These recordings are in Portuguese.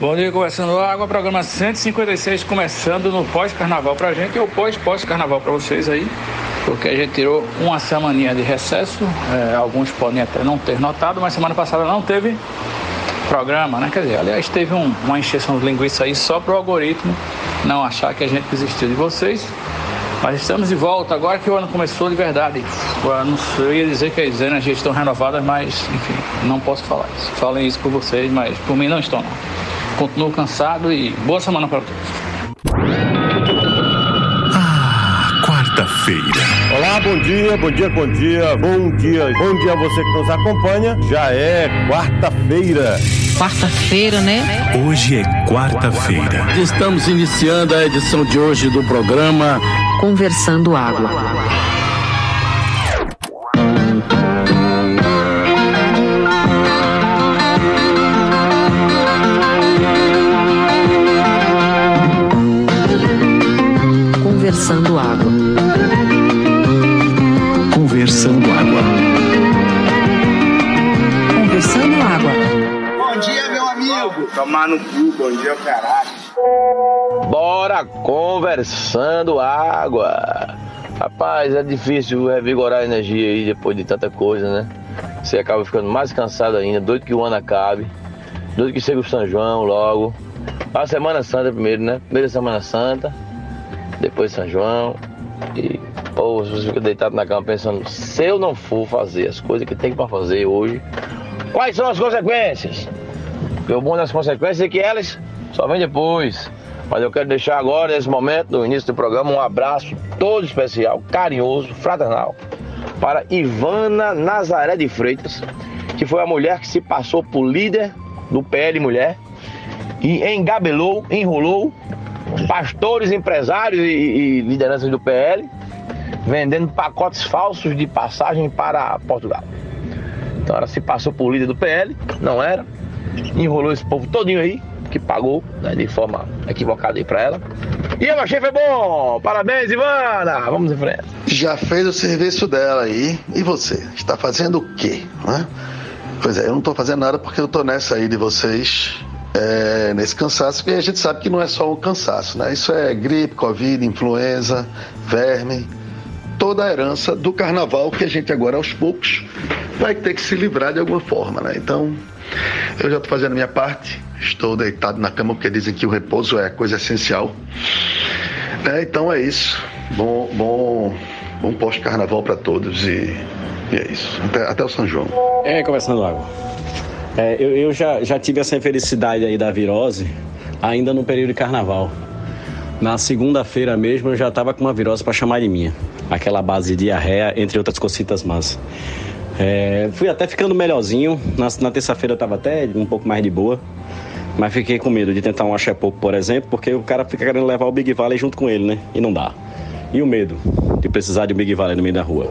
Bom dia, conversando água, programa 156 começando no pós-carnaval pra gente e o pós-pós-carnaval pra vocês aí, porque a gente tirou uma semaninha de recesso, é, alguns podem até não ter notado, mas semana passada não teve programa, né? Quer dizer, aliás, teve um, uma encheção de linguiça aí só pro algoritmo não achar que a gente desistiu de vocês. Mas estamos de volta agora que o ano começou de verdade. Eu ia dizer que as energias estão renovadas, mas enfim, não posso falar isso. Falem isso por vocês, mas por mim não estão não. Continuo cansado e boa semana para todos. Ah, quarta-feira. Olá, bom dia, bom dia, bom dia, bom dia, bom dia a você que nos acompanha. Já é quarta-feira. Quarta-feira, né? Hoje é quarta-feira. Estamos iniciando a edição de hoje do programa Conversando Água. Cu, bom dia. Bora conversando água. Rapaz, é difícil revigorar a energia aí depois de tanta coisa, né? Você acaba ficando mais cansado ainda, doido que o ano acabe, doido que chega o São João logo. A Semana Santa primeiro, né? Primeira Semana Santa, depois São João. E, pô, você fica deitado na cama pensando, se eu não for fazer as coisas que tem para fazer hoje, quais são as consequências? O bom das consequências é que elas só vêm depois. Mas eu quero deixar agora, nesse momento, no início do programa, um abraço todo especial, carinhoso, fraternal, para Ivana Nazaré de Freitas, que foi a mulher que se passou por líder do PL Mulher e engabelou, enrolou pastores, empresários e, e lideranças do PL, vendendo pacotes falsos de passagem para Portugal. Então ela se passou por líder do PL, não era, enrolou esse povo todinho aí, que pagou né, de forma equivocada aí pra ela. E eu achei foi bom! Parabéns, Ivana! Vamos em frente. Já fez o serviço dela aí. E você? Está fazendo o quê? Né? Pois é, eu não estou fazendo nada porque eu estou nessa aí de vocês. É, nesse cansaço, porque a gente sabe que não é só um cansaço, né? Isso é gripe, covid, influenza, verme, toda a herança do carnaval que a gente agora aos poucos vai ter que se livrar de alguma forma, né? Então, eu já estou fazendo a minha parte, estou deitado na cama porque dizem que o repouso é coisa essencial. É, então é isso. Bom, bom, bom pós-carnaval para todos e, e, é isso. Até, até o São João. É, conversando água. É, eu, eu já, já tive essa infelicidade aí da virose ainda no período de carnaval. Na segunda-feira mesmo eu já estava com uma virose para chamar de minha. Aquela base de diarreia, entre outras cocitas más. É, fui até ficando melhorzinho. Na, na terça-feira eu estava até um pouco mais de boa. Mas fiquei com medo de tentar um axé pouco, por exemplo, porque o cara fica querendo levar o Big Valley junto com ele, né? E não dá. E o medo de precisar de um Big Valley no meio da rua.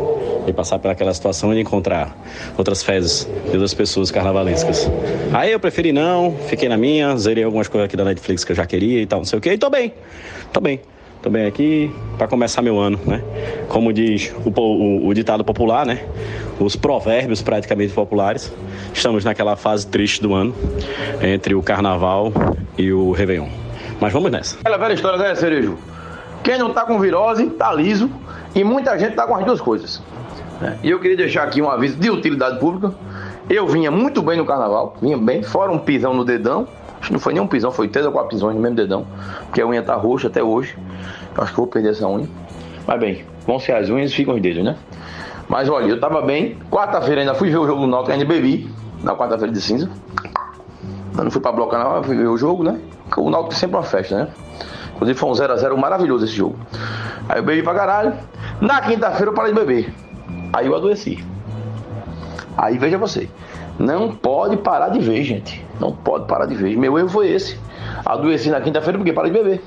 E passar por aquela situação e encontrar outras fezes de outras pessoas carnavalescas. Aí eu preferi não, fiquei na minha, zerei algumas coisas aqui da Netflix que eu já queria e tal, não sei o que, e tô bem. Tô bem. Tô bem aqui para começar meu ano, né? Como diz o, o, o, ditado popular, né? Os provérbios praticamente populares. Estamos naquela fase triste do ano, entre o carnaval e o Réveillon. Mas vamos nessa. Aquela velha história, né, Cerejo? Quem não tá com virose, tá liso. E muita gente tá com as duas coisas. Né? E eu queria deixar aqui um aviso de utilidade pública. Eu vinha muito bem no carnaval, vinha bem, fora um pisão no dedão Acho que não foi nem um pisão, foi três ou quatro pisões no mesmo dedão. Porque a unha tá roxa até hoje. Eu acho que vou perder essa unha. Mas bem, vão ser as unhas e ficam os dedos, né? Mas olha, eu tava bem. Quarta-feira ainda fui ver o jogo do Náutico, ainda bebi. Na quarta-feira de cinza. Eu não fui pra blocar não, fui ver o jogo, né? O Náutico é sempre uma festa, né? Inclusive foi um 0x0 maravilhoso esse jogo. Aí eu bebi pra caralho. Na quinta-feira eu parei de beber. Aí eu adoeci. Aí veja você. Não pode parar de ver, gente. Não pode parar de ver. Meu erro foi esse. Adoeci na quinta-feira porque parei de beber.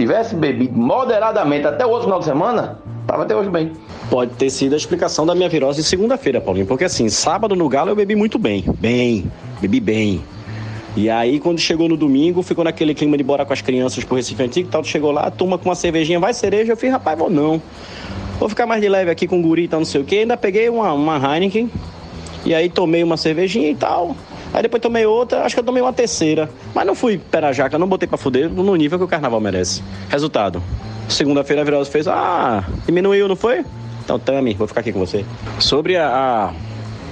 Tivesse bebido moderadamente até o outro final de semana, tava até hoje bem. Pode ter sido a explicação da minha virose de segunda-feira, Paulinho. Porque assim, sábado no Galo eu bebi muito bem. Bem. Bebi bem. E aí, quando chegou no domingo, ficou naquele clima de bora com as crianças pro Recife Antigo tal. Chegou lá, turma com uma cervejinha, vai cereja. Eu fiz, rapaz, vou não. Vou ficar mais de leve aqui com o guri e tal, não sei o quê. Ainda peguei uma, uma Heineken, e aí tomei uma cervejinha e tal. Aí depois tomei outra, acho que eu tomei uma terceira. Mas não fui pera jaca, não botei pra fuder no nível que o carnaval merece. Resultado. Segunda-feira a virose fez, ah, diminuiu, não foi? Então tame, vou ficar aqui com você. Sobre a, a,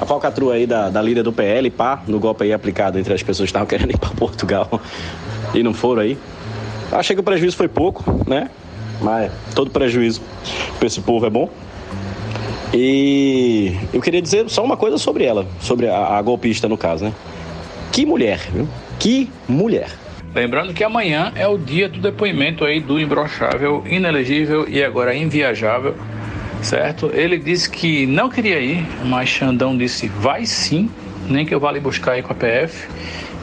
a falcatrua aí da, da líder do PL, pá, no golpe aí aplicado entre as pessoas que estavam querendo ir pra Portugal e não foram aí. Achei que o prejuízo foi pouco, né? Mas todo prejuízo para esse povo é bom. E eu queria dizer só uma coisa sobre ela, sobre a, a golpista no caso, né? Que mulher, viu? Que mulher. Lembrando que amanhã é o dia do depoimento aí do imbrochável, inelegível e agora inviajável, certo? Ele disse que não queria ir, mas Xandão disse vai sim, nem que eu vá lhe buscar aí com a PF.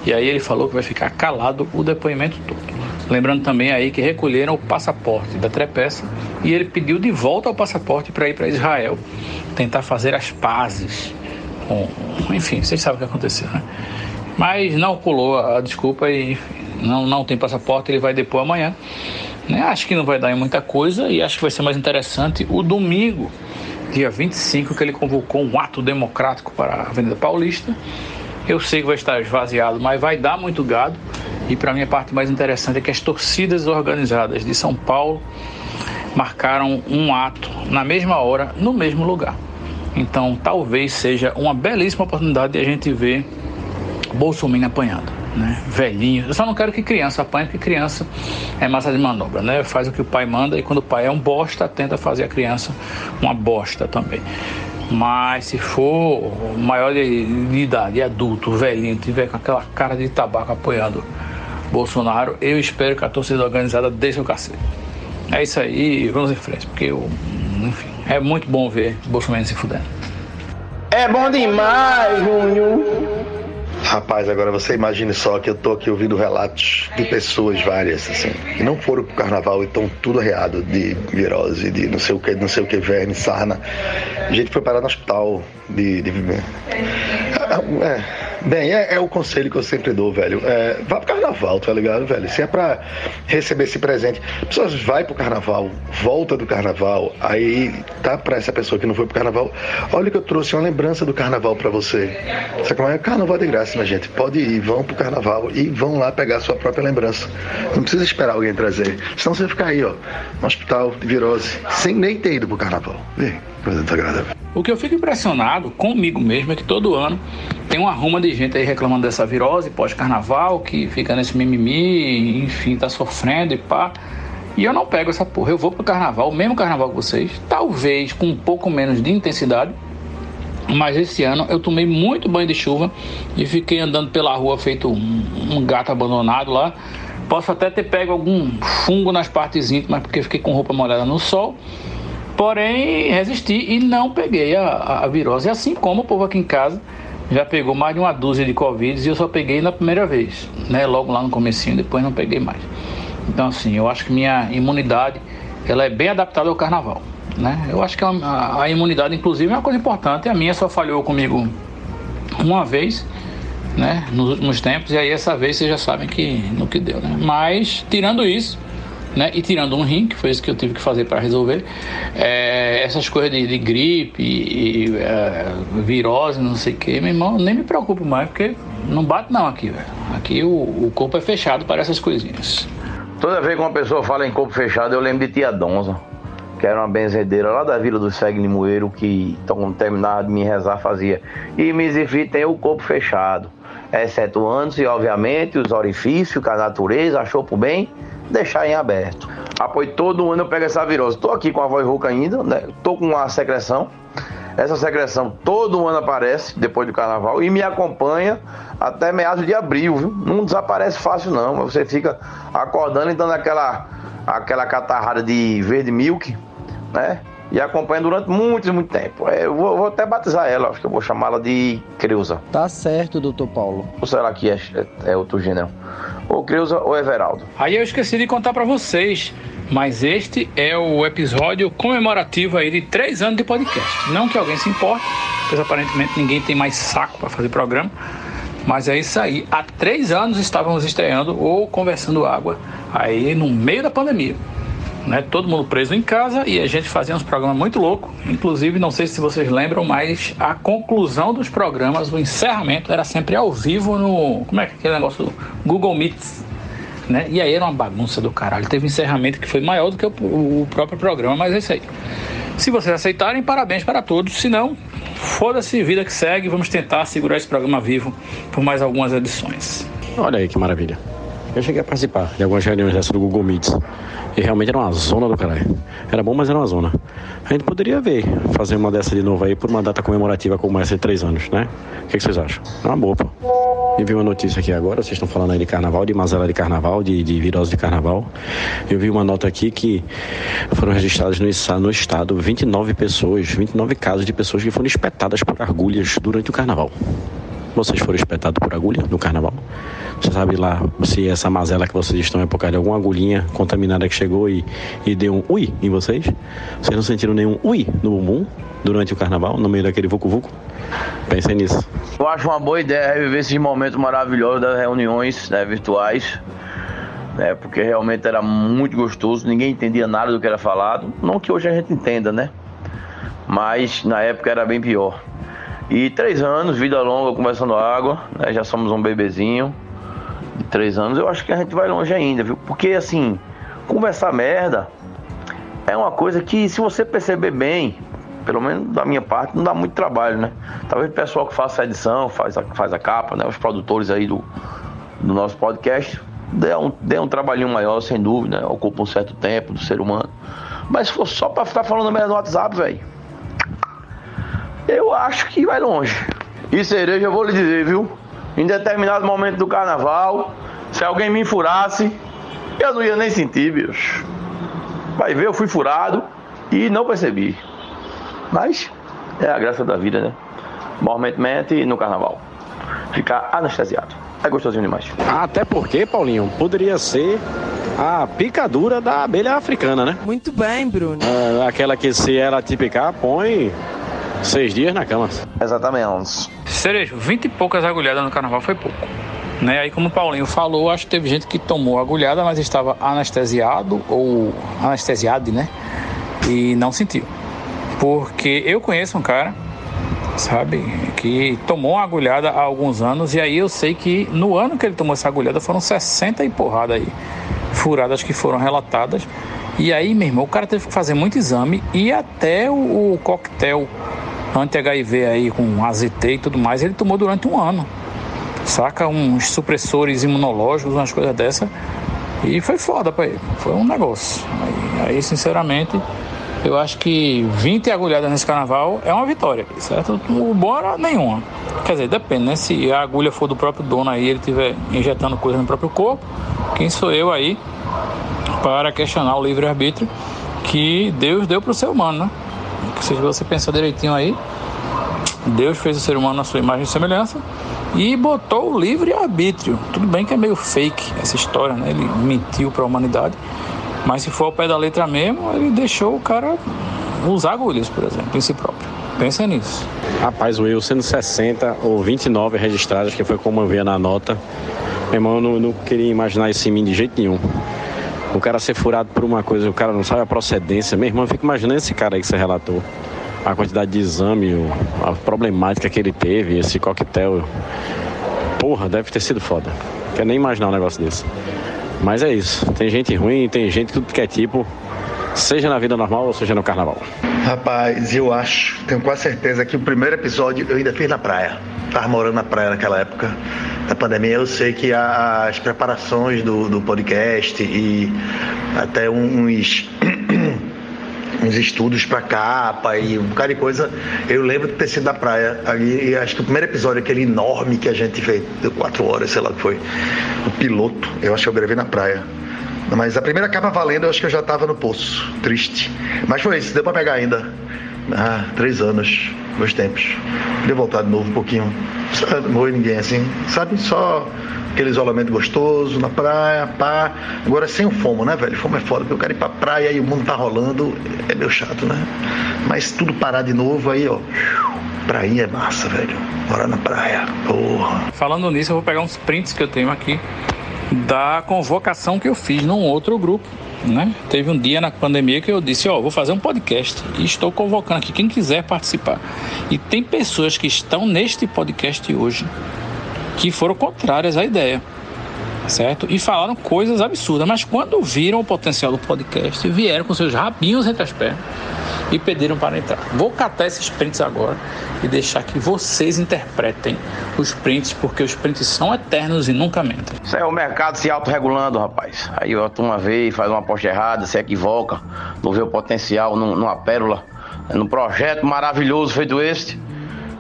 E aí ele falou que vai ficar calado o depoimento todo. Lembrando também aí que recolheram o passaporte da Trepeça e ele pediu de volta o passaporte para ir para Israel, tentar fazer as pazes. Com... Enfim, vocês sabem o que aconteceu, né? Mas não colou a desculpa e não, não tem passaporte, ele vai depor amanhã. Né? Acho que não vai dar em muita coisa e acho que vai ser mais interessante o domingo, dia 25, que ele convocou um ato democrático para a Avenida Paulista. Eu sei que vai estar esvaziado, mas vai dar muito gado. E para mim a parte mais interessante é que as torcidas organizadas de São Paulo marcaram um ato na mesma hora, no mesmo lugar. Então talvez seja uma belíssima oportunidade de a gente ver Bolsonaro apanhando. Né? Velhinho. Eu só não quero que criança apanhe, porque criança é massa de manobra, né? Faz o que o pai manda e quando o pai é um bosta, tenta fazer a criança uma bosta também. Mas se for maior de, de idade, adulto, velhinho, tiver com aquela cara de tabaco apoiando Bolsonaro, eu espero que a torcida organizada deixe o cacete. É isso aí, vamos em frente, porque eu, enfim, é muito bom ver Bolsonaro se fudendo. É bom demais, Júnior. Rapaz, agora você imagine só que eu tô aqui ouvindo relatos de pessoas várias, assim, que não foram pro carnaval e estão tudo arreado de virose, de não sei o que, não sei o que, verme, sarna. A gente foi parar no hospital de. de... É Bem, é, é, o conselho que eu sempre dou, velho. É, vá pro carnaval, tá ligado, velho? Se é pra receber esse presente, a pessoa vai pro carnaval, volta do carnaval, aí tá pra essa pessoa que não foi pro carnaval, olha que eu trouxe uma lembrança do carnaval pra você. Sabe como é? Carnaval de graça, minha gente. Pode ir, vão pro carnaval e vão lá pegar a sua própria lembrança. Não precisa esperar alguém trazer. Senão você vai ficar aí, ó, no hospital de virose, sem nem ter ido pro carnaval. Vê, O que eu fico impressionado comigo mesmo é que todo ano tem uma ruma de gente aí reclamando dessa virose pós-carnaval, que fica nesse mimimi, enfim, tá sofrendo e pá. E eu não pego essa porra. Eu vou pro carnaval, o mesmo carnaval que vocês, talvez com um pouco menos de intensidade. Mas esse ano eu tomei muito banho de chuva e fiquei andando pela rua feito um gato abandonado lá. Posso até ter pego algum fungo nas partes íntimas porque fiquei com roupa molhada no sol. Porém, resisti e não peguei a, a virose. Assim como o povo aqui em casa já pegou mais de uma dúzia de Covid e eu só peguei na primeira vez, né? Logo lá no comecinho, depois não peguei mais. Então, assim, eu acho que minha imunidade ela é bem adaptada ao carnaval, né? Eu acho que a, a imunidade, inclusive, é uma coisa importante. A minha só falhou comigo uma vez, né? Nos últimos tempos, e aí essa vez vocês já sabem que no que deu, né? Mas, tirando isso, né? E tirando um rim, que foi isso que eu tive que fazer para resolver, é, essas coisas de, de gripe e, e é, virose, não sei o que, meu irmão, nem me preocupo mais, porque não bate não aqui, velho. Aqui o, o corpo é fechado para essas coisinhas. Toda vez que uma pessoa fala em corpo fechado, eu lembro de Tia Donza, que era uma benzedeira lá da Vila do Segue Limoeiro, que então, terminava de me rezar fazia. E Misifi tem o corpo fechado, excetuando-se, obviamente, os orifícios que a natureza achou por bem deixar em aberto. Apoio todo ano eu pego essa virose. Tô aqui com a voz rouca ainda, né? Tô com uma secreção. Essa secreção todo ano aparece depois do carnaval e me acompanha até meados de abril, viu? Não desaparece fácil não, você fica acordando e dando aquela aquela catarrada de verde milk, né? E acompanha durante muito, muito tempo. É, eu vou, vou, até batizar ela, acho que eu vou chamá-la de Creuza. Tá certo, doutor Paulo. Ou será que é, é, é outro gênero? Ou Creuza ou Everaldo. Aí eu esqueci de contar para vocês, mas este é o episódio comemorativo aí de três anos de podcast. Não que alguém se importe, pois aparentemente ninguém tem mais saco para fazer programa. Mas é isso aí. Há três anos estávamos estreando ou conversando água aí no meio da pandemia. Né? Todo mundo preso em casa e a gente fazia uns programas muito loucos. Inclusive, não sei se vocês lembram, mas a conclusão dos programas, o encerramento era sempre ao vivo no. Como é que é aquele negócio? Google Meets. Né? E aí era uma bagunça do caralho. Teve encerramento que foi maior do que o, o próprio programa, mas é isso aí. Se vocês aceitarem, parabéns para todos. Se não, foda-se, vida que segue. Vamos tentar segurar esse programa vivo por mais algumas edições. Olha aí que maravilha. Eu cheguei a participar de algumas reuniões dessa do Google Meets. E realmente era uma zona do caralho. Era bom, mas era uma zona. A gente poderia ver, fazer uma dessa de novo aí por uma data comemorativa como essa de três anos, né? O que, que vocês acham? É uma boa, pô. E vi uma notícia aqui agora, vocês estão falando aí de carnaval, de mazela de carnaval, de, de virose de carnaval. Eu vi uma nota aqui que foram registradas no, no estado 29 pessoas, 29 casos de pessoas que foram espetadas por agulhas durante o carnaval. Vocês foram espetados por agulha no carnaval? Você sabe lá se essa mazela que vocês estão é por causa de alguma agulhinha contaminada que chegou e, e deu um ui em vocês? Vocês não sentiram nenhum ui no bumbum durante o carnaval, no meio daquele vucu-vucu? Pensem nisso. Eu acho uma boa ideia reviver esses momentos maravilhosos das reuniões né, virtuais. Né, porque realmente era muito gostoso, ninguém entendia nada do que era falado. Não que hoje a gente entenda, né? Mas na época era bem pior. E três anos, vida longa, conversando água, né, já somos um bebezinho de três anos, eu acho que a gente vai longe ainda, viu? Porque assim, conversar merda é uma coisa que se você perceber bem, pelo menos da minha parte, não dá muito trabalho, né? Talvez o pessoal que faça a edição, faz a, faz a capa, né? Os produtores aí do, do nosso podcast, dê um, dê um trabalhinho maior, sem dúvida, né? ocupa um certo tempo do ser humano. Mas se for só pra ficar falando merda no WhatsApp, velho, eu acho que vai longe. E cereja, eu vou lhe dizer, viu? Em determinado momento do carnaval, se alguém me furasse, eu não ia nem sentir, bicho. Vai ver, eu fui furado e não percebi. Mas é a graça da vida, né? Momentemente no carnaval. Ficar anestesiado. É gostosinho demais. Até porque, Paulinho, poderia ser a picadura da abelha africana, né? Muito bem, Bruno. É, aquela que se ela te picar, põe seis dias na cama. Exatamente. Cerejo, 20 e poucas agulhadas no carnaval foi pouco. Né? Aí, como o Paulinho falou, acho que teve gente que tomou agulhada, mas estava anestesiado ou anestesiado, né? E não sentiu. Porque eu conheço um cara, sabe, que tomou uma agulhada há alguns anos, e aí eu sei que no ano que ele tomou essa agulhada foram 60 e porrada aí, furadas que foram relatadas. E aí, meu irmão, o cara teve que fazer muito exame e até o, o coquetel anti-HIV aí com AZT e tudo mais, ele tomou durante um ano. Saca? Uns supressores imunológicos, umas coisas dessa. E foi foda pra ele. Foi um negócio. Aí, aí, sinceramente, eu acho que 20 agulhadas nesse carnaval é uma vitória, certo? O bom era nenhuma. Quer dizer, depende, né? Se a agulha for do próprio dono aí, ele estiver injetando coisa no próprio corpo, quem sou eu aí para questionar o livre-arbítrio que Deus deu para o ser humano, né? Se você pensar direitinho aí, Deus fez o ser humano na sua imagem e semelhança e botou o livre-arbítrio. Tudo bem que é meio fake essa história, né? Ele mentiu para a humanidade, mas se for ao pé da letra mesmo, ele deixou o cara usar agulhas, por exemplo, em si próprio. Pensa nisso. Rapaz, Will sendo 60 ou 29 registradas, que foi como eu via na nota, meu irmão, eu não, não queria imaginar isso em mim de jeito nenhum. O cara ser furado por uma coisa, o cara não sabe a procedência. Meu irmão, fico imaginando esse cara aí que você relatou. A quantidade de exame, a problemática que ele teve, esse coquetel. Porra, deve ter sido foda. Quero nem imaginar um negócio desse. Mas é isso. Tem gente ruim, tem gente que é tipo. Seja na vida normal ou seja no carnaval. Rapaz, eu acho, tenho quase certeza que o primeiro episódio eu ainda fiz na praia. Tava morando na praia naquela época da pandemia. Eu sei que as preparações do, do podcast e até uns. uns estudos para capa e um bocado de coisa. Eu lembro de ter sido na praia ali, e acho que o primeiro episódio, aquele enorme que a gente fez, deu quatro horas, sei lá o que foi. O piloto, eu acho que eu gravei na praia. Mas a primeira capa valendo, eu acho que eu já estava no poço, triste. Mas foi isso, deu para pegar ainda. Ah, três anos, meus tempos. Queria voltar de novo um pouquinho. Não morrer ninguém assim, sabe? Só aquele isolamento gostoso na praia, pá. Agora sem o fomo, né, velho? Fomo é foda, porque eu quero ir pra praia e o mundo tá rolando, é meio chato, né? Mas tudo parar de novo aí, ó. Prainha é massa, velho. Morar na praia, porra. Falando nisso, eu vou pegar uns prints que eu tenho aqui da convocação que eu fiz num outro grupo. Né? Teve um dia na pandemia que eu disse, ó, oh, vou fazer um podcast e estou convocando aqui quem quiser participar. E tem pessoas que estão neste podcast hoje que foram contrárias à ideia, certo? E falaram coisas absurdas, mas quando viram o potencial do podcast, vieram com seus rabinhos entre as pernas e pediram para entrar. Vou catar esses prints agora e deixar que vocês interpretem os prints, porque os prints são eternos e nunca mentem. Isso é o mercado se autorregulando, rapaz. Aí a turma vê e faz uma aposta errada, se equivoca, não vê o potencial numa pérola, num projeto maravilhoso feito este.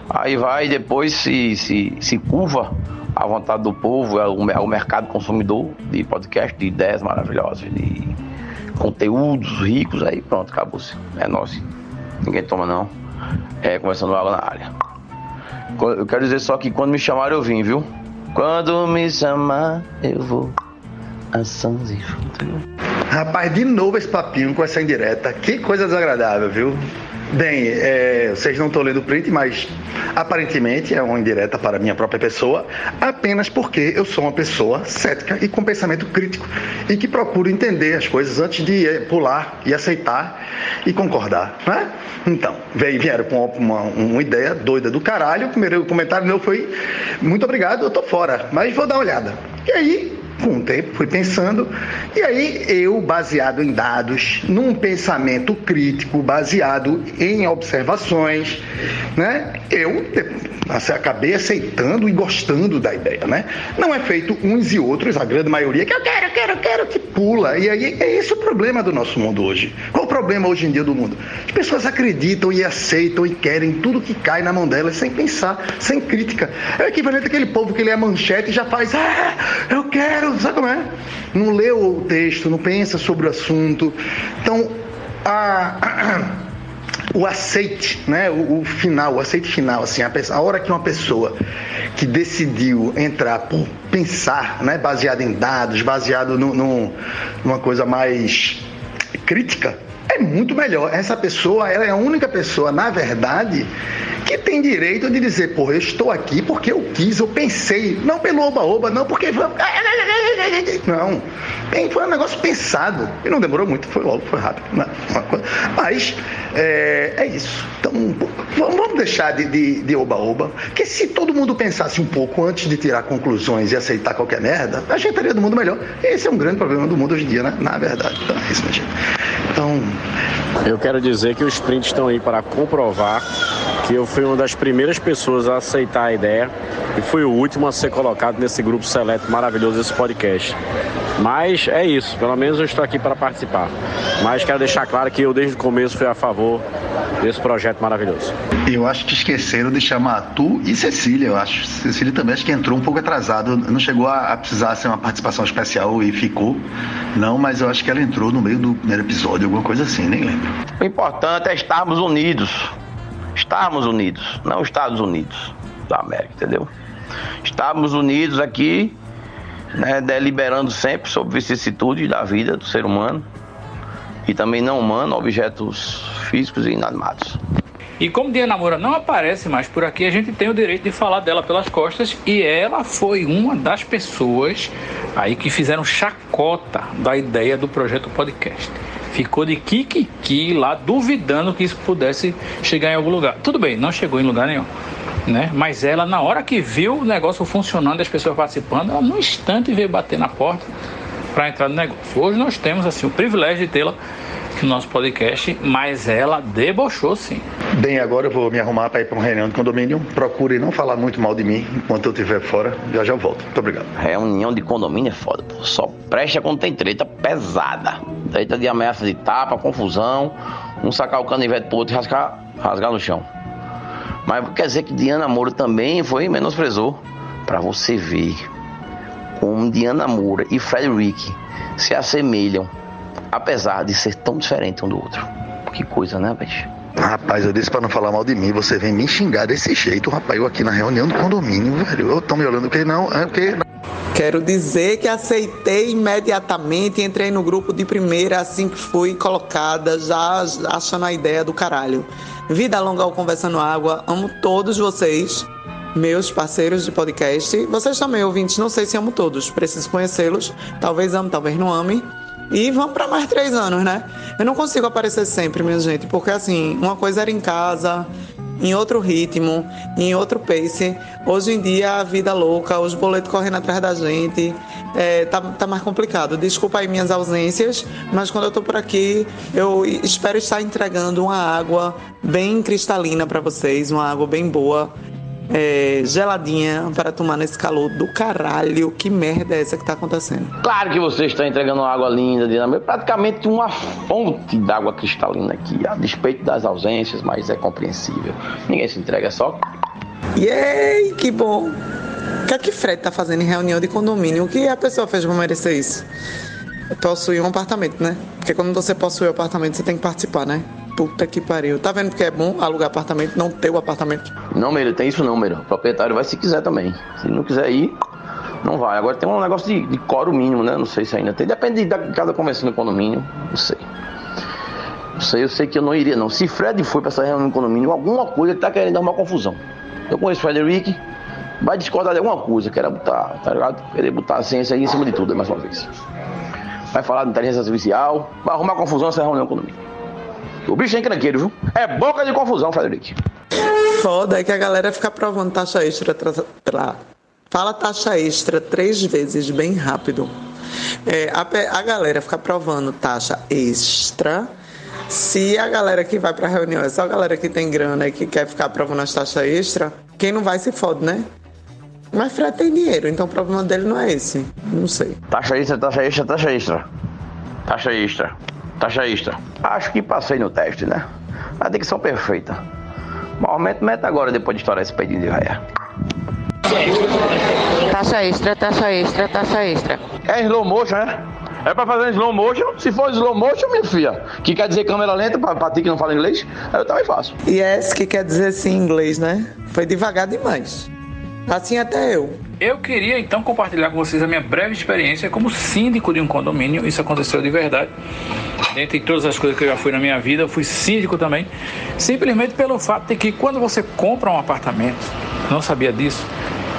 Aí vai e depois se, se, se curva à vontade do povo, é o, é o mercado consumidor de podcast, de ideias maravilhosas, de conteúdos ricos, aí pronto, acabou-se. É nosso. Ninguém toma não. É conversando água na área. Eu quero dizer só que quando me chamaram eu vim, viu? Quando me chamar eu vou. Ações e Rapaz, de novo esse papinho com essa indireta. Que coisa desagradável, viu? Bem, é, vocês não estão lendo o print, mas aparentemente é uma indireta para minha própria pessoa, apenas porque eu sou uma pessoa cética e com pensamento crítico e que procuro entender as coisas antes de é, pular e aceitar e concordar, né? Então, veio, vieram com uma, uma, ideia doida do caralho, o primeiro comentário meu foi muito obrigado, eu tô fora, mas vou dar uma olhada. E aí, com o tempo, fui pensando, e aí eu, baseado em dados, num pensamento crítico, baseado em observações, né, eu acabei aceitando e gostando da ideia, né? Não é feito uns e outros, a grande maioria, que eu quero, quero, quero, que pula. E aí é esse o problema do nosso mundo hoje. Qual o problema hoje em dia do mundo? As pessoas acreditam e aceitam e querem tudo que cai na mão delas sem pensar, sem crítica. É o equivalente àquele povo que lê a manchete e já faz, ah, eu quero, sabe como é? Não lê o texto, não pensa sobre o assunto. Então, a o aceite, né? O, o, final, o aceite final, assim, a, a, hora que uma pessoa que decidiu entrar por pensar, né? Baseado em dados, baseado no, no, numa coisa mais crítica, é muito melhor. Essa pessoa, ela é a única pessoa, na verdade, que tem direito de dizer, pô, eu estou aqui porque eu quis, eu pensei, não pelo oba-oba, não porque. Não. Foi um negócio pensado. E não demorou muito, foi logo, foi rápido. Né? Mas é, é isso. Então, vamos deixar de oba-oba. Porque se todo mundo pensasse um pouco antes de tirar conclusões e aceitar qualquer merda, a gente estaria do mundo melhor. Esse é um grande problema do mundo hoje em dia, né? Na verdade. Então, é isso, minha gente. Então. Eu quero dizer que os prints estão aí para comprovar que eu fui uma das primeiras pessoas a aceitar a ideia e fui o último a ser colocado nesse grupo seleto maravilhoso desse podcast. Mas é isso, pelo menos eu estou aqui para participar. Mas quero deixar claro que eu desde o começo fui a favor desse projeto maravilhoso. Eu acho que esqueceram de chamar tu e Cecília, eu acho. Cecília também acho que entrou um pouco atrasado, não chegou a, precisar ser uma participação especial e ficou. Não, mas eu acho que ela entrou no meio do primeiro episódio, alguma coisa assim, nem lembro. O importante é estarmos unidos estarmos unidos, não Estados Unidos da América, entendeu? Estarmos unidos aqui, né, deliberando sempre sobre vicissitudes da vida do ser humano e também não humano, objetos físicos e inanimados. E como Diana Moura não aparece mais por aqui, a gente tem o direito de falar dela pelas costas e ela foi uma das pessoas aí que fizeram chacota da ideia do projeto podcast ficou de kikiki lá, duvidando que isso pudesse chegar em algum lugar. Tudo bem, não chegou em lugar nenhum. Né? Mas ela, na hora que viu o negócio funcionando, as pessoas participando, ela no instante veio bater na porta para entrar no negócio. Hoje nós temos assim o privilégio de tê-la no nosso podcast, mas ela debochou sim. Bem, agora eu vou me arrumar para ir para uma reunião de condomínio. Procure não falar muito mal de mim enquanto eu estiver fora. Já já volto. Muito obrigado. Reunião de condomínio é foda, pô. Só presta quando tem treta pesada. Treta de ameaça de tapa, confusão. Um sacar o canivete pro outro e rasgar, rasgar no chão. Mas quer dizer que Diana Moura também foi menosprezou. Para você ver como Diana Moura e Frederick se assemelham apesar de ser tão diferente um do outro. Que coisa, né, bicho? Rapaz, eu disse pra não falar mal de mim, você vem me xingar desse jeito, rapaz. Eu aqui na reunião do condomínio, velho. Eu tô me olhando que não, é porque. Quero dizer que aceitei imediatamente, entrei no grupo de primeira assim que fui colocada, já achando a ideia do caralho. Vida longa ao Conversando Água, amo todos vocês. meus parceiros de podcast. Vocês também, ouvintes, não sei se amo todos, preciso conhecê-los. Talvez ame, talvez não ame. E vamos para mais três anos, né? Eu não consigo aparecer sempre, minha gente, porque assim, uma coisa era em casa, em outro ritmo, em outro pace. Hoje em dia a vida louca, os boletos correndo atrás da gente, é, tá, tá mais complicado. Desculpa aí minhas ausências, mas quando eu tô por aqui, eu espero estar entregando uma água bem cristalina para vocês, uma água bem boa é, geladinha para tomar nesse calor do caralho. Que merda é essa que tá acontecendo? Claro que você está entregando água linda, dinâmica, praticamente uma fonte d'água cristalina aqui, a despeito das ausências, mas é compreensível. Ninguém se entrega, só. Yay, que bom! O que é que Fred tá fazendo em reunião de condomínio? O que a pessoa fez pra merecer isso? Possuir um apartamento, né? Porque quando você possui um apartamento, você tem que participar, né? Puta que pariu. Tá vendo que é bom alugar apartamento, não ter o apartamento? Não, Meiro, tem isso não, Meiro. O proprietário vai se quiser também. Se não quiser ir, não vai. Agora tem um negócio de, de coro mínimo, né? Não sei se ainda tem. Depende de cada convenção no condomínio. Não sei. Não sei, eu sei que eu não iria, não. Se Fred foi pra essa reunião no condomínio, alguma coisa ele tá querendo arrumar confusão. Eu conheço o Frederic, vai discordar de alguma coisa, quer botar, tá ligado? Querer botar a ciência aí em cima de tudo, mais uma vez. Vai falar de inteligência artificial, vai arrumar confusão nessa reunião no condomínio. O bicho é encrenqueiro, viu? É boca de confusão, Frederic. Foda é que a galera fica provando taxa extra pra... Fala taxa extra três vezes bem rápido. É, a, a galera fica provando taxa extra. Se a galera que vai pra reunião é só a galera que tem grana e que quer ficar provando as taxas extra, quem não vai se fode, né? Mas Fred tem dinheiro, então o problema dele não é esse. Não sei. Taxa extra, taxa extra, taxa extra. Taxa extra. Taxa extra. Acho que passei no teste, né? A dicção perfeita. Mas aumenta meta agora depois de estourar esse pedinho de raia. Taxa extra, taxa extra, taxa extra. É slow motion, né? É pra fazer slow motion? Se for slow motion, minha filha, que quer dizer câmera lenta, pra, pra ti que não fala inglês, eu também faço. Yes, que quer dizer sim em inglês, né? Foi devagar demais. Assim até eu. Eu queria então compartilhar com vocês a minha breve experiência como síndico de um condomínio. Isso aconteceu de verdade. Dentre todas as coisas que eu já fui na minha vida, eu fui síndico também. Simplesmente pelo fato de que quando você compra um apartamento, não sabia disso,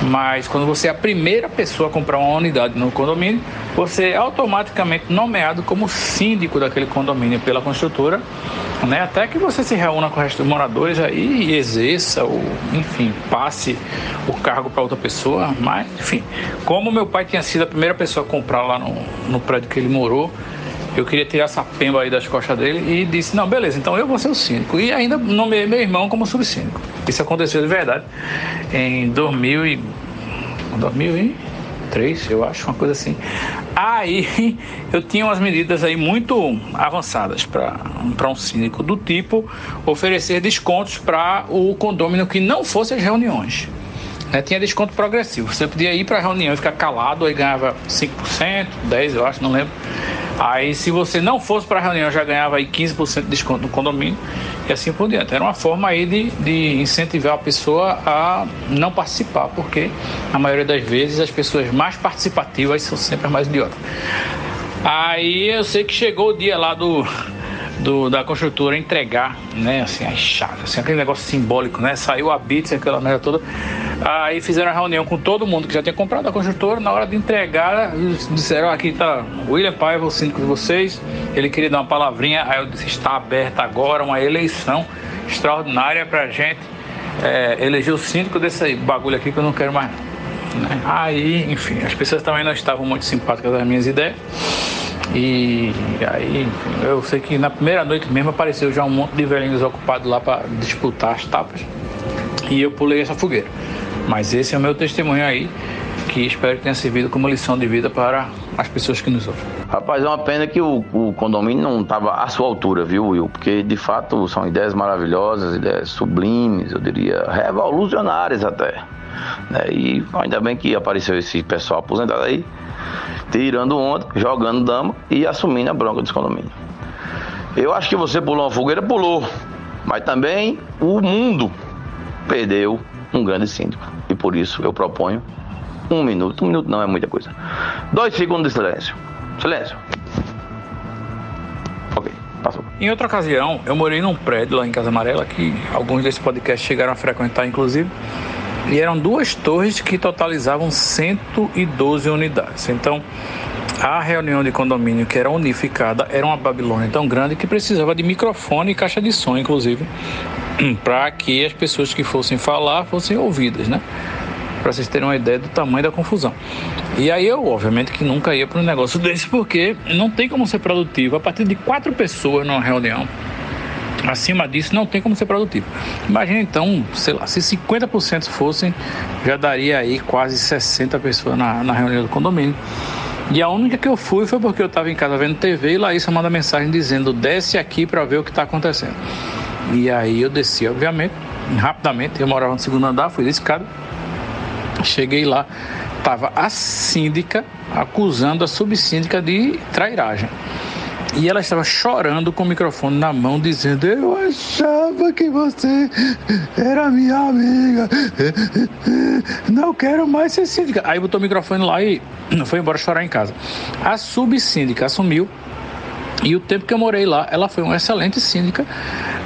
mas quando você é a primeira pessoa a comprar uma unidade no condomínio, você é automaticamente nomeado como síndico daquele condomínio pela construtora, né? Até que você se reúna com o resto dos moradores aí e exerça, ou, enfim, passe o cargo para outra pessoa. Mas, enfim, como meu pai tinha sido a primeira pessoa a comprar lá no, no prédio que ele morou, eu queria tirar essa pemba aí das costas dele e disse, não, beleza, então eu vou ser o síndico. E ainda nomeei meu irmão como subsíndico. Isso aconteceu de verdade em 2000 e... 2003, eu acho, uma coisa assim. Aí eu tinha umas medidas aí muito avançadas para um síndico do tipo oferecer descontos para o condômino que não fosse as reuniões. Né, tinha desconto progressivo. Você podia ir para a reunião e ficar calado, aí ganhava 5%, 10%, eu acho, não lembro. Aí, se você não fosse para a reunião, já ganhava aí 15% de desconto no condomínio e assim por diante. Era uma forma aí de, de incentivar a pessoa a não participar, porque a maioria das vezes as pessoas mais participativas são sempre as mais idiotas. Aí eu sei que chegou o dia lá do, do, da construtora entregar, né, assim, as chaves, assim, aquele negócio simbólico, né, saiu a bits, aquela merda toda, aí fizeram a reunião com todo mundo que já tinha comprado a construtora, na hora de entregar, disseram, aqui tá William Paiva, o síndico de vocês, ele queria dar uma palavrinha, aí eu disse, está aberta agora uma eleição extraordinária pra gente é, eleger o síndico desse bagulho aqui que eu não quero mais né? Aí, enfim, as pessoas também não estavam muito simpáticas das minhas ideias. E aí eu sei que na primeira noite mesmo apareceu já um monte de velhinhos ocupados lá para disputar as tapas. E eu pulei essa fogueira. Mas esse é o meu testemunho aí, que espero que tenha servido como lição de vida para as pessoas que nos ouvem. Rapaz, é uma pena que o, o condomínio não estava à sua altura, viu, Will? Porque de fato são ideias maravilhosas, ideias sublimes, eu diria revolucionárias até. Né? E ainda bem que apareceu esse pessoal aposentado aí tirando onda, jogando dama e assumindo a bronca dos condomínios. Eu acho que você pulou uma fogueira, pulou, mas também o mundo perdeu um grande síndico. E por isso eu proponho um minuto, um minuto não é muita coisa. Dois segundos de silêncio. Silêncio. Ok, passou. Em outra ocasião, eu morei num prédio lá em Casa Amarela que alguns desse podcast chegaram a frequentar, inclusive. E eram duas torres que totalizavam 112 unidades. Então, a reunião de condomínio que era unificada era uma Babilônia tão grande que precisava de microfone e caixa de som, inclusive, para que as pessoas que fossem falar fossem ouvidas, né? Para vocês terem uma ideia do tamanho da confusão. E aí eu, obviamente, que nunca ia para um negócio desse, porque não tem como ser produtivo a partir de quatro pessoas numa reunião. Acima disso, não tem como ser produtivo. Imagina então, sei lá, se 50% fossem, já daria aí quase 60 pessoas na, na reunião do condomínio. E a única que eu fui foi porque eu estava em casa vendo TV e Laísa manda mensagem dizendo: desce aqui para ver o que está acontecendo. E aí eu desci, obviamente, rapidamente. Eu morava no segundo andar, fui de escada. Cheguei lá, estava a síndica acusando a subsíndica de trairagem. E ela estava chorando com o microfone na mão, dizendo: Eu achava que você era minha amiga. Não quero mais ser síndica. Aí botou o microfone lá e foi embora chorar em casa. A subsíndica assumiu. E o tempo que eu morei lá, ela foi uma excelente síndica,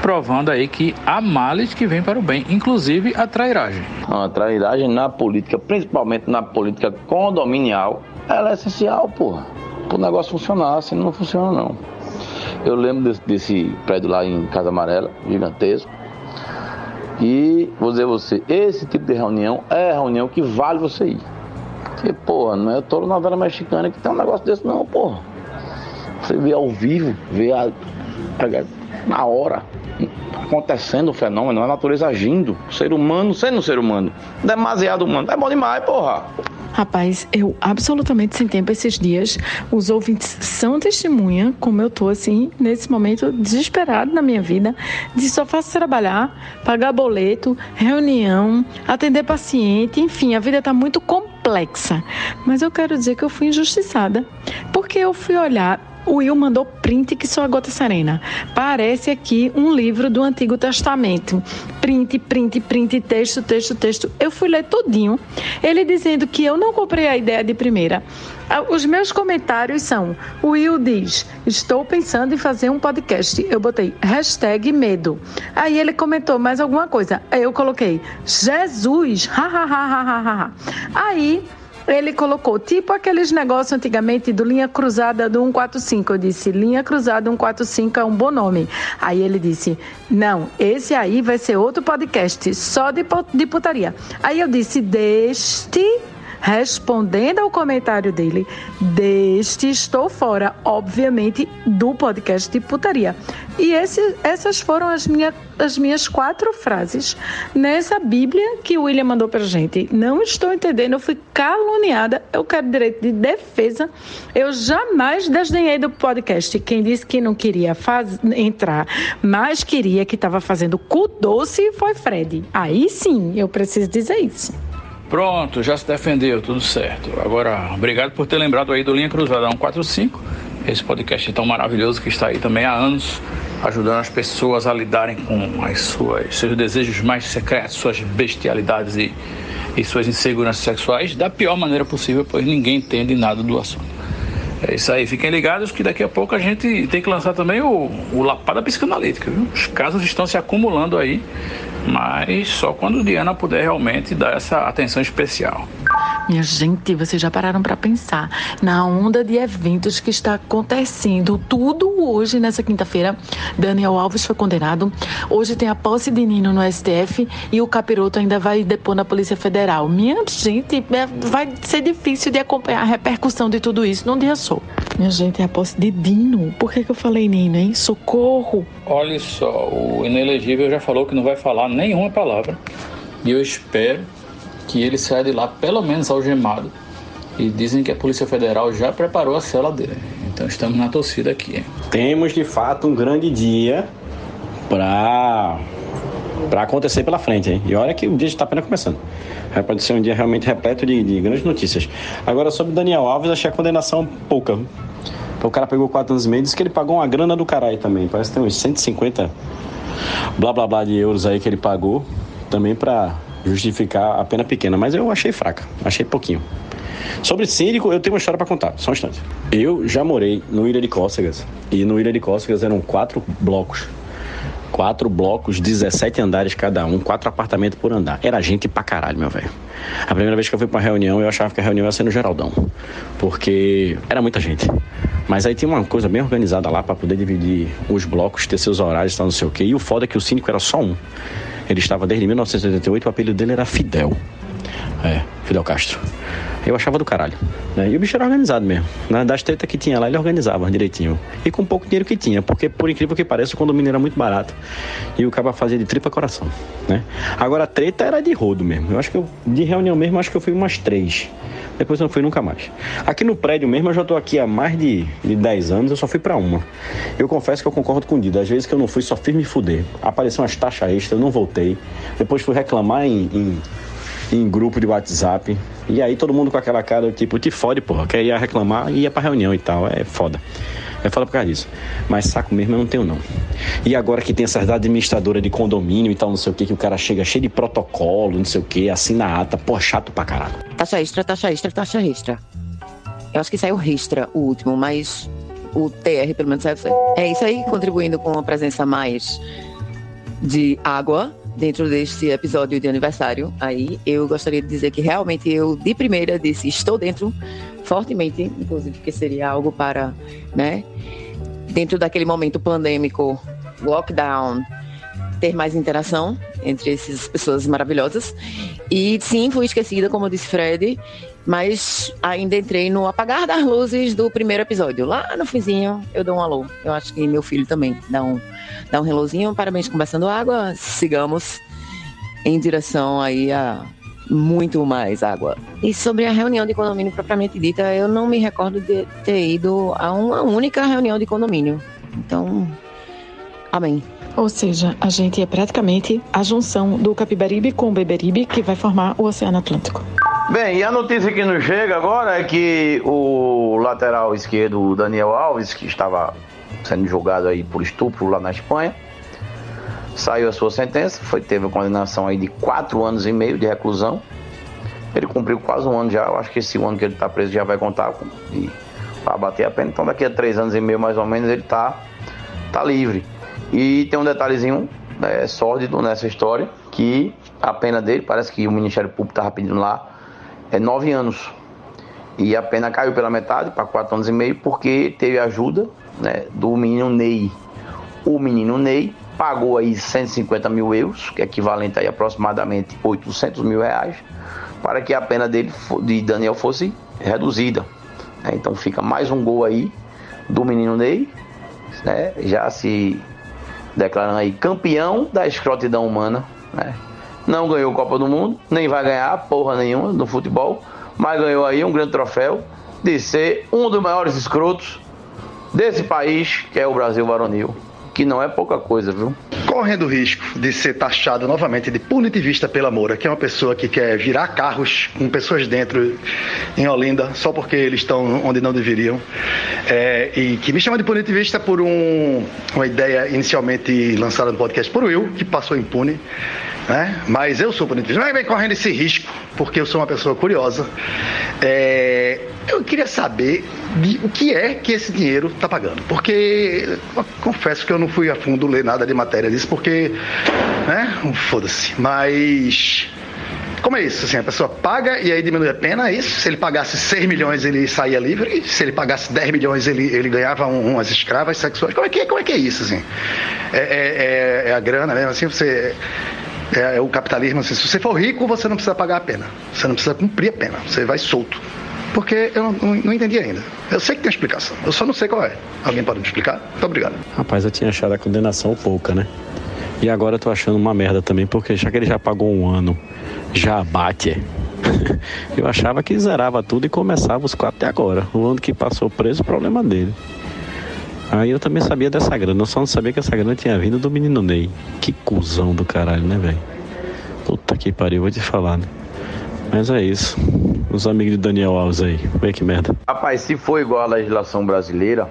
provando aí que há males que vêm para o bem, inclusive a trairagem. A trairagem na política, principalmente na política condominial, ela é essencial, porra para o negócio funcionar, assim não funciona não. Eu lembro desse, desse prédio lá em Casa Amarela, gigantesco. E vou dizer a você, esse tipo de reunião é a reunião que vale você ir. Porque, porra, não é toda novela mexicana que tem um negócio desse não, porra. Você vê ao vivo, vê a, na hora, acontecendo o fenômeno, a natureza agindo, o ser humano sendo ser humano. Demasiado humano. É bom demais, porra. Rapaz, eu absolutamente sem tempo esses dias. Os ouvintes são testemunha como eu tô assim, nesse momento desesperado na minha vida, de só faço trabalhar, pagar boleto, reunião, atender paciente, enfim, a vida tá muito complexa. Mas eu quero dizer que eu fui injustiçada, porque eu fui olhar o Will mandou print que só a gota serena. Parece aqui um livro do Antigo Testamento. Print, print, print, texto, texto, texto. Eu fui ler todinho. Ele dizendo que eu não comprei a ideia de primeira. Ah, os meus comentários são: o Will diz, estou pensando em fazer um podcast. Eu botei hashtag medo. Aí ele comentou mais alguma coisa. Aí eu coloquei Jesus, ha, ha, ha, ha, ha, ha. Aí ele colocou, tipo aqueles negócios antigamente do linha cruzada do 145. Eu disse, linha cruzada 145 é um bom nome. Aí ele disse, não, esse aí vai ser outro podcast, só de, de putaria. Aí eu disse, deste respondendo ao comentário dele, deste estou fora, obviamente, do podcast de putaria. E esse, essas foram as, minha, as minhas quatro frases nessa Bíblia que o William mandou pra gente. Não estou entendendo, eu fui caluniada, eu quero direito de defesa. Eu jamais desdenhei do podcast. Quem disse que não queria faz, entrar, mas queria que estava fazendo cu doce foi Fred. Aí sim, eu preciso dizer isso. Pronto, já se defendeu, tudo certo. Agora, obrigado por ter lembrado aí do Linha Cruzada 145, esse podcast tão maravilhoso que está aí também há anos, ajudando as pessoas a lidarem com as suas, seus desejos mais secretos, suas bestialidades e, e suas inseguranças sexuais da pior maneira possível, pois ninguém entende nada do assunto. É isso aí, fiquem ligados que daqui a pouco a gente tem que lançar também o, o Lapada Psicanalítica, viu? Os casos estão se acumulando aí mas só quando Diana puder realmente dar essa atenção especial. Minha gente, vocês já pararam para pensar na onda de eventos que está acontecendo tudo hoje nessa quinta-feira. Daniel Alves foi condenado. Hoje tem a posse de Nino no STF e o capiroto ainda vai depor na Polícia Federal. Minha gente, é, vai ser difícil de acompanhar a repercussão de tudo isso num dia só. Minha gente, é a posse de Dino. Por que, que eu falei Nino, hein? Socorro! Olha só, o inelegível já falou que não vai falar nenhuma palavra. E eu espero que ele saia de lá pelo menos algemado. E dizem que a Polícia Federal já preparou a cela dele. Então estamos na torcida aqui. Temos de fato um grande dia para para acontecer pela frente. Hein? E olha que o dia está apenas começando. Pode ser um dia realmente repleto de, de grandes notícias. Agora, sobre Daniel Alves, achei a condenação pouca. O cara pegou 4 anos e meio, disse que ele pagou uma grana do caralho também. Parece que tem uns 150 blá blá blá de euros aí que ele pagou também para justificar a pena pequena, mas eu achei fraca, achei pouquinho. Sobre síndico, eu tenho uma história para contar, só um instante. Eu já morei no Ilha de Cócegas, e no Ilha de Cócegas eram quatro blocos. Quatro blocos, 17 andares cada um, quatro apartamentos por andar. Era gente pra caralho, meu velho. A primeira vez que eu fui pra reunião, eu achava que a reunião ia ser no Geraldão. Porque era muita gente. Mas aí tinha uma coisa bem organizada lá para poder dividir os blocos, ter seus horários, tal, não sei o quê. E o foda é que o síndico era só um. Ele estava desde 1988, o apelido dele era Fidel. É, Fidel Castro. Eu achava do caralho. Né? E o bicho era organizado mesmo. Né? Das tretas que tinha lá, ele organizava direitinho. E com pouco dinheiro que tinha, porque por incrível que pareça, o condomínio era muito barato. E o cara fazia de tripa coração. Né? Agora a treta era de rodo mesmo. Eu acho que eu, de reunião mesmo, acho que eu fui umas três. Depois eu não fui nunca mais. Aqui no prédio mesmo, eu já tô aqui há mais de, de 10 anos, eu só fui para uma. Eu confesso que eu concordo com o Dida. Às vezes que eu não fui, só fiz me fuder. Apareceu umas taxas extras, eu não voltei. Depois fui reclamar em, em em grupo de WhatsApp. E aí todo mundo com aquela cara, tipo, te fode, porra. Quer ir reclamar e ia pra reunião e tal. É foda. É foda por causa disso. Mas saco mesmo eu não tenho, não. E agora que tem essas administradora de condomínio e tal, não sei o que, que o cara chega cheio de protocolo, não sei o que, assina a ata, pô, chato pra caralho. Taxa extra, taxa extra, taxa extra. Eu acho que saiu extra o último, mas o TR pelo menos saiu. É isso aí, contribuindo com a presença mais de água dentro deste episódio de aniversário aí, eu gostaria de dizer que realmente eu, de primeira, disse estou dentro fortemente, inclusive que seria algo para, né, dentro daquele momento pandêmico, lockdown, ter mais interação entre essas pessoas maravilhosas. E sim, fui esquecida, como disse Fred, mas ainda entrei no apagar das luzes do primeiro episódio. Lá no fizinho eu dou um alô. Eu acho que meu filho também dá um dá um relozinho. Parabéns, conversando água. Sigamos em direção aí a muito mais água. E sobre a reunião de condomínio propriamente dita, eu não me recordo de ter ido a uma única reunião de condomínio. Então, amém. Ou seja, a gente é praticamente a junção do Capibaribe com o Beberibe que vai formar o Oceano Atlântico. Bem, e a notícia que nos chega agora é que o lateral esquerdo Daniel Alves, que estava sendo julgado aí por estupro lá na Espanha. Saiu a sua sentença, foi, teve a condenação aí de quatro anos e meio de reclusão. Ele cumpriu quase um ano já, eu acho que esse ano que ele está preso já vai contar para bater a pena. Então daqui a três anos e meio mais ou menos ele está tá livre. E tem um detalhezinho é, sórdido nessa história, que a pena dele, parece que o Ministério Público estava pedindo lá, é nove anos. E a pena caiu pela metade, para quatro anos e meio, porque teve ajuda né, do menino Ney. O menino Ney pagou aí 150 mil euros, que é equivalente a aproximadamente 800 mil reais, para que a pena dele, de Daniel fosse reduzida. Né? Então fica mais um gol aí do menino Ney, né? já se declarando aí campeão da escrotidão humana. Né? Não ganhou Copa do Mundo, nem vai ganhar porra nenhuma no futebol, mas ganhou aí um grande troféu de ser um dos maiores escrotos desse país, que é o Brasil varonil. Que não é pouca coisa, viu? Correndo o risco de ser taxado novamente de punitivista pela Moura, que é uma pessoa que quer virar carros com pessoas dentro em Olinda, só porque eles estão onde não deveriam. É, e que me chama de punitivista por um, uma ideia inicialmente lançada no podcast por Will, que passou impune. Né? Mas eu sou punitivista. Mas vem correndo esse risco, porque eu sou uma pessoa curiosa. É, eu queria saber de, o que é que esse dinheiro está pagando. Porque confesso que eu não fui a fundo ler nada de matéria disso, porque. Né? Foda-se. Mas. Como é isso? Assim, a pessoa paga e aí diminui a pena, é isso? Se ele pagasse 6 milhões, ele saía livre? Se ele pagasse 10 milhões, ele, ele ganhava um, umas escravas sexuais? Como é que, como é, que é isso, assim? É, é, é, é a grana mesmo, assim? Você é, é, o capitalismo, assim, se você for rico, você não precisa pagar a pena. Você não precisa cumprir a pena. Você vai solto. Porque eu não, não, não, entendi ainda. Eu sei que tem explicação. Eu só não sei qual é. Alguém pode me explicar? Muito obrigado. Rapaz, eu tinha achado a condenação pouca, né? E agora eu tô achando uma merda também, porque já que ele já pagou um ano, já bate. eu achava que zerava tudo e começava os quatro até agora. O ano que passou preso, problema dele. Aí eu também sabia dessa grana, eu só não sabia que essa grana tinha vindo do menino Ney. Que cuzão do caralho, né, velho? Puta que pariu, vou te falar, né? Mas é isso. Os amigos de Daniel Alves aí, vê que merda. Rapaz, se for igual à legislação brasileira,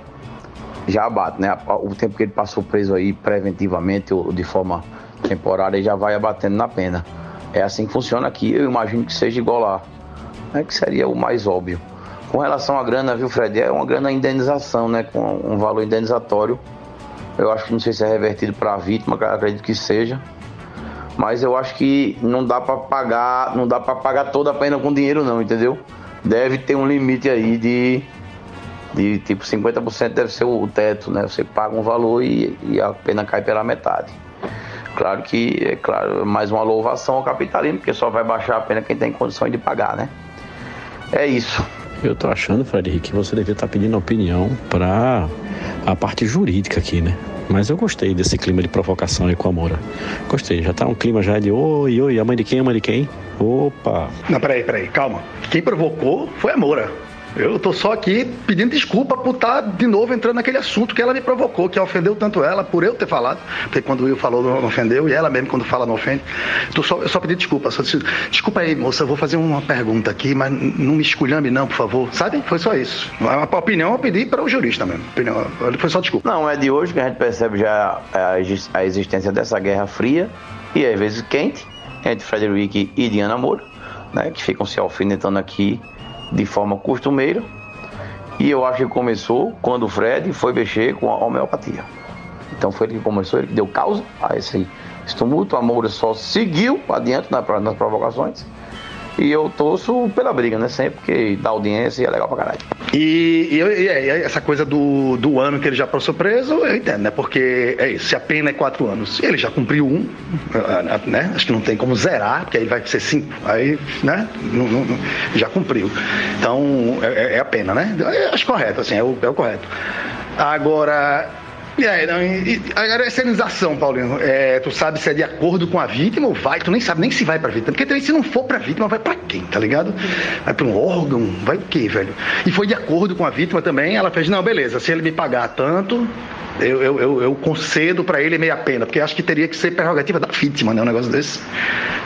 já bate, né? O tempo que ele passou preso aí preventivamente ou de forma temporária já vai abatendo na pena. É assim que funciona aqui. Eu imagino que seja igual lá. É que seria o mais óbvio. Com relação à grana, viu, Fred? É uma grana indenização, né? Com um valor indenizatório Eu acho que não sei se é revertido para a vítima, acredito que seja. Mas eu acho que não dá para pagar, não dá para pagar toda a pena com dinheiro não, entendeu? Deve ter um limite aí de de tipo 50% deve ser o teto, né? Você paga um valor e, e a pena cai pela metade. Claro que, é claro, mais uma louvação ao capitalismo, porque só vai baixar a pena quem tem condições de pagar, né? É isso. Eu tô achando, Fred, que você devia estar tá pedindo opinião para a parte jurídica aqui, né? Mas eu gostei desse clima de provocação aí com a Moura. Gostei, já tá um clima já de oi, oi, a mãe de quem, a mãe de quem? Opa! Não, peraí, peraí, calma. Quem provocou foi a Moura. Eu tô só aqui pedindo desculpa por estar tá de novo entrando naquele assunto que ela me provocou, que ofendeu tanto ela por eu ter falado, porque quando o Will falou não ofendeu e ela mesmo quando fala não ofende. Tô só, eu só pedi desculpa. Só disse, desculpa aí, moça, eu vou fazer uma pergunta aqui, mas não me esculhame não, por favor. Sabe? Foi só isso. A opinião eu pedi para o jurista mesmo. Opinião, foi só desculpa. Não, é de hoje que a gente percebe já a existência dessa guerra fria e às vezes quente entre Frederic e Diana Moura, né, que ficam se alfinetando aqui de forma costumeira. E eu acho que começou quando o Fred foi mexer com a homeopatia. Então foi ele que começou, ele que deu causa a esse, esse tumulto. A Moura só seguiu adiante nas provocações. E eu torço pela briga, né? Sempre, porque dá audiência e é legal pra caralho. E, e, e, essa coisa do, do ano que ele já passou preso, eu entendo, né? Porque é isso, se a pena é quatro anos, ele já cumpriu um, né? Acho que não tem como zerar, porque aí vai ser cinco. Aí, né? Não, não, já cumpriu. Então, é, é, a pena, né? Eu acho correto, assim, é o, é o correto. Agora, é, não, e, agora essa indenização, Paulinho, é, tu sabe se é de acordo com a vítima ou vai, tu nem sabe nem se vai pra vítima. Porque também se não for pra vítima, vai pra quem, tá ligado? Vai pra um órgão, vai o quê, velho? E foi de acordo com a vítima também, ela fez, não, beleza, se ele me pagar tanto, eu, eu, eu, eu concedo para ele meia pena, porque acho que teria que ser prerrogativa da vítima, né? Um negócio desse.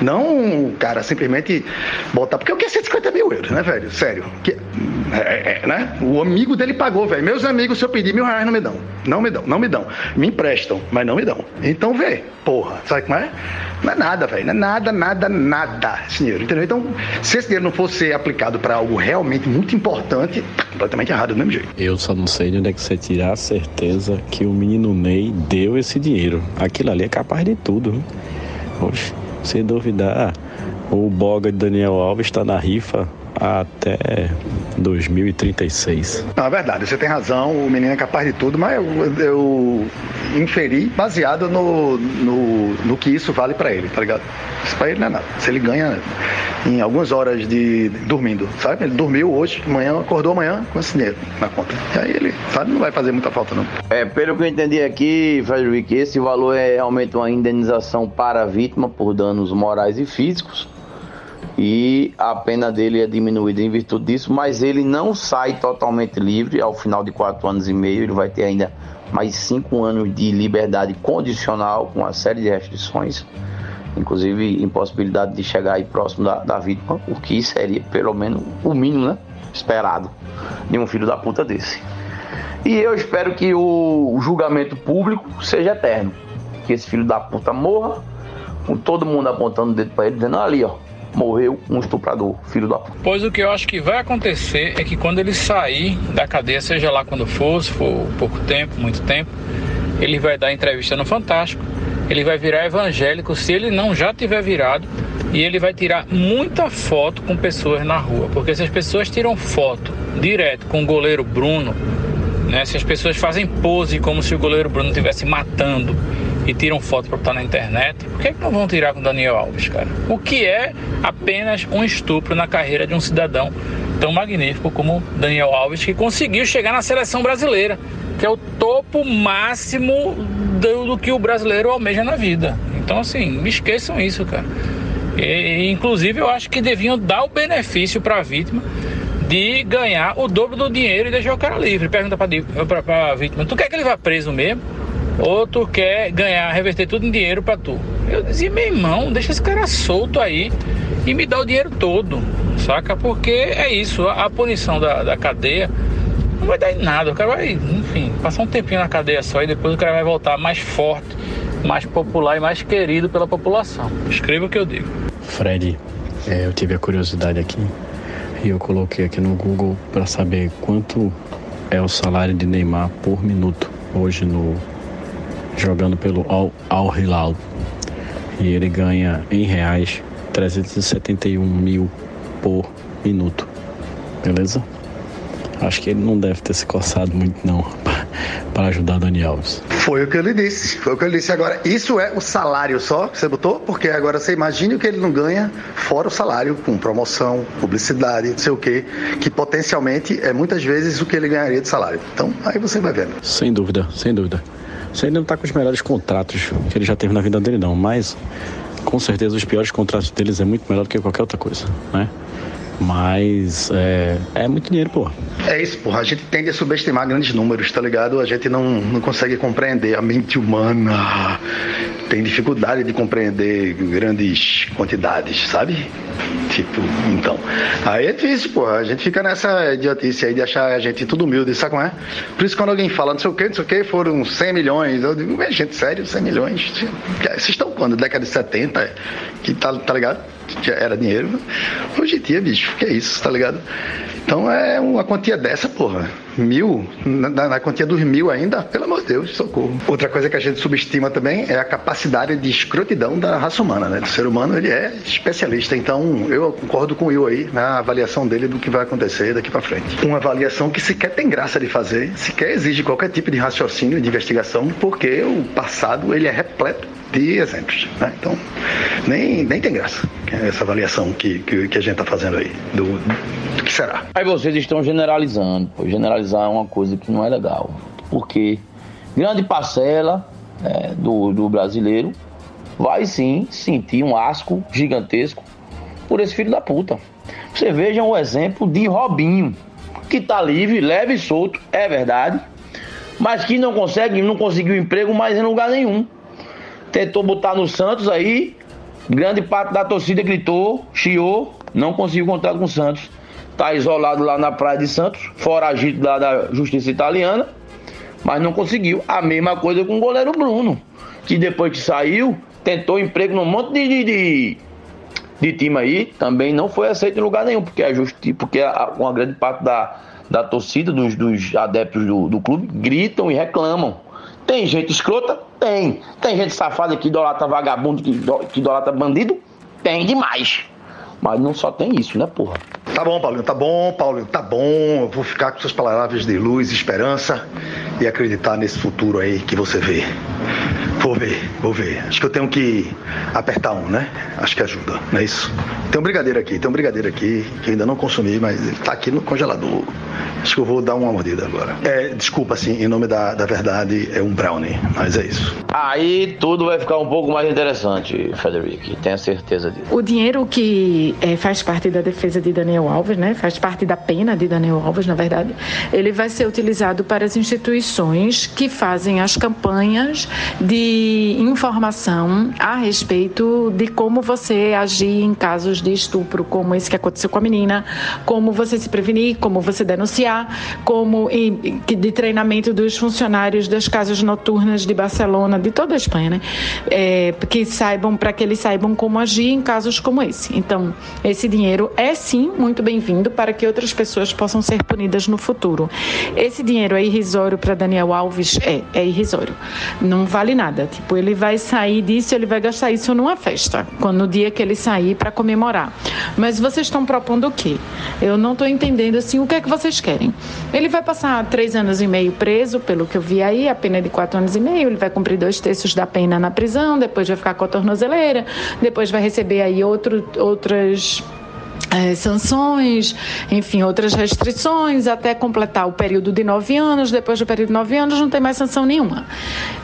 Não cara simplesmente botar. Porque o que é 150 mil euros, né, velho? Sério. Que, é, é, é, né? O amigo dele pagou, velho. Meus amigos, se eu pedir mil reais, não me dão. Não me dão, não me dão. Me emprestam, mas não me dão. Então vê, porra, sabe como é? Não é nada, velho. Não é nada, nada, nada esse dinheiro, entendeu? Então, se esse dinheiro não fosse aplicado para algo realmente muito importante, completamente errado do mesmo jeito. Eu só não sei de onde é que você tirar a certeza que o menino Ney deu esse dinheiro. Aquilo ali é capaz de tudo. Hein? Oxe, se duvidar, o Boga de Daniel Alves está na rifa até 2036. Não, é verdade, você tem razão, o menino é capaz de tudo, mas eu, eu inferi baseado no, no, no, que isso vale para ele, tá ligado? Isso pra ele não é nada. Se ele ganha em algumas horas de dormindo, sabe? Ele dormiu hoje, amanhã, acordou amanhã com esse dinheiro na conta. E aí ele, sabe, não vai fazer muita falta não. É, pelo que eu entendi aqui, Frederico, esse valor é realmente uma indenização para a vítima por danos morais e físicos e a pena dele é diminuída em virtude disso, mas ele não sai totalmente livre ao final de quatro anos e meio, ele vai ter ainda mais cinco anos de liberdade condicional com uma série de restrições, inclusive impossibilidade de chegar aí próximo da, da vítima, o que seria pelo menos o mínimo né, esperado de um filho da puta desse. E eu espero que o julgamento público seja eterno, que esse filho da puta morra, com todo mundo apontando o dedo para ele, dizendo ali, ó, morreu um estuprador, filho da puta. Pois o que eu acho que vai acontecer é que quando ele sair da cadeia, seja lá quando for, se for pouco tempo, muito tempo, ele vai dar entrevista no Fantástico, ele vai virar evangélico se ele não já tiver virado e ele vai tirar muita foto com pessoas na rua, porque se as pessoas tiram foto direto com o goleiro Bruno, né, se as pessoas fazem pose como se o goleiro Bruno estivesse matando e tiram foto para botar na internet, por que, que não vão tirar com Daniel Alves, cara? O que é apenas um estupro na carreira de um cidadão tão magnífico como Daniel Alves, que conseguiu chegar na seleção brasileira, que é o topo máximo do, do que o brasileiro almeja na vida. Então, assim, me esqueçam isso, cara. E, inclusive, eu acho que deviam dar o benefício para a vítima de ganhar o dobro do dinheiro e deixar o cara livre. Pergunta para a vítima: tu quer que ele vá preso mesmo? Ou tu quer ganhar, reverter tudo em dinheiro para tu. Eu dizia, meu irmão, deixa esse cara solto aí e me dá o dinheiro todo, saca? Porque é isso, a, a punição da, da cadeia não vai dar em nada. O cara vai, enfim, passar um tempinho na cadeia só e depois o cara vai voltar mais forte, mais popular e mais querido pela população. Escreva o que eu digo. Fred, é, eu tive a curiosidade aqui e eu coloquei aqui no Google para saber quanto é o salário de Neymar por minuto hoje no jogando pelo Al, Al Hilal. E ele ganha em reais 371 mil por minuto. Beleza? Acho que ele não deve ter se coçado muito não para ajudar Dani Alves. Foi o que ele disse. Foi o que ele disse. Agora, isso é o salário só que você botou? Porque agora você imagine o que ele não ganha fora o salário, com promoção, publicidade, não sei o quê, que potencialmente é muitas vezes o que ele ganharia de salário. Então, aí você vai vendo. Sem dúvida, sem dúvida. Você ainda não está com os melhores contratos que ele já teve na vida dele, não, mas com certeza os piores contratos deles é muito melhor do que qualquer outra coisa, né? Mas é, é muito dinheiro, pô. É isso, porra. A gente tende a subestimar grandes números, tá ligado? A gente não, não consegue compreender a mente humana. Tem dificuldade de compreender grandes quantidades, sabe? Tipo, então. Aí é difícil, porra. A gente fica nessa idiotice aí de achar a gente tudo humilde, sabe como é? Por isso quando alguém fala não sei o que, não sei o que, foram 100 milhões. Eu digo, gente, sério, 100 milhões? Vocês estão quando? Década de 70? Que tá, tá ligado? Era dinheiro. Hoje em dia, bicho, que é isso, tá ligado? Então é uma quantia dessa, porra. Mil, na, na, quantia dos mil ainda, pelo amor de Deus, socorro. Outra coisa que a gente subestima também é a capacidade de escrotidão da raça humana, né? Do ser humano, ele é especialista. Então, eu concordo com o Will aí na avaliação dele do que vai acontecer daqui para frente. Uma avaliação que sequer tem graça de fazer, sequer exige qualquer tipo de raciocínio, de investigação, porque o passado, ele é repleto de exemplos, né? Então, nem, nem tem graça essa avaliação que, que, que a gente está fazendo aí, do, do que será. Aí vocês estão generalizando, pô. generalizar uma coisa que não é legal. Porque grande parcela é, do, do brasileiro vai sim sentir um asco gigantesco por esse filho da puta. Você veja o exemplo de Robinho, que tá livre, leve e solto, é verdade, mas que não consegue, não conseguiu emprego mais em lugar nenhum. Tentou botar no Santos aí, grande parte da torcida gritou, chiou, não conseguiu contrato com o Santos tá isolado lá na Praia de Santos, foragido lá da Justiça Italiana, mas não conseguiu. A mesma coisa com o goleiro Bruno, que depois que saiu, tentou emprego num monte de, de, de, time aí, também não foi aceito em lugar nenhum, porque a justi porque a, uma grande parte da, da torcida, dos, dos adeptos do, do clube, gritam e reclamam. Tem gente escrota? Tem. Tem gente safada que idolatra vagabundo, que, que idolatra bandido? Tem demais. Mas não só tem isso, né, porra? Tá bom, Paulinho, tá bom, Paulinho, tá bom. Eu vou ficar com suas palavras de luz, esperança e acreditar nesse futuro aí que você vê. Vou ver, vou ver. Acho que eu tenho que apertar um, né? Acho que ajuda, não é isso? Tem um brigadeiro aqui, tem um brigadeiro aqui que ainda não consumi, mas ele tá aqui no congelador. Acho que eu vou dar uma mordida agora. É, desculpa, assim, em nome da, da verdade, é um brownie, mas é isso. Aí tudo vai ficar um pouco mais interessante, Frederico, tenha certeza disso. O dinheiro que é, faz parte da defesa de Daniel Alves, né? Faz parte da pena de Daniel Alves, na verdade. Ele vai ser utilizado para as instituições que fazem as campanhas de informação a respeito de como você agir em casos de estupro, como esse que aconteceu com a menina, como você se prevenir, como você denunciar, como de treinamento dos funcionários das casas noturnas de Barcelona, de toda a Espanha, né? É, que saibam, para que eles saibam como agir em casos como esse. Então, esse dinheiro é sim muito bem-vindo para que outras pessoas possam ser punidas no futuro. Esse dinheiro é irrisório para Daniel Alves? É, é irrisório. Não vale nada. Tipo, ele vai sair disso, ele vai gastar isso numa festa, quando no dia que ele sair para comemorar. Mas vocês estão propondo o quê? Eu não estou entendendo assim o que é que vocês querem. Ele vai passar três anos e meio preso, pelo que eu vi aí, a pena é de quatro anos e meio. Ele vai cumprir dois terços da pena na prisão, depois vai ficar com a tornozeleira, depois vai receber aí outro, outras é, sanções, enfim, outras restrições, até completar o período de nove anos. Depois do período de nove anos, não tem mais sanção nenhuma.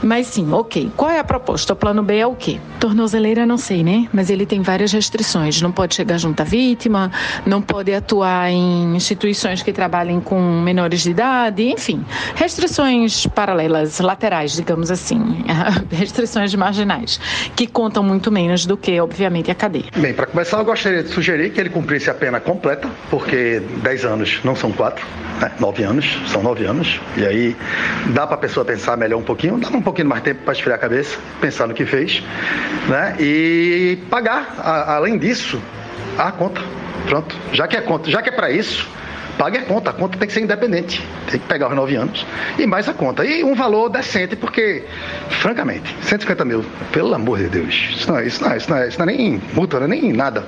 Mas sim, ok. Qual é a proposta? O plano B é o quê? Tornozeleira, não sei, né? Mas ele tem várias restrições. Não pode chegar junto à vítima, não pode atuar em instituições que trabalhem com menores de idade, enfim. Restrições paralelas, laterais, digamos assim. restrições marginais, que contam muito menos do que, obviamente, a cadeia. Bem, para começar, eu gostaria de sugerir que ele cumprisse a pena completa, porque 10 anos não são 4, né? 9 anos, são 9 anos. E aí dá para a pessoa pensar melhor um pouquinho, dá um pouquinho mais tempo para esfriar a cabeça, pensar no que fez, né? E pagar, a, além disso, a conta. Pronto. Já que é conta, já que é para isso, pague a conta. A conta tem que ser independente. Tem que pegar os nove anos e mais a conta. E um valor decente, porque, francamente, 150 mil, pelo amor de Deus, isso não é, isso não é, isso não é, isso não é nem multa, não é nem nada.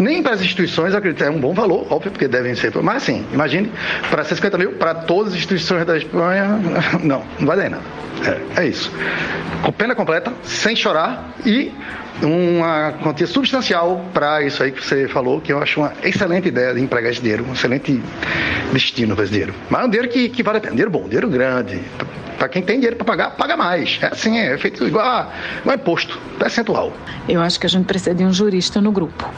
Nem para as instituições, acredito, é um bom valor, óbvio, porque devem ser. Mas assim, imagine, para 150 mil, para todas as instituições da Espanha, não, não dar nada. É, é isso. Com pena completa, sem chorar e uma quantia substancial para isso aí que você falou, que eu acho uma excelente ideia de empregar esse dinheiro, um excelente destino para esse dinheiro. Mas é um dinheiro que, que vale a pena, dinheiro bom, dinheiro grande. Para quem tem dinheiro para pagar, paga mais. É assim, é feito igual, a, igual a imposto, percentual. Eu acho que a gente precisa de um jurista no grupo,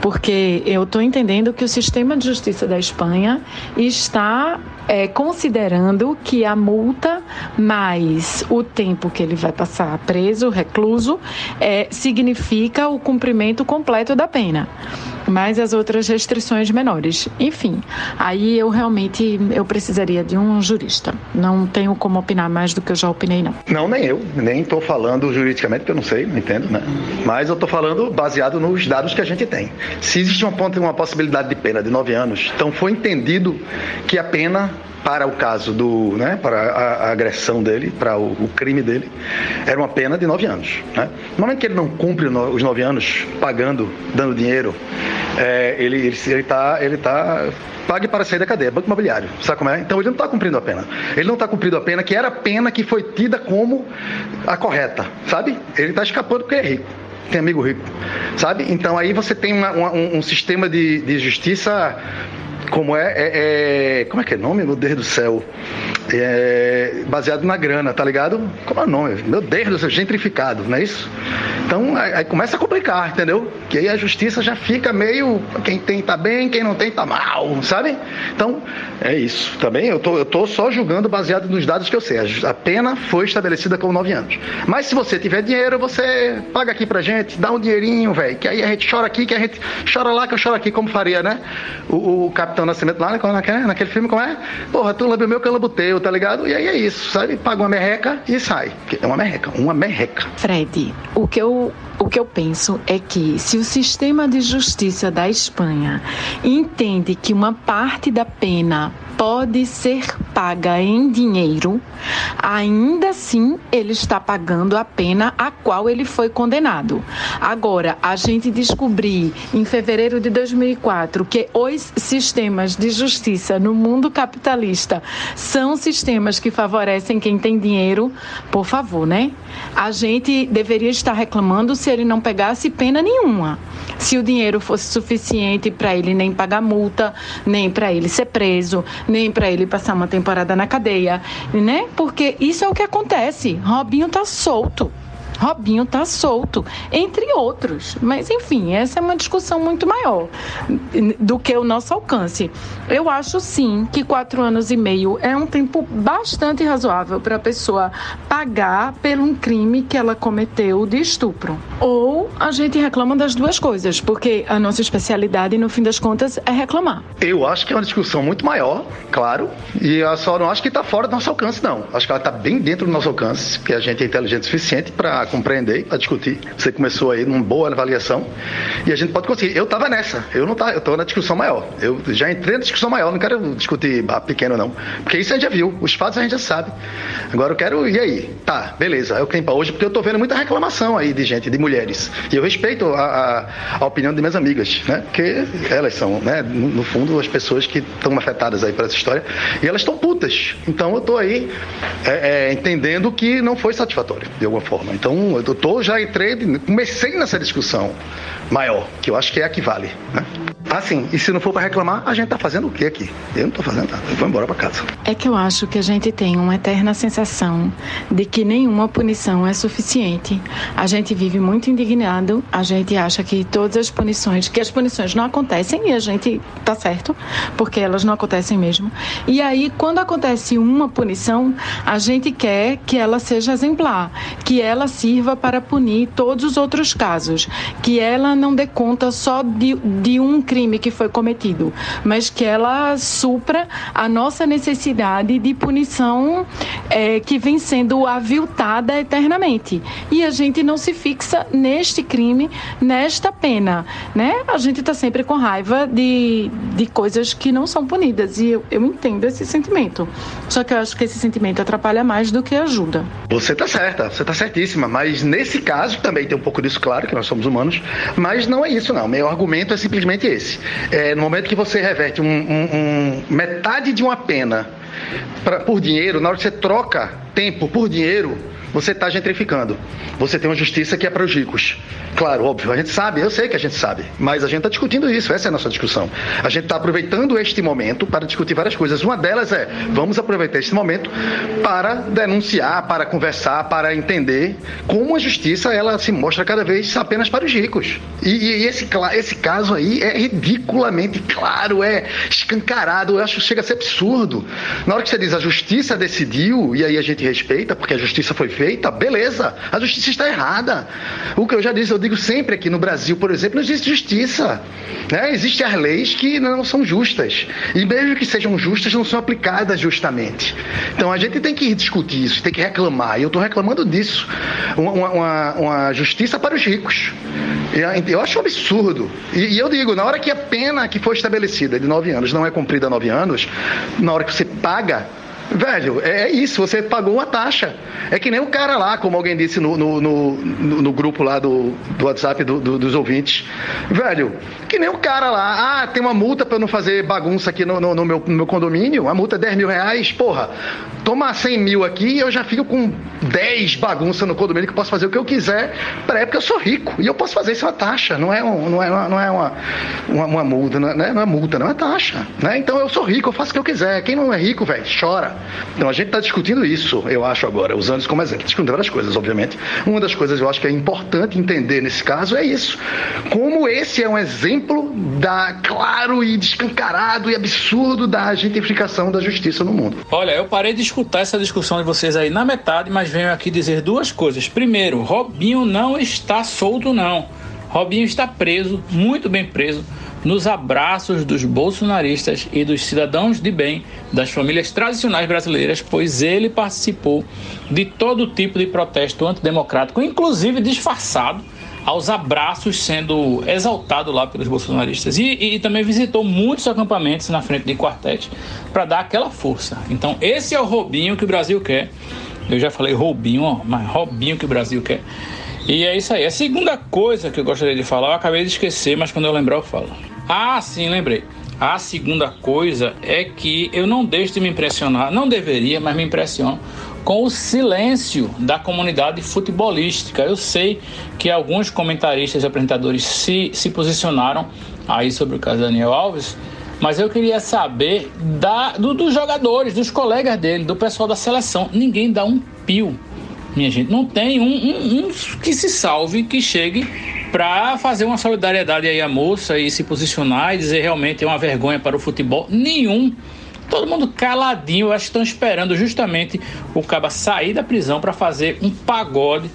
porque eu estou entendendo que o sistema de justiça da Espanha está é, considerando que a multa mais o tempo que ele vai passar preso, recluso, é, significa o cumprimento completo da pena mais as outras restrições menores. Enfim, aí eu realmente eu precisaria de um jurista. Não tenho como opinar mais do que eu já opinei, não. Não, nem eu. Nem estou falando juridicamente, porque eu não sei, não entendo, né? Mas eu estou falando baseado nos dados que a gente tem. Se existe uma, uma possibilidade de pena de nove anos, então foi entendido que a pena para o caso do, né, para a, agressão dele, para o, o, crime dele, era uma pena de nove anos. Né? No momento que ele não cumpre os nove anos pagando, dando dinheiro, é, ele está ele, ele tá, ele tá pague para sair da cadeia, banco imobiliário, sabe como é? Então ele não está cumprindo a pena. Ele não está cumprindo a pena que era a pena que foi tida como a correta, sabe? Ele está escapando porque é rico tem amigo rico, sabe? Então aí você tem uma, uma, um, um, sistema de, de justiça como é, é, é, Como é que é nome, meu Deus do céu? É, baseado na grana, tá ligado? Como é o nome? Meu Deus do céu, gentrificado, não é isso? Então aí, começa a complicar, entendeu? Que aí a justiça já fica meio. Quem tem tá bem, quem não tem tá mal, sabe? Então, é isso. Também eu tô, eu tô só julgando baseado nos dados que eu sei. A pena foi estabelecida com nove anos. Mas se você tiver dinheiro, você paga aqui pra gente, dá um dinheirinho, velho. Que aí a gente chora aqui, que a gente chora lá, que eu choro aqui, como faria, né? O, o Capitão Nascimento lá naquele, naquele filme, como é? Porra, tu lambe o meu que eu lambo teu, tá ligado? E aí é isso, sabe? Paga uma merreca e sai. É uma merreca, uma merreca. Fred, o que eu o que eu penso é que se o sistema de justiça da Espanha entende que uma parte da pena pode ser paga em dinheiro, ainda assim ele está pagando a pena a qual ele foi condenado. Agora, a gente descobrir em fevereiro de 2004 que os sistemas de justiça no mundo capitalista são sistemas que favorecem quem tem dinheiro, por favor, né? A gente deveria estar reclamando se ele não pegasse pena nenhuma. Se o dinheiro fosse suficiente para ele nem pagar multa, nem para ele ser preso, nem para ele passar uma temporada na cadeia, né? Porque isso é o que acontece. Robinho tá solto. Robinho tá solto, entre outros. Mas, enfim, essa é uma discussão muito maior do que o nosso alcance. Eu acho sim que quatro anos e meio é um tempo bastante razoável para a pessoa pagar pelo um crime que ela cometeu de estupro. Ou a gente reclama das duas coisas, porque a nossa especialidade, no fim das contas, é reclamar. Eu acho que é uma discussão muito maior, claro, e eu só não acho que está fora do nosso alcance, não. Acho que ela está bem dentro do nosso alcance, que a gente é inteligente o suficiente para compreender, para discutir. Você começou aí numa boa avaliação e a gente pode conseguir. Eu estava nessa, eu não tá, eu estou na discussão maior. Eu já entrei na discussão maior, não quero discutir pequeno não, porque isso a gente já viu, os fatos a gente já sabe. Agora eu quero, e aí? Tá, beleza, é o hoje, porque eu estou vendo muita reclamação aí de gente, de mulheres. E eu respeito a, a, a opinião de minhas amigas, né? Porque elas são, né, no, no fundo, as pessoas que estão afetadas aí por essa história e elas estão putas. Então eu estou aí é, é, entendendo que não foi satisfatório, de alguma forma. Então eu tô, já entrei, comecei nessa discussão maior, que eu acho que é a que vale. Né? Assim, e se não for para reclamar, a gente tá fazendo o que aqui? Eu não tô fazendo nada, eu vou embora para casa. É que eu acho que a gente tem uma eterna sensação de que nenhuma punição é suficiente. A gente vive muito indignado, a gente acha que todas as punições, que as punições não acontecem e a gente tá certo, porque elas não acontecem mesmo. E aí, quando acontece uma punição, a gente quer que ela seja exemplar, que ela sirva para punir todos os outros casos, que ela não dê conta só de, de um crime que foi cometido, mas que ela supra a nossa necessidade de punição é, que vem sendo aviltada eternamente. E a gente não se fixa neste crime, nesta pena, né? A gente está sempre com raiva de, de coisas que não são punidas e eu, eu entendo esse sentimento. Só que eu acho que esse sentimento atrapalha mais do que ajuda. Você tá certa, você tá certíssima, mas nesse caso também tem um pouco disso, claro, que nós somos humanos, mas não é isso não. Meu argumento é simplesmente esse. É, no momento que você reverte um, um, um metade de uma pena pra, por dinheiro, na hora que você troca tempo por dinheiro, você está gentrificando. Você tem uma justiça que é para os ricos. Claro, óbvio, a gente sabe, eu sei que a gente sabe, mas a gente está discutindo isso, essa é a nossa discussão. A gente está aproveitando este momento para discutir várias coisas. Uma delas é, vamos aproveitar este momento para denunciar, para conversar, para entender como a justiça ela se mostra cada vez apenas para os ricos. E, e esse, esse caso aí é ridiculamente claro, é escancarado, eu acho que chega a ser absurdo. Na hora que você diz a justiça decidiu, e aí a gente respeita, porque a justiça foi feita, beleza, a justiça está errada. O que eu já disse, eu digo sempre aqui no Brasil, por exemplo, não existe justiça. Né? Existem as leis que não são justas. E mesmo que sejam justas, não são aplicadas justamente. Então a gente tem que discutir isso, tem que reclamar. E eu estou reclamando disso. Uma, uma, uma, justiça para os ricos. Eu acho um absurdo. E, e, eu digo, na hora que a pena que foi estabelecida de nove anos não é cumprida nove anos, na hora que você paga Velho, é, é isso, você pagou uma taxa. É que nem o cara lá, como alguém disse no, no, no, no grupo lá do, do WhatsApp do, do, dos ouvintes. Velho, que nem o cara lá, ah, tem uma multa para eu não fazer bagunça aqui no, no, no, meu, meu condomínio, a multa é 10 mil reais, porra, toma 100 mil aqui eu já fico com 10 bagunças no condomínio que eu posso fazer o que eu quiser, para época eu sou rico e eu posso fazer isso é uma taxa, não é, um, não é, uma, não é uma, uma, uma multa, não é, não é multa, não é taxa, né? Então eu sou rico, eu faço o que eu quiser, quem não é rico, velho, chora. Então a gente está discutindo isso, eu acho agora, usando isso como exemplo. Discutindo várias coisas, obviamente. Uma das coisas eu acho que é importante entender nesse caso é isso. Como esse é um exemplo da claro e descancarado e absurdo da gentrificação da justiça no mundo. Olha, eu parei de escutar essa discussão de vocês aí na metade, mas venho aqui dizer duas coisas. Primeiro, Robinho não está solto, não. Robinho está preso, muito bem preso nos abraços dos bolsonaristas e dos cidadãos de bem das famílias tradicionais brasileiras, pois ele participou de todo tipo de protesto antidemocrático, inclusive disfarçado aos abraços sendo exaltado lá pelos bolsonaristas. E, e, também visitou muitos acampamentos na frente de quartéis para dar aquela força. Então, esse é o Robinho que o Brasil quer. Eu já falei Robinho, ó, mas Robinho que o Brasil quer. E é isso aí. A segunda coisa que eu gostaria de falar, eu acabei de esquecer, mas quando eu lembrar eu falo. Ah, sim, lembrei. A segunda coisa é que eu não deixo de me impressionar, não deveria, mas me impressiono com o silêncio da comunidade futebolística. Eu sei que alguns comentaristas e apresentadores se, se posicionaram aí sobre o caso Daniel Alves, mas eu queria saber da, do, dos jogadores, dos colegas dele, do pessoal da seleção. Ninguém dá um pio, minha gente. Não tem um, um, um que se salve, que chegue para fazer uma solidariedade aí à moça e se posicionar e dizer realmente é uma vergonha para o futebol. Nenhum. Todo mundo caladinho, eu acho que estão esperando justamente o Caba sair da prisão para fazer um pagode,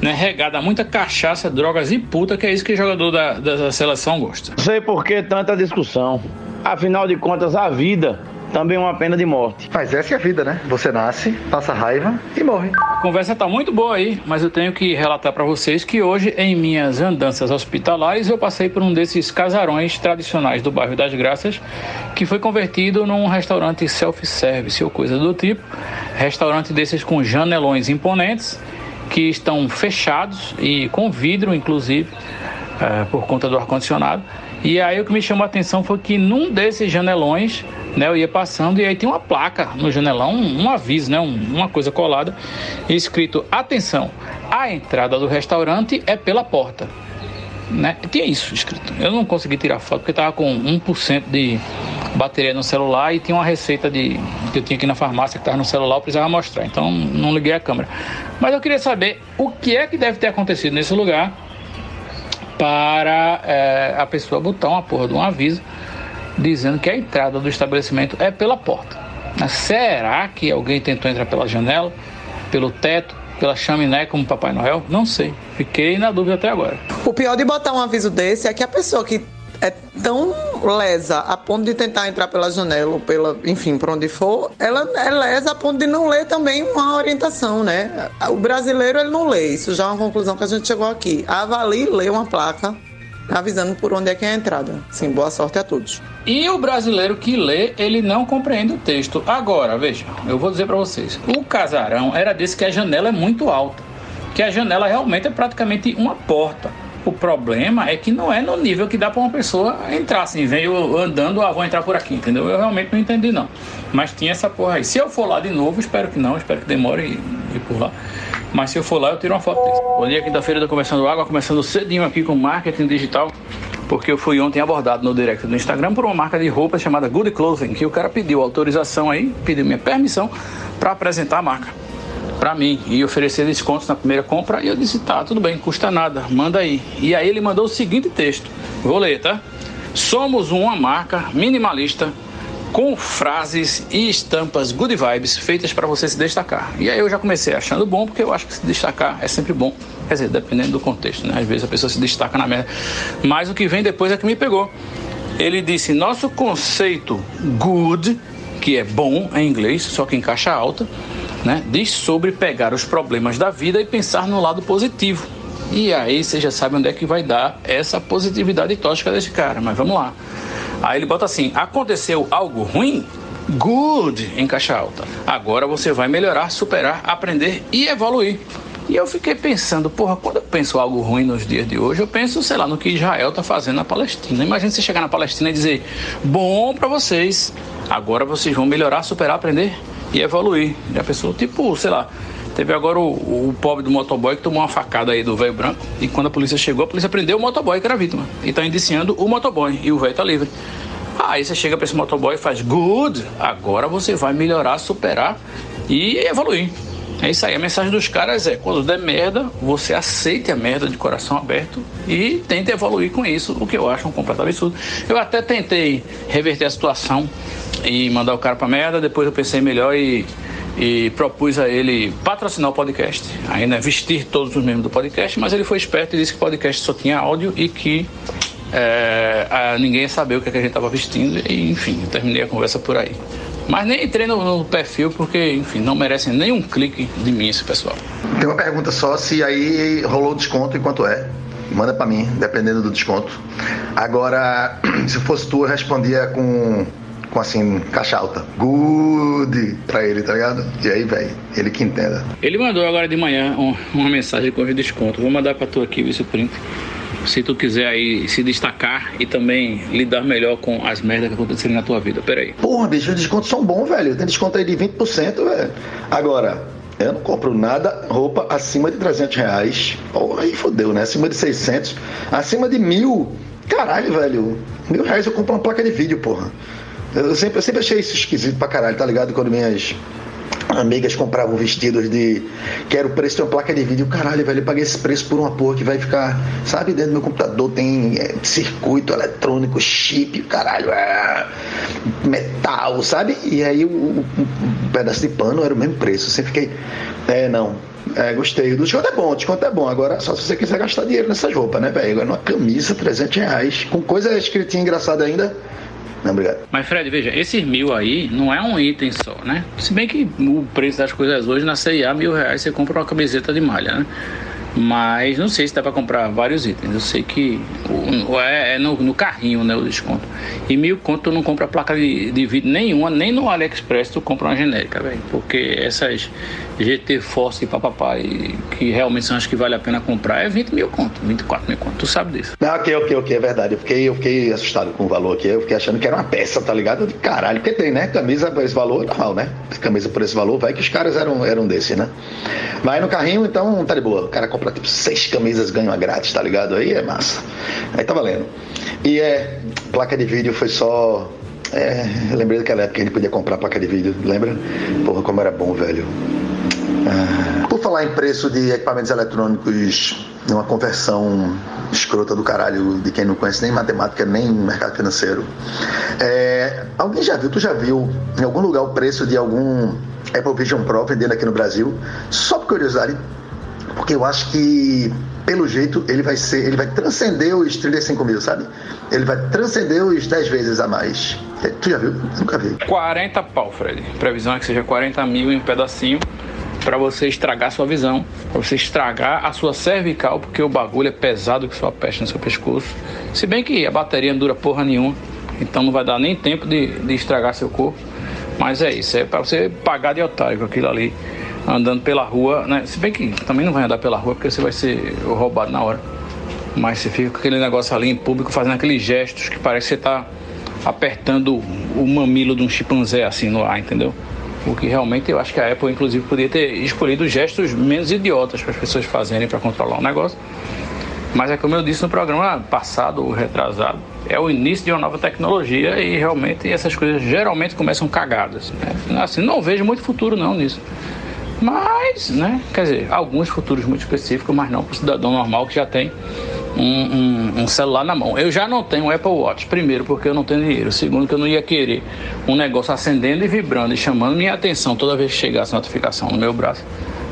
né, regado a muita cachaça, drogas e puta, que é isso que o jogador da, da seleção gosta. Sei por que tanta discussão. Afinal de contas, a vida também uma pena de morte. Mas essa é a vida, né? Você nasce, passa raiva e morre. A conversa tá muito boa aí, mas eu tenho que relatar para vocês que hoje, em minhas andanças hospitalares, eu passei por um desses casarões tradicionais do bairro das Graças, que foi convertido num restaurante self-service ou coisa do tipo. Restaurante desses com janelões imponentes, que estão fechados e com vidro, inclusive, é, por conta do ar-condicionado. E aí o que me chamou a atenção foi que num desses janelões né? Eu ia passando e aí tem uma placa no janelão, um, um aviso, né? Um, uma coisa colada, escrito: atenção, a entrada do restaurante é pela porta. Né? Tinha isso escrito. Eu não consegui tirar foto porque estava com 1% de bateria no celular e tinha uma receita de que eu tinha aqui na farmácia que estava no celular, eu precisava mostrar. Então não liguei a câmera. Mas eu queria saber o que é que deve ter acontecido nesse lugar para é, a pessoa botar uma porra de um aviso dizendo que a entrada do estabelecimento é pela porta. Será que alguém tentou entrar pela janela, pelo teto, pela chaminé como Papai Noel? Não sei. Fiquei na dúvida até agora. O pior de botar um aviso desse é que a pessoa que é tão lesa a ponto de tentar entrar pela janela ou pela, enfim, por onde for, ela é lesa a ponto de não ler também uma orientação, né? O brasileiro ele não lê, isso já é uma conclusão que a gente chegou aqui. Avalie ler uma placa avisando por onde é que é a entrada. Sim, boa sorte a todos. E o brasileiro que lê, ele não compreende o texto. Agora, veja, eu vou dizer para vocês. O casarão era desse que a janela é muito alta. Que a janela realmente é praticamente uma porta. O problema é que não é no nível que dá para uma pessoa entrar assim, veio andando, ah, vou entrar por aqui, entendeu? Eu realmente não entendi não. Mas tinha essa porra aí. Se eu for lá de novo, espero que não, espero que demore e ir por lá. Mas se eu for lá, eu tiro uma foto disso. Bom dia, quinta-feira do Conversando Água, começando cedinho aqui com marketing digital, porque eu fui ontem abordado no direct do Instagram por uma marca de roupa chamada Good Clothing, que o cara pediu autorização aí, pediu minha permissão para apresentar a marca para mim e oferecer descontos na primeira compra. E eu disse: tá, tudo bem, custa nada, manda aí. E aí ele mandou o seguinte texto: vou ler, tá? Somos uma marca minimalista com frases e estampas good vibes feitas para você se destacar. E aí eu já comecei achando bom, porque eu acho que se destacar é sempre bom. Quer dizer, dependendo do contexto, né? Às vezes a pessoa se destaca na merda. Mas o que vem depois é que me pegou. Ele disse: nosso conceito good, que é bom em inglês, só que em caixa alta, né? Diz sobre pegar os problemas da vida e pensar no lado positivo. E aí você já sabe onde é que vai dar essa positividade tóxica desse cara, mas vamos lá. Aí ele bota assim: aconteceu algo ruim? Good em caixa alta. Agora você vai melhorar, superar, aprender e evoluir. E eu fiquei pensando, porra, quando eu penso algo ruim nos dias de hoje, eu penso, sei lá, no que Israel está fazendo na Palestina. Imagina você chegar na Palestina e dizer: bom para vocês, agora vocês vão melhorar, superar, aprender e evoluir. Já pensou, tipo, sei lá, teve agora o, o pobre do motoboy que tomou uma facada aí do velho branco e quando a polícia chegou, a polícia prendeu o motoboy que era vítima e tá indiciando o motoboy e o velho tá livre. Aí você chega para esse motoboy e faz good, agora você vai melhorar, superar e evoluir. É isso aí, a mensagem dos caras é: quando der merda, você aceite a merda de coração aberto e tente evoluir com isso, o que eu acho um completo absurdo. Eu até tentei reverter a situação e mandar o cara pra merda, depois eu pensei melhor e, e propus a ele patrocinar o podcast, ainda vestir todos os membros do podcast, mas ele foi esperto e disse que o podcast só tinha áudio e que é, ninguém ia saber o que, é que a gente estava vestindo, e enfim, terminei a conversa por aí. Mas nem entrei no, no, perfil porque, enfim, não merecem nenhum clique de mim esse pessoal. Tem uma pergunta só se aí rolou desconto e quanto é. Manda para mim, dependendo do desconto. Agora, se fosse tu, eu respondia com com assim, caixa alta. Good pra ele, tá ligado? E aí, velho, ele que entenda. Ele mandou agora de manhã uma mensagem com desconto. Vou mandar pra tu aqui, viu, print se tu quiser aí se destacar e também lidar melhor com as merdas que aconteceram na tua vida. Pera aí. Porra, bicho, os descontos são bons, velho. Tem desconto aí de 20%, velho. Agora, eu não compro nada, roupa acima de 300 reais. Porra, aí fodeu, né? Acima de 600. Acima de mil. Caralho, velho. Mil reais eu compro uma placa de vídeo, porra. Eu sempre, eu sempre achei isso esquisito pra caralho, tá ligado? Quando minhas amigas compravam vestidos de. que era o preço de uma placa de vídeo. Caralho, velho, eu paguei esse preço por uma porra que vai ficar. Sabe, dentro do meu computador tem é, circuito eletrônico, chip, caralho, é, metal, sabe? E aí o, o, o, pedaço de pano era o mesmo preço. Sempre fiquei. É, não. É, gostei. O desconto é bom, o desconto é bom. Agora, só se você quiser gastar dinheiro nessas roupas, né, velho? Agora, uma camisa, 300 reais, com coisa escritinha engraçada ainda. Não, obrigado. Mas, Fred, veja, esses mil aí não é um item só, né? Se bem que o preço das coisas hoje na CIA, mil reais você compra uma camiseta de malha, né? Mas não sei se dá para comprar vários itens. Eu sei que o, é, é no, no, carrinho né, o desconto. E mil conto tu não compra placa de, de vídeo nenhuma, nem no AliExpress tu compra uma genérica, velho. Porque essas GT Force e papapá, que realmente são as que vale a pena comprar, é 20 mil conto, 24 mil conto. Tu sabe disso. Não, ok, ok, ok, é verdade. Eu fiquei, eu fiquei assustado com o valor aqui. Eu fiquei achando que era uma peça, tá ligado? De caralho, porque tem, né? Camisa por esse valor, normal, né? Camisa por esse valor, vai que os caras eram, eram desse, né? Vai no carrinho, então tá de boa. O cara compra tipo seis camisas, ganha grátis, tá ligado? Aí é massa. Aí tá valendo. E é, placa de vídeo foi só é, lembrei daquela época que a gente podia comprar placa de vídeo, lembra? Porra, como era bom, velho. Ah, por falar em preço de equipamentos eletrônicos, uma conversão escrota do caralho de quem não conhece nem matemática nem mercado financeiro. É, alguém já viu, tu já viu em algum lugar o preço de algum Apple Vision Pro vendendo aqui no Brasil, só por curiosidade, porque eu acho que pelo jeito ele vai ser, ele vai transcender os 35 mil, sabe? Ele vai transcender os 10 vezes a mais. Tu já viu? Nunca vi. 40 pau, Fred. Previsão é que seja 40 mil em um pedacinho para você estragar sua visão, para você estragar a sua cervical, porque o bagulho é pesado que sua peste no seu pescoço. Se bem que a bateria não dura porra nenhuma, então não vai dar nem tempo de, de estragar seu corpo. Mas é isso, é para você pagar de otário com aquilo ali, andando pela rua, né? Se bem que também não vai andar pela rua porque você vai ser roubado na hora. Mas você fica com aquele negócio ali em público fazendo aqueles gestos que parece que você tá apertando o mamilo de um chimpanzé assim no ar, entendeu? O que realmente eu acho que a Apple, inclusive, podia ter escolhido gestos menos idiotas para as pessoas fazerem para controlar o negócio. Mas é como eu disse no programa passado, retrasado, é o início de uma nova tecnologia e realmente essas coisas geralmente começam cagadas. Né? Assim, não vejo muito futuro não nisso. Mas, né, quer dizer, alguns futuros muito específicos, mas não para o cidadão normal que já tem um, um, um, celular na mão. Eu já não tenho Apple Watch. Primeiro, porque eu não tenho dinheiro. Segundo, que eu não ia querer um negócio acendendo e vibrando e chamando minha atenção toda vez que chegasse notificação no meu braço.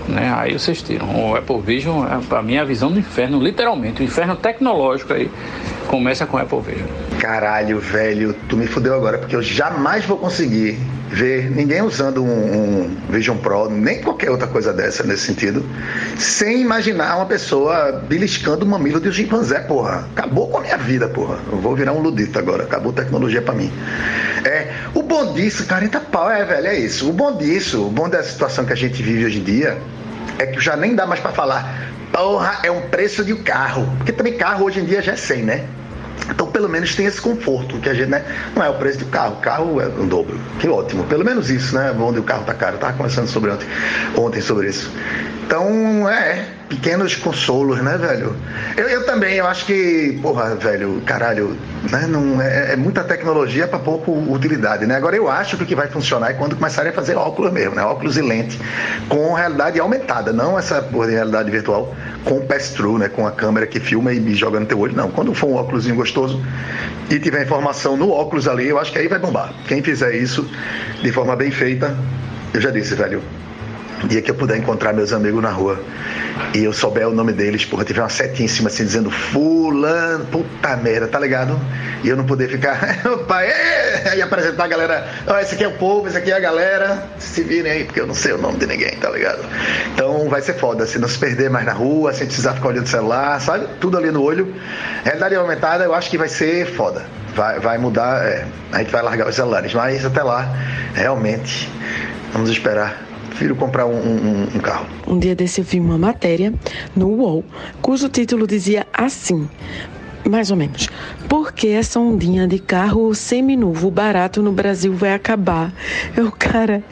Né? Aí vocês tiram. O Apple Vision, é a minha visão do inferno, literalmente. O inferno tecnológico aí começa com Apple Vision. Caralho, velho, tu me fudeu agora, porque eu jamais vou conseguir ver ninguém usando um, um, Vision Pro, nem qualquer outra coisa dessa nesse sentido, sem imaginar uma pessoa beliscando o mamilo de um chimpanzé, porra. Acabou com a minha vida, porra. Eu vou virar um ludito agora, acabou a tecnologia para mim. É, o bom disso, 40 pau, é, velho, é isso. O bom disso, o bom da situação que a gente vive hoje em dia, é que já nem dá mais para falar, porra, é um preço de um carro. Porque também carro hoje em dia já é 100, né? Então, pelo menos tem esse conforto, que a gente, né? Não é o preço do carro, o carro é um dobro. Que ótimo. Pelo menos isso, né? Onde o carro tá caro. Eu tava conversando sobre ontem, ontem sobre isso. Então, é, pequenos consolos, né, velho? Eu, eu também, eu acho que, porra, velho, caralho, né? Não, é, é muita tecnologia para pouco utilidade, né? Agora, eu acho que o que vai funcionar é quando começarem a fazer óculos mesmo, né? Óculos e lente com realidade aumentada, não essa porra de realidade virtual com pass-through, né? Com a câmera que filma e joga no teu olho, não. Quando for um óculos gostoso e tiver informação no óculos ali, eu acho que aí vai bombar. Quem fizer isso de forma bem feita, eu já disse, velho, dia que eu puder encontrar meus amigos na rua e eu souber o nome deles, porra, tiver uma setinha em cima assim dizendo fulano, puta merda, tá ligado? E eu não poder ficar, opa, é, e apresentar a galera, oh, esse aqui é o povo, esse aqui é a galera, se virem aí, porque eu não sei o nome de ninguém, tá ligado? Então vai ser foda, se não se perder mais na rua, sem precisar ficar olhando o celular, sabe? Tudo ali no olho. Realidade aumentada, eu acho que vai ser foda. Vai, vai mudar, é, a gente vai largar os celulares, mas até lá, realmente, vamos esperar prefiro comprar um, um, um, carro. Um dia desse eu vi uma matéria no UOL, cujo título dizia assim: mais ou menos. Porque essa ondinha de carro seminovo barato no Brasil vai acabar. Eu, cara,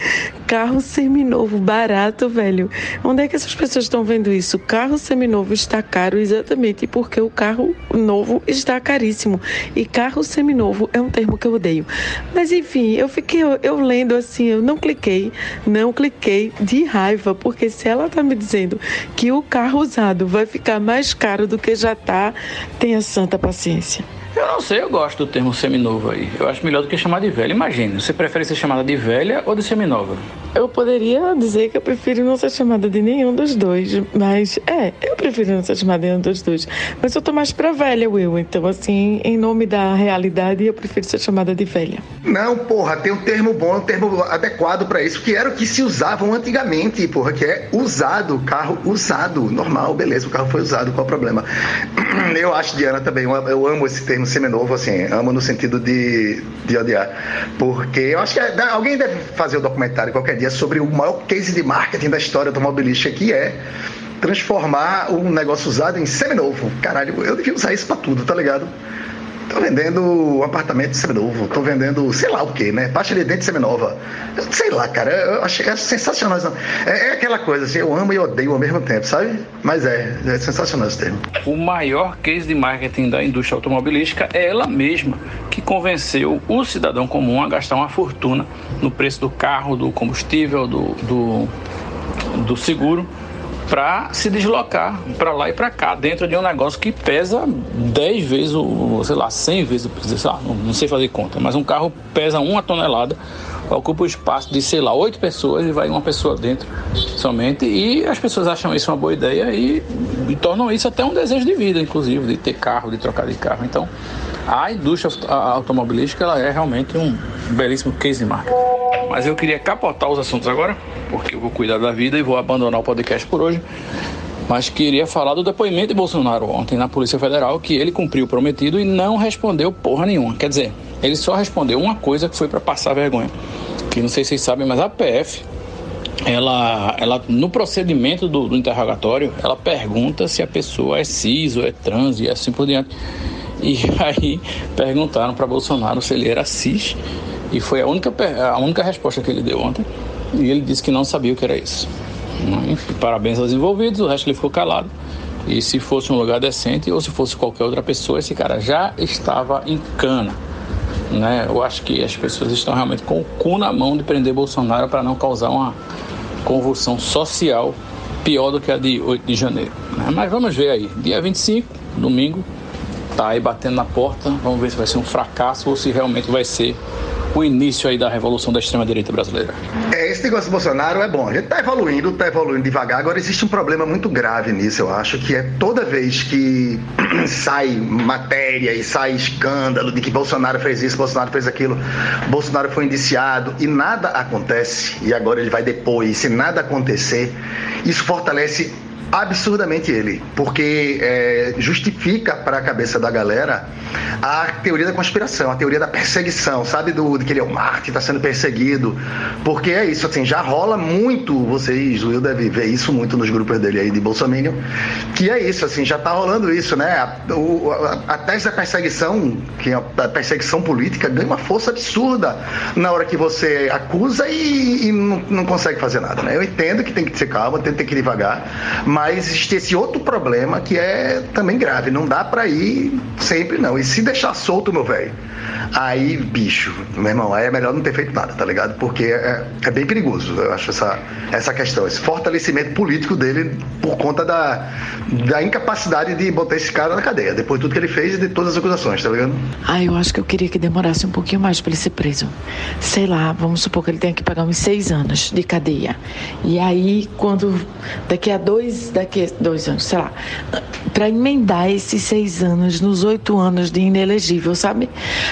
carro seminovo barato, velho. Onde é que essas pessoas estão vendo isso? Carro seminovo está caro exatamente porque o carro novo está caríssimo. E carro seminovo é um termo que eu odeio. Mas enfim, eu fiquei eu, eu lendo assim, eu não cliquei, não cliquei de raiva, porque se ela tá me dizendo que o carro usado vai ficar mais caro do que já tá, tenha santa paciência. Eu não sei, eu gosto do termo seminovo aí. Eu acho melhor do que chamar de velha. Imagina, você prefere ser chamada de velha ou de seminova? Eu poderia dizer que eu prefiro não ser chamada de nenhum dos dois, mas é, eu prefiro não ser chamada de nenhum dos dois. Mas eu tô mais pra velha, Will, então assim, em nome da realidade, eu prefiro ser chamada de velha. Não, porra, tem um termo bom, um termo adequado para isso, que era o que se usavam antigamente, porra, que é usado, carro usado, normal, beleza, o carro foi usado, qual o problema? Eu acho, Diana, também, eu amo esse termo seminovo, assim, amo no sentido de, de odiar. Porque eu acho que é, alguém deve fazer o um documentário qualquer dia sobre o maior case de marketing da história automobilística, que é transformar um negócio usado em seminovo. Caralho, eu devia usar isso pra tudo, tá ligado? Tô vendendo um apartamento seminovo, tô vendendo sei lá o que, né? Pasta de dente seminova. Sei lá, cara, eu achei é sensacional. É, é, aquela coisa assim, eu amo e odeio ao mesmo tempo, sabe? Mas é, é sensacional esse termo. O maior case de marketing da indústria automobilística é ela mesma que convenceu o cidadão comum a gastar uma fortuna no preço do carro, do combustível, do, do, do seguro para se deslocar para lá e para cá, dentro de um negócio que pesa 10 vezes, o, sei lá, 100 vezes, sei lá, não sei fazer conta, mas um carro pesa uma tonelada, ocupa o espaço de, sei lá, oito pessoas e vai uma pessoa dentro somente, e as pessoas acham isso uma boa ideia e, e tornam isso até um desejo de vida, inclusive, de ter carro, de trocar de carro. Então, a indústria automobilística ela é realmente um belíssimo case de marca. Mas eu queria capotar os assuntos agora, porque eu vou cuidar da vida e vou abandonar o podcast por hoje. Mas queria falar do depoimento de Bolsonaro ontem na Polícia Federal, que ele cumpriu o prometido e não respondeu porra nenhuma. Quer dizer, ele só respondeu uma coisa que foi para passar vergonha. Que não sei se vocês sabem, mas a PF, ela, ela no procedimento do, do interrogatório, ela pergunta se a pessoa é cis ou é trans e assim por diante. E aí perguntaram para Bolsonaro se ele era cis e foi a única, a única resposta que ele deu ontem. E ele disse que não sabia o que era isso. Enfim, parabéns aos envolvidos, o resto ele ficou calado. E se fosse um lugar decente ou se fosse qualquer outra pessoa, esse cara já estava em cana. Né? Eu acho que as pessoas estão realmente com o cu na mão de prender Bolsonaro para não causar uma convulsão social pior do que a de 8 de janeiro. Né? Mas vamos ver aí. Dia 25, domingo, tá aí batendo na porta. Vamos ver se vai ser um fracasso ou se realmente vai ser o início aí da revolução da extrema-direita brasileira? É, esse negócio do Bolsonaro é bom. A gente está evoluindo, está evoluindo devagar. Agora, existe um problema muito grave nisso, eu acho, que é toda vez que sai matéria e sai escândalo de que Bolsonaro fez isso, Bolsonaro fez aquilo, Bolsonaro foi indiciado e nada acontece, e agora ele vai depois, se nada acontecer, isso fortalece absurdamente ele, porque é, justifica para a cabeça da galera a teoria da conspiração, a teoria da perseguição, sabe? Do, de que ele é o Marte, está sendo perseguido. Porque é isso, assim, já rola muito, vocês, o Will deve ver isso muito nos grupos dele aí de Bolsonaro, que é isso, assim, já está rolando isso, né? A, o, a, a, tese da perseguição, que é a perseguição política, ganha uma força absurda na hora que você acusa e, e não, não, consegue fazer nada, né? Eu entendo que tem que ser calma, tem, que ir devagar, mas existe esse outro problema que é também grave. Não dá para ir sempre, não. E se deixar solto, meu velho, aí, bicho, meu irmão, aí é melhor não ter feito nada, tá ligado? Porque é, é bem perigoso, eu acho, essa, essa questão, esse fortalecimento político dele por conta da, da incapacidade de botar esse cara na cadeia, depois de tudo que ele fez e de todas as acusações, tá ligado? Ah, eu acho que eu queria que demorasse um pouquinho mais para ele ser preso. Sei lá, vamos supor que ele tenha que pagar uns seis anos de cadeia. E aí, quando daqui a dois, daqui a dois anos, sei lá, para emendar esses seis anos nos oito anos de inelegível, sabe?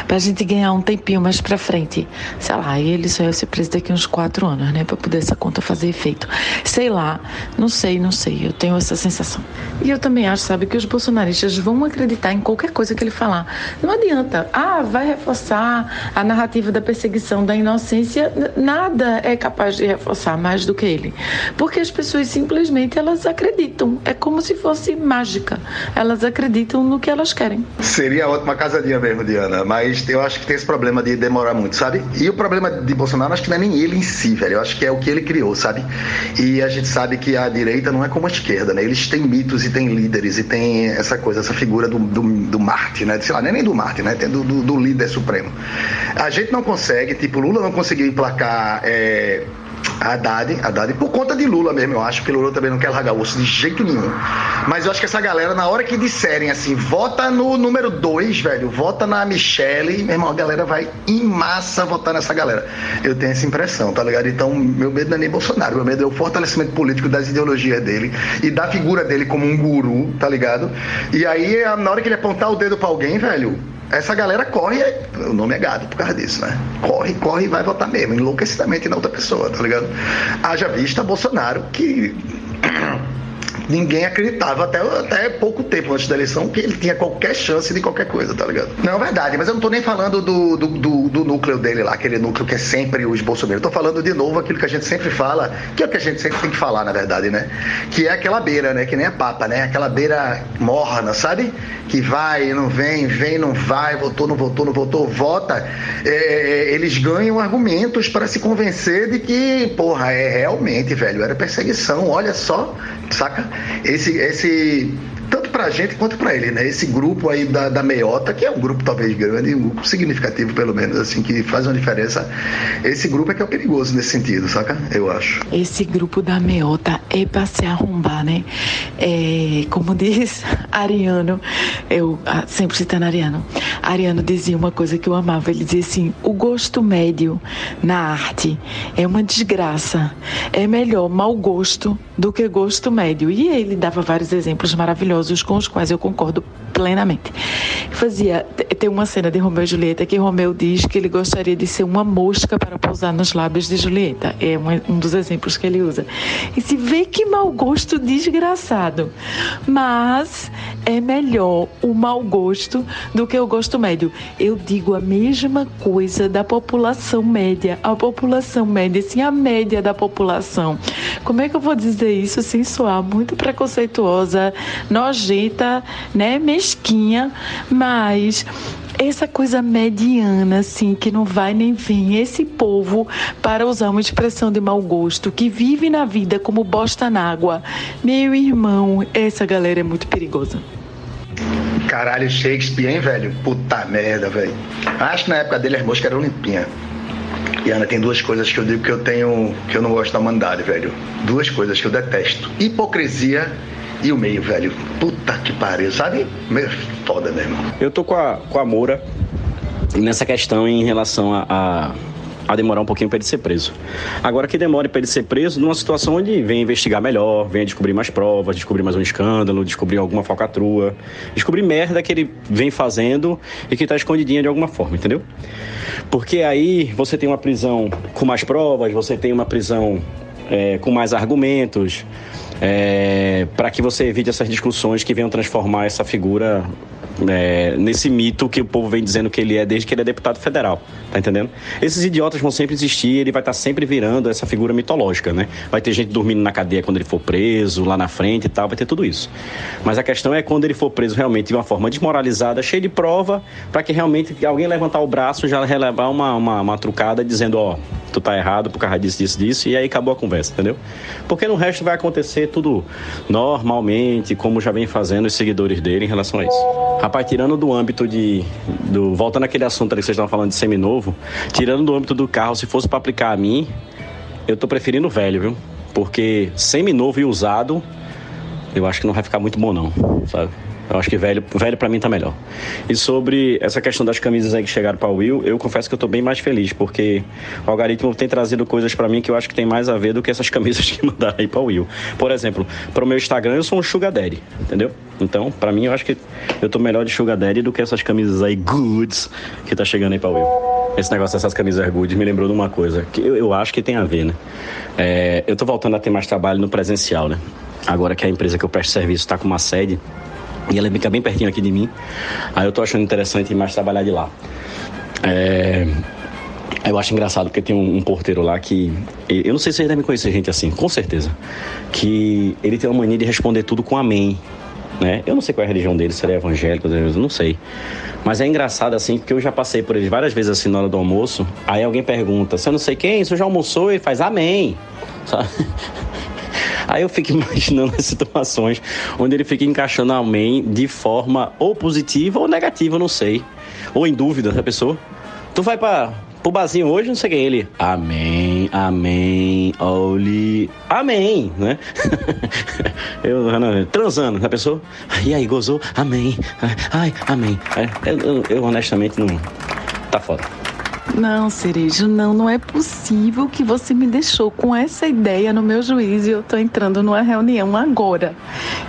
Pra gente ganhar um tempinho mais pra frente. Sei lá, ele só ia ser preso daqui uns quatro anos, né? Pra poder essa conta fazer efeito. Sei lá, não sei, não sei. Eu tenho essa sensação. E eu também acho, sabe, que os bolsonaristas vão acreditar em qualquer coisa que ele falar. Não adianta. Ah, vai reforçar a narrativa da perseguição da inocência. Nada é capaz de reforçar mais do que ele. Porque as pessoas simplesmente elas acreditam. É como se fosse mágica. Elas acreditam no que elas querem. Seria ótima casadinha mesmo, Diana. Mas eu acho que tem esse problema de demorar muito, sabe? E o problema de Bolsonaro, acho que não é nem ele em si, velho. Eu acho que é o que ele criou, sabe? E a gente sabe que a direita não é como a esquerda, né? Eles têm mitos e têm líderes e tem essa coisa, essa figura do, do, do Marte, né? Sei lá, nem do Marte, né? Tem do, do, do líder supremo. A gente não consegue, tipo, Lula não conseguiu emplacar. É, Haddad, Haddad, por conta de Lula mesmo, eu acho que Lula também não quer largar o osso de jeito nenhum. Mas eu acho que essa galera, na hora que disserem assim, vota no número 2, velho, vota na Michelle, meu irmão, a galera vai em massa votar nessa galera. Eu tenho essa impressão, tá ligado? Então, meu medo não é nem Bolsonaro, meu medo é o fortalecimento político das ideologias dele e da figura dele como um guru, tá ligado? E aí, na hora que ele apontar o dedo pra alguém, velho, essa galera corre, o nome é gado por causa disso, né? Corre, corre e vai votar mesmo, enlouquecidamente na outra pessoa, tá ligado? Haja vista Bolsonaro que ninguém acreditava até, até pouco tempo antes da eleição que ele tinha qualquer chance de qualquer coisa, tá ligado? Não é verdade, mas eu não tô nem falando do, do, do, do núcleo dele lá, aquele núcleo que é sempre os. Eu tô falando de novo aquilo que a gente sempre fala, que é o que a gente sempre tem que falar, na verdade, né? Que é aquela beira, né? Que nem a papa, né? Aquela beira morna, sabe? Que vai, não vem, vem, não vai, votou, não votou, não votou, vota. É, é eles ganham argumentos para se convencer de que, porra, é realmente, velho, era perseguição, olha só, saca? Esse, esse tanto pra gente quanto pra ele, né? Esse grupo aí da, da meiota, que é um grupo talvez grande, um grupo significativo pelo menos, assim, que faz uma diferença. Esse grupo é que é o perigoso nesse sentido, saca? Eu acho. Esse grupo da meiota é pra se arrombar, né? É, como diz Ariano, eu ah, sempre citando Ariano, Ariano dizia uma coisa que eu amava, ele dizia assim, o gosto médio na arte é uma desgraça, é melhor mau gosto do que gosto médio. E ele dava vários exemplos maravilhosos com os quais eu concordo plenamente. Fazia tem uma cena de Romeu e Julieta que Romeu diz que ele gostaria de ser uma mosca para pousar nos lábios de Julieta. É um, dos exemplos que ele usa. E se vê que mau gosto desgraçado. Mas é melhor o mau gosto do que o gosto médio. Eu digo a mesma coisa da população média. A população média, sim, a média da população. Como é que eu vou dizer isso sem soar muito preconceituosa, nojenta, né, mesquinha, mas essa coisa mediana, assim, que não vai nem vem. Esse povo, para usar uma expressão de mau gosto, que vive na vida como bosta na água. Meu irmão, essa galera é muito perigosa. Caralho, Shakespeare, hein, velho? Puta merda, velho. Acho que na época dele as moscas eram limpinhas. E Ana, tem duas coisas que eu digo que eu tenho que eu não gosto da humanidade, velho. Duas coisas que eu detesto: hipocrisia e o meio, velho. Puta que pariu, sabe? Meio foda mesmo. Eu tô com a, com a Moura nessa questão em relação a, a a demorar um pouquinho para ele ser preso. Agora que demore para ele ser preso numa situação onde vem investigar melhor, vem descobrir mais provas, descobrir mais um escândalo, descobrir alguma falcatrua, descobrir merda que ele vem fazendo e que está escondidinha de alguma forma, entendeu? Porque aí você tem uma prisão com mais provas, você tem uma prisão é, com mais argumentos, é, para que você evite essas discussões que venham transformar essa figura é, nesse mito que o povo vem dizendo que ele é desde que ele é deputado federal, tá entendendo? Esses idiotas vão sempre existir, ele vai estar tá sempre virando essa figura mitológica, né? Vai ter gente dormindo na cadeia quando ele for preso, lá na frente e tal, vai ter tudo isso. Mas a questão é quando ele for preso realmente de uma forma desmoralizada, cheia de prova, para que realmente alguém levantar o braço já relevar uma, uma, uma trucada dizendo, ó, oh, tu tá errado por causa disso, disso, disso, e aí acabou a conversa, entendeu? Porque no resto vai acontecer tudo normalmente, como já vem fazendo os seguidores dele em relação a isso. Rapaz, tirando do âmbito de. Do, voltando àquele assunto ali que vocês estavam falando de seminovo, tirando do âmbito do carro, se fosse para aplicar a mim, eu tô preferindo velho, viu? Porque seminovo e usado, eu acho que não vai ficar muito bom, não, sabe? Eu acho que velho, velho para mim tá melhor. E sobre essa questão das camisas aí que chegaram para Will, eu confesso que eu tô bem mais feliz, porque o algoritmo tem trazido coisas para mim que eu acho que tem mais a ver do que essas camisas que mandaram aí para Will. Por exemplo, para o meu Instagram eu sou um sugar daddy, entendeu? Então, para mim eu acho que eu tô melhor de sugar daddy do que essas camisas aí goods que tá chegando aí para Will. Esse negócio dessas camisas goods me lembrou de uma coisa que eu, eu acho que tem a ver, né? É, eu tô voltando a ter mais trabalho no presencial, né? Agora que a empresa que eu presto serviço está com uma sede, e ela fica bem pertinho aqui de mim. Aí eu tô achando interessante mais trabalhar de lá. É... Eu acho engraçado porque tem um, um, porteiro lá que. Eu não sei se vocês devem conhecer gente assim, com certeza. Que ele tem uma mania de responder tudo com amém. Né? Eu não sei qual é a religião dele, se ele é evangélico, eu não sei. Mas é engraçado assim, porque eu já passei por ele várias vezes assim na hora do almoço. Aí alguém pergunta, eu não sei quem, você já almoçou? Ele faz amém. Sabe? Aí eu fico imaginando as situações onde ele fica encaixando amém de forma ou positiva ou negativa, não sei. Ou em dúvida da pessoa. Tu vai para pro barzinho hoje, não sei quem ele. Amém, amém, olhe, amém, né? eu, transando, a pessoa, e aí, gozou? Amém, ai, amém. É, eu, eu, eu honestamente não. Tá foda. Não, Cerejo, não, não é possível que você me deixou com essa ideia no meu juízo e eu tô entrando numa reunião agora.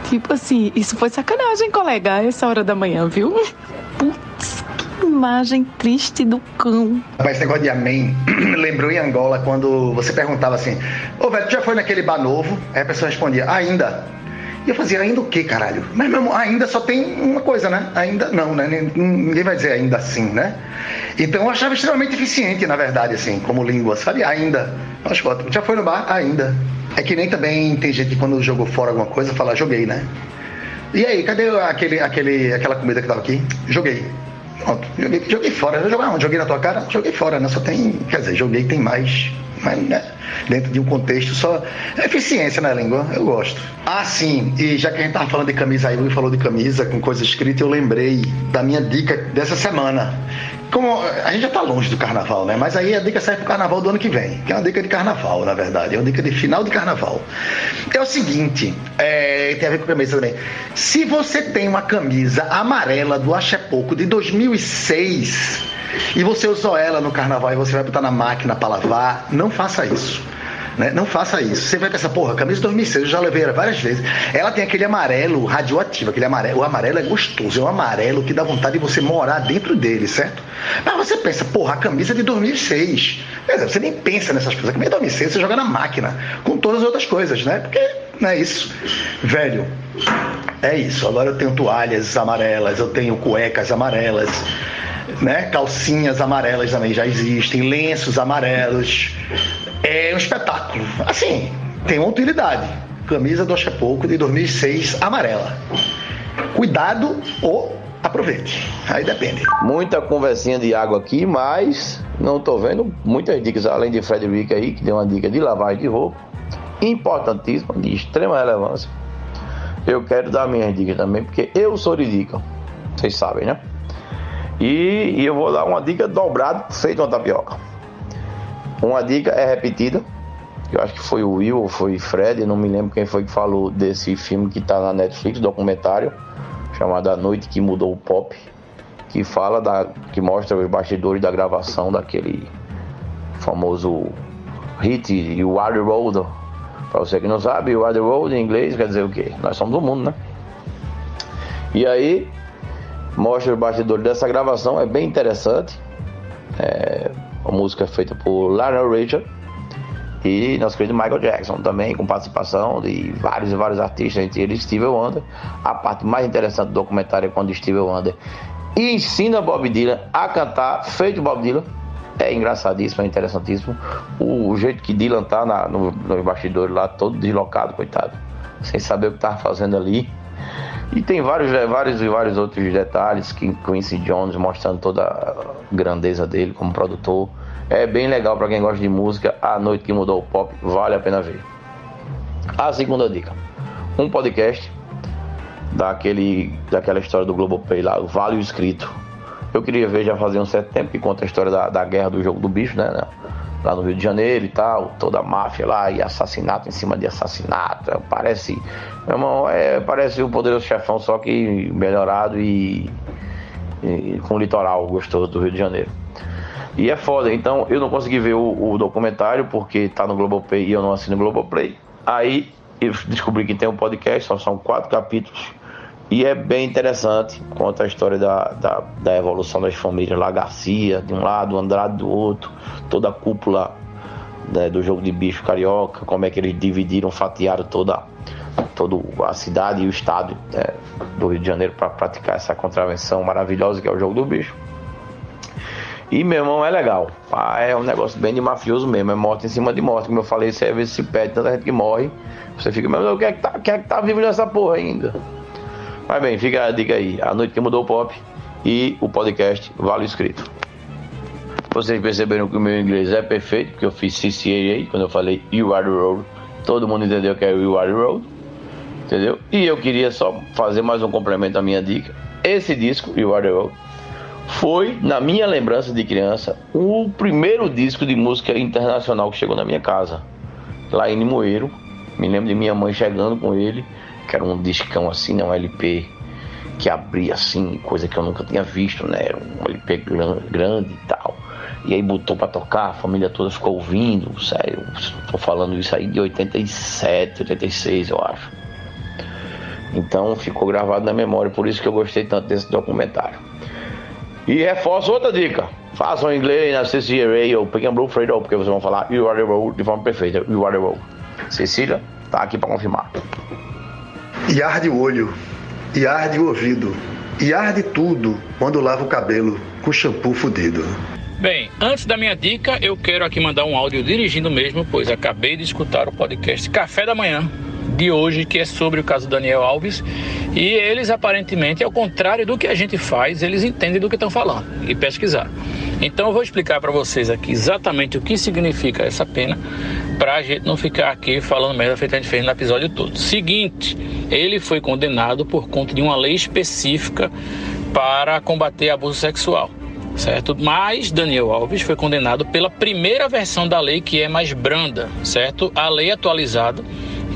Tipo assim, isso foi sacanagem, colega, a essa hora da manhã, viu? Putz, que imagem triste do cão. Mas esse negócio de amém lembrou em Angola quando você perguntava assim: Ô, velho, tu já foi naquele bar novo? Aí a pessoa respondia: Ainda. E eu fazia, ainda o que, caralho? Mas mesmo, ainda só tem uma coisa, né? Ainda não, né? Ninguém vai dizer ainda assim, né? Então eu achava extremamente eficiente, na verdade, assim, como língua, sabe? Ainda. Acho ótimo. Já foi no bar? Ainda. É que nem também tem gente que quando jogou fora alguma coisa fala, joguei, né? E aí, cadê aquele, aquele, aquela comida que tava aqui? Joguei. Pronto, joguei, joguei fora. Joguei? Joguei na tua cara? Joguei fora, né? Só tem. Quer dizer, joguei tem mais. Mas, né? dentro de um contexto só. É eficiência na língua, eu gosto. Ah, sim, e já que a gente tava falando de camisa aí, o falou de camisa com coisa escrita, eu lembrei da minha dica dessa semana. Como a gente já tá longe do carnaval, né? Mas aí a dica serve pro carnaval do ano que vem, que é uma dica de carnaval, na verdade, é uma dica de final de carnaval. É o seguinte, é, tem a ver com camisa também. Se você tem uma camisa amarela do Axé Pouco de 2006 e você usou ela no carnaval e você vai botar na máquina para lavar, não faça isso. Né? Não faça isso. Você vai pensar, porra, camisa 2006, eu já levei ela várias vezes. Ela tem aquele amarelo radioativo, aquele amarelo. O amarelo é gostoso, é um amarelo que dá vontade de você morar dentro dele, certo? Mas você pensa, porra, a camisa é de 2006. Você nem pensa nessas coisas. A camisa de 2006 você joga na máquina, com todas as outras coisas, né? Porque não é isso. Velho, é isso. Agora eu tenho toalhas amarelas, eu tenho cuecas amarelas né? Calcinhas amarelas também já existem, lenços amarelos. É um espetáculo. Assim, tem uma utilidade. Camisa do Pouco de 2006 amarela. Cuidado ou aproveite. Aí depende. Muita conversinha de água aqui, mas não tô vendo muitas dicas, além de Frederico aí, que deu uma dica de lavagem de roupa, importantíssima, de extrema relevância. Eu quero dar minhas dicas também, porque eu sou dica. Vocês sabem, né? E, e eu vou dar uma dica dobrada feita uma tapioca. Uma dica é repetida. Eu acho que foi o Will ou foi Fred, não me lembro quem foi que falou desse filme que está na Netflix, documentário, chamado A Noite que Mudou o Pop, que fala da. que mostra os bastidores da gravação daquele famoso hit You Are the Road. Pra você que não sabe, Are the Road em inglês quer dizer o quê? Nós somos do mundo, né? E aí mostra os bastidores dessa gravação, é bem interessante. É, a música é feita por Lionel Richard e nosso querido Michael Jackson também, com participação de vários e vários artistas, entre eles Steve Wonder. A parte mais interessante do documentário é quando Steve Wonder ensina Bob Dylan a cantar, feito Bob Dylan. É engraçadíssimo, é interessantíssimo. O, o jeito que Dylan tá na, no, nos bastidores lá, todo deslocado, coitado, sem saber o que tava fazendo ali. E tem vários, é, vários e vários outros detalhes que Quincy Jones mostrando toda a grandeza dele como produtor. É bem legal para quem gosta de música. A Noite que Mudou o Pop, vale a pena ver. A segunda dica: um podcast daquele, daquela história do Globoplay lá, Vale o Escrito. Eu queria ver já fazia um certo tempo que conta a história da, da guerra do jogo do bicho, né? Lá no Rio de Janeiro e tal, toda a máfia lá e assassinato em cima de assassinato. Parece, meu irmão, é, parece o poderoso chefão, só que melhorado e, e, com litoral gostoso do Rio de Janeiro. E é foda, então eu não consegui ver o, o documentário porque tá no Globoplay e eu não assino o Globoplay. Aí eu descobri que tem um podcast, só são quatro capítulos e é bem interessante, conta a história da, da, da, evolução das famílias lá, Garcia de um lado, Andrade do outro, toda a cúpula né, do jogo de bicho carioca, como é que eles dividiram, fatiaram toda, toda a cidade e o estado né, do Rio de Janeiro para praticar essa contravenção maravilhosa que é o jogo do bicho. E meu irmão é legal. É um negócio bem de mafioso mesmo, é morte em cima de morte. Como eu falei, você às vezes se pede, tanta gente que morre. Você fica, meu Deus, o que é que tá, que é que tá vivo nessa porra ainda? Mas bem, fica a dica aí. A Noite que Mudou o Pop e o podcast Vale Escrito. Vocês perceberam que o meu inglês é perfeito, porque eu fiz CCAA quando eu falei You Are the Road. Todo mundo entendeu que é You Are the Road. Entendeu? E eu queria só fazer mais um complemento à minha dica. Esse disco, You Are the Road, foi, na minha lembrança de criança, o primeiro disco de música internacional que chegou na minha casa. Lá em Limoeiro. Me lembro de minha mãe chegando com ele que era um discão assim, né? Um LP que abria assim, coisa que eu nunca tinha visto, né? Um LP grande e tal. E aí botou para tocar, a família toda ficou ouvindo, sério. Tô falando isso aí de 87, 86, eu acho. Então ficou gravado na memória, por isso que eu gostei tanto desse documentário. E reforço outra dica. Façam inglês na CCRA ou Pick and Blue Freight, porque vocês vão falar You are the road de forma perfeita. You are the road. Cecília, tá aqui para confirmar. E arde o olho, e arde o ouvido, e arde tudo quando lava o cabelo com shampoo fudido. Bem, antes da minha dica, eu quero aqui mandar um áudio dirigindo mesmo, pois acabei de escutar o podcast Café da Manhã de hoje, que é sobre o caso Daniel Alves. E eles, aparentemente, ao contrário do que a gente faz, eles entendem do que estão falando e pesquisaram. Então eu vou explicar para vocês aqui exatamente o que significa essa pena, para a gente não ficar aqui falando merda feita a gente fez no episódio todo. Seguinte, ele foi condenado por conta de uma lei específica para combater abuso sexual certo? Mas Daniel Alves foi condenado pela primeira versão da lei que é mais branda, certo? A lei atualizada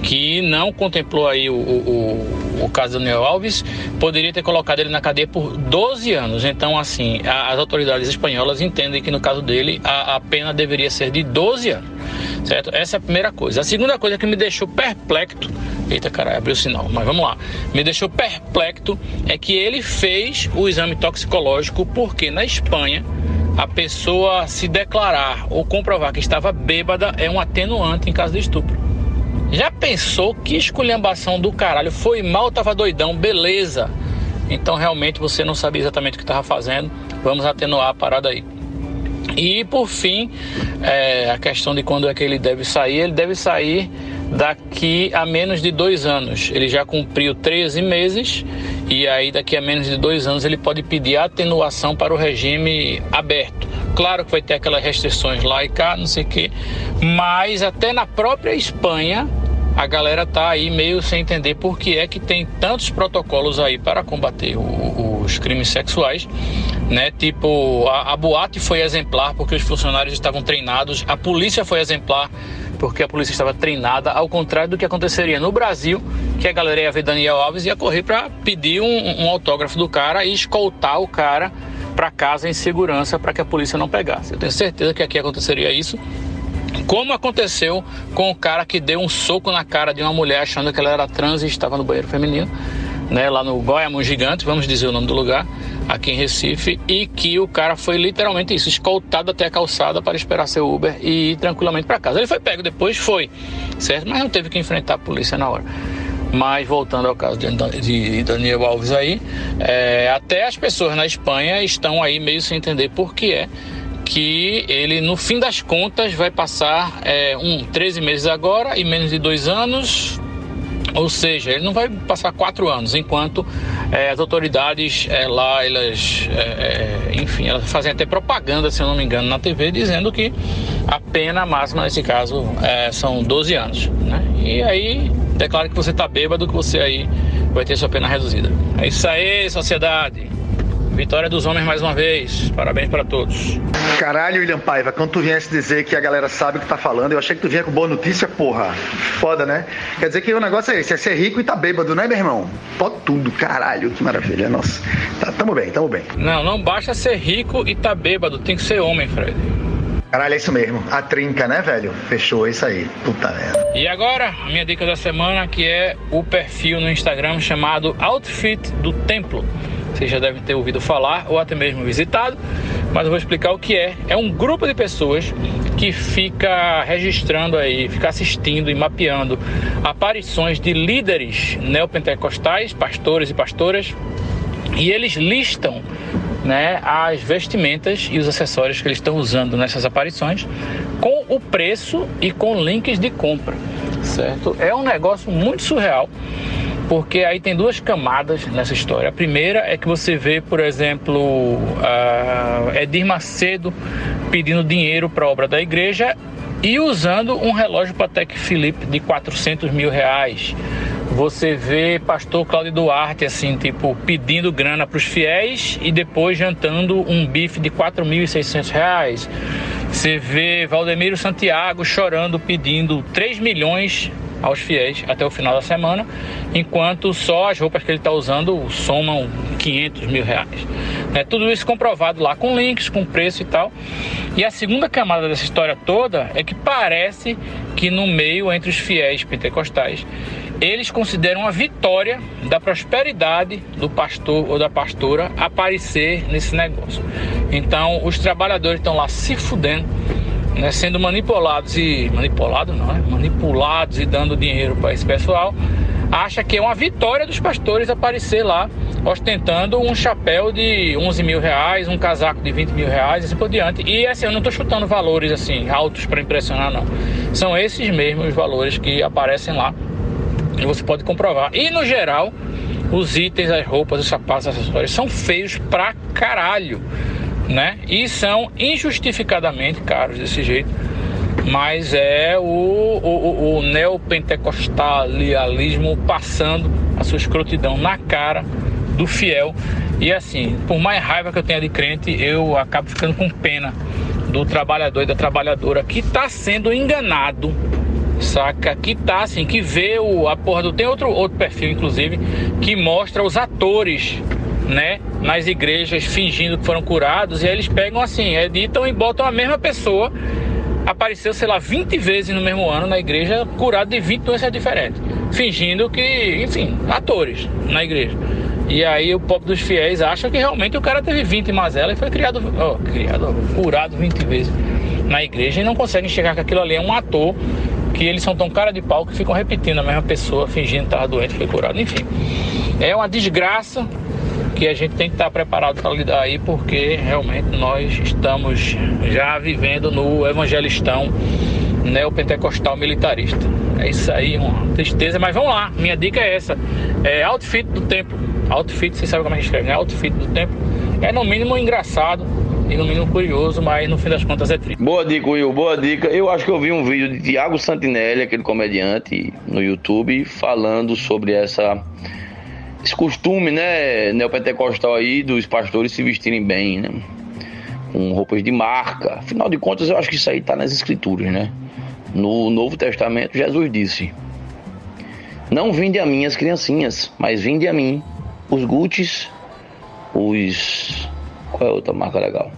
que não contemplou aí o, o, o, caso do Daniel Alves, poderia ter colocado ele na cadeia por 12 anos. Então, assim, a, as autoridades espanholas entendem que no caso dele a, a, pena deveria ser de 12 anos, certo? Essa é a primeira coisa. A segunda coisa que me deixou perplexo, eita caralho, abriu o sinal, mas vamos lá, me deixou perplexo é que ele fez o exame toxicológico porque na Espanha a pessoa se declarar ou comprovar que estava bêbada é um atenuante em caso de estupro. Já pensou que esculhambação do caralho? Foi mal, tava doidão, beleza. Então realmente você não sabia exatamente o que estava fazendo. Vamos atenuar a parada aí. E por fim, é, a questão de quando é que ele deve sair, ele deve sair daqui a menos de dois anos. Ele já cumpriu 13 meses e aí daqui a menos de dois anos ele pode pedir atenuação para o regime aberto. Claro que vai ter aquelas restrições lá e cá, não sei o quê, mas até na própria Espanha a galera tá aí meio sem entender por que é que tem tantos protocolos aí para combater o, os crimes sexuais, né? Tipo, a, a boate foi exemplar porque os funcionários estavam treinados, a polícia foi exemplar porque a polícia estava treinada, ao contrário do que aconteceria no Brasil, que a galera ia ver Daniel Alves e ia correr para pedir um, um autógrafo do cara e escoltar o cara para casa em segurança para que a polícia não pegasse. Eu tenho certeza que aqui aconteceria isso como aconteceu com o cara que deu um soco na cara de uma mulher achando que ela era trans e estava no banheiro feminino, né, lá no Goiamon Gigante, vamos dizer o nome do lugar, aqui em Recife, e que o cara foi literalmente isso, escoltado até a calçada para esperar seu Uber e ir tranquilamente para casa. Ele foi pego depois, foi, certo? Mas não teve que enfrentar a polícia na hora. Mas voltando ao caso de Daniel Alves aí, é, até as pessoas na Espanha estão aí meio sem entender por que é que ele, no fim das contas, vai passar é, um 13 meses agora e menos de dois anos. Ou seja, ele não vai passar quatro anos, enquanto é, as autoridades é, lá, elas, é, é, enfim, elas fazem até propaganda, se eu não me engano, na TV, dizendo que a pena máxima nesse caso é, são 12 anos. Né? E aí, declara que você está bêbado, que você aí vai ter sua pena reduzida. É isso aí, sociedade. Vitória dos homens mais uma vez. Parabéns para todos. Caralho, William Paiva, quando tu viesse dizer que a galera sabe o que tá falando, eu achei que tu vinha com boa notícia, porra. Foda, né? Quer dizer que o negócio é esse, é ser rico e tá bêbado, né, meu irmão? Pode tudo, caralho, que maravilha, nossa. Tá, tamo bem, tamo bem. Não, não basta ser rico e tá bêbado, tem que ser homem, Fred. Caralho, é isso mesmo. A trinca, né, velho? Fechou, é isso aí. Puta merda. E agora, a minha dica da semana, que é o perfil no Instagram chamado Outfit do Templo. Vocês já devem ter ouvido falar ou até mesmo visitado, mas eu vou explicar o que é. É um grupo de pessoas que fica registrando aí, fica assistindo e mapeando aparições de líderes neopentecostais, pastores e pastoras, e eles listam né, as vestimentas e os acessórios que eles estão usando nessas aparições com o preço e com links de compra, certo? É um negócio muito surreal porque aí tem duas camadas nessa história. A primeira é que você vê, por exemplo, uh, Edir Macedo pedindo dinheiro para a obra da igreja e usando um relógio Patek Philippe de 400 mil reais. Você vê pastor Cláudio Duarte, assim, tipo, pedindo grana para os fiéis e depois jantando um bife de 4.600 reais. Você vê Valdemiro Santiago chorando, pedindo 3 milhões aos fiéis até o final da semana, enquanto só as roupas que ele está usando somam 500 mil reais. É, tudo isso comprovado lá com links, com preço e tal. E a segunda camada dessa história toda é que parece que no meio entre os fiéis pentecostais eles consideram a vitória da prosperidade do pastor ou da pastora aparecer nesse negócio. Então os trabalhadores estão lá se fudendo né, sendo manipulados e manipulados não, é? manipulados e dando dinheiro para esse pessoal, acha que é uma vitória dos pastores aparecer lá ostentando um chapéu de 11 mil reais, um casaco de 20 mil reais e assim por diante. E assim, eu não estou chutando valores assim altos para impressionar, não. São esses mesmos valores que aparecem lá e você pode comprovar. E no geral, os itens, as roupas, os sapatos, os acessórios são feios pra caralho né? E são injustificadamente caros desse jeito. Mas é o, o, o neopentecostalialismo passando a sua escrotidão na cara do fiel. E assim, por mais raiva que eu tenha de crente, eu acabo ficando com pena do trabalhador e da trabalhadora que está sendo enganado saca? Que tá assim, que vê o, a porra do. Tem outro, outro perfil, inclusive, que mostra os atores, né? Nas igrejas fingindo que foram curados, e aí eles pegam assim, editam e botam a mesma pessoa. Apareceu, sei lá, 20 vezes no mesmo ano na igreja, curado de 20 doenças diferentes. Fingindo que, enfim, atores na igreja. E aí o povo dos fiéis acha que realmente o cara teve 20 mazelas e foi criado, ó, criado, curado 20 vezes na igreja e não consegue enxergar que aquilo ali é um ator que eles são tão cara de pau que ficam repetindo a mesma pessoa, fingindo estar doente, foi curado. Enfim, é uma desgraça que a gente tem que estar preparado para lidar aí, porque realmente nós estamos já vivendo no evangelistão neopentecostal militarista. É isso aí, uma tristeza, mas vamos lá. Minha dica é essa: é outfit do tempo. Outfit, você sabe como a gente escreve, né? Outfit do tempo. É no mínimo engraçado e no mínimo curioso, mas no fim das contas é triste. Boa dica, Will, boa dica. Eu acho que eu vi um vídeo de Tiago Santinelli, aquele comediante, no YouTube, falando sobre essa esse costume, né, neopentecostal aí dos pastores se vestirem bem, né? Com roupas de marca. Afinal de contas, eu acho que isso aí tá nas escrituras, né? No Novo Testamento, Jesus disse: Não vinde a mim as criancinhas, mas vinde a mim os Gucci, os. Qual é a outra marca legal?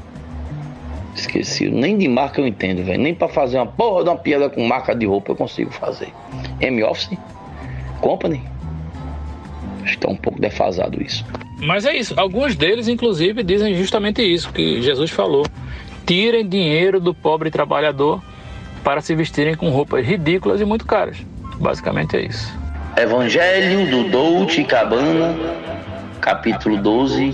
Esqueci. Nem de marca eu entendo, velho. Nem para fazer uma porra de uma piada com marca de roupa eu consigo fazer. M-Office? Company? Acho que tá um pouco defasado isso. Mas é isso. Alguns deles, inclusive, dizem justamente isso que Jesus falou. Tirem dinheiro do pobre trabalhador para se vestirem com roupas ridículas e muito caras. Basicamente é isso. Evangelho do Dolce Cabana, capítulo 12,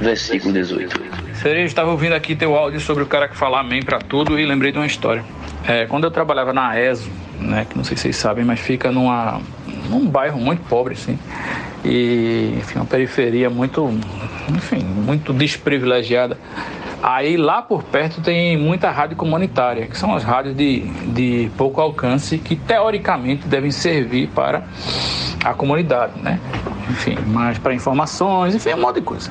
versículo 18. Cerejo, estava ouvindo aqui teu áudio sobre o cara que fala amém para tudo e lembrei de uma história. É, quando eu trabalhava na ESO, né, que não sei se vocês sabem, mas fica numa, num bairro muito pobre, assim, e enfim, uma periferia muito, enfim, muito desprivilegiada. Aí lá por perto tem muita rádio comunitária, que são as rádios de, de pouco alcance, que teoricamente devem servir para a comunidade, né? Enfim, mais para informações, enfim, um monte de coisa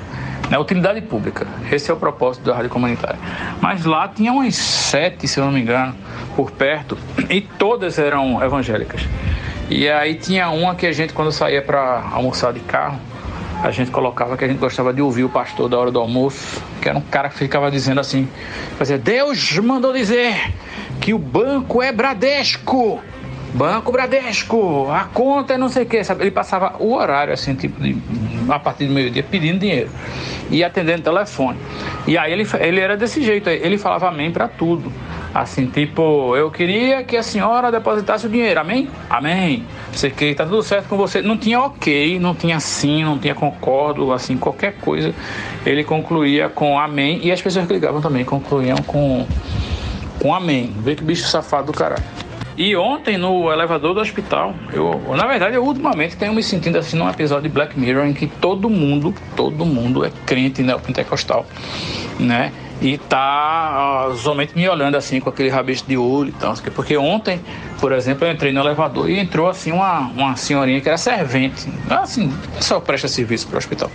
né, utilidade pública. Esse é o propósito da rádio comunitária. Mas lá tinha umas sete, se eu não me engano, por perto, e todas eram evangélicas. E aí tinha uma que a gente, quando saía para almoçar de carro, a gente colocava que a gente gostava de ouvir o pastor da hora do almoço, que era um cara que ficava dizendo assim, fazia, Deus mandou dizer que o banco é Bradesco. Banco Bradesco, a conta é não sei o que? Ele passava o horário, assim, tipo, de, a partir do meio-dia, pedindo dinheiro e atendendo telefone. E aí ele, ele era desse jeito, ele falava amém para tudo. Assim, tipo, eu queria que a senhora depositasse o dinheiro, amém? Amém. Você que tá tudo certo com você. Não tinha ok, não tinha sim, não tinha concordo, assim, qualquer coisa. Ele concluía com amém e as pessoas que ligavam também concluíam com, com amém. Vê que bicho safado do caralho. E ontem no elevador do hospital, eu, na verdade, eu ultimamente tenho me sentindo assim num episódio de Black Mirror em que todo mundo, todo mundo é crente neopentecostal, né? E tá somente me olhando assim com aquele rabicho de olho e tal. Porque ontem, por exemplo, eu entrei no elevador e entrou assim uma, uma senhorinha que era servente, assim, só presta serviço para o hospital.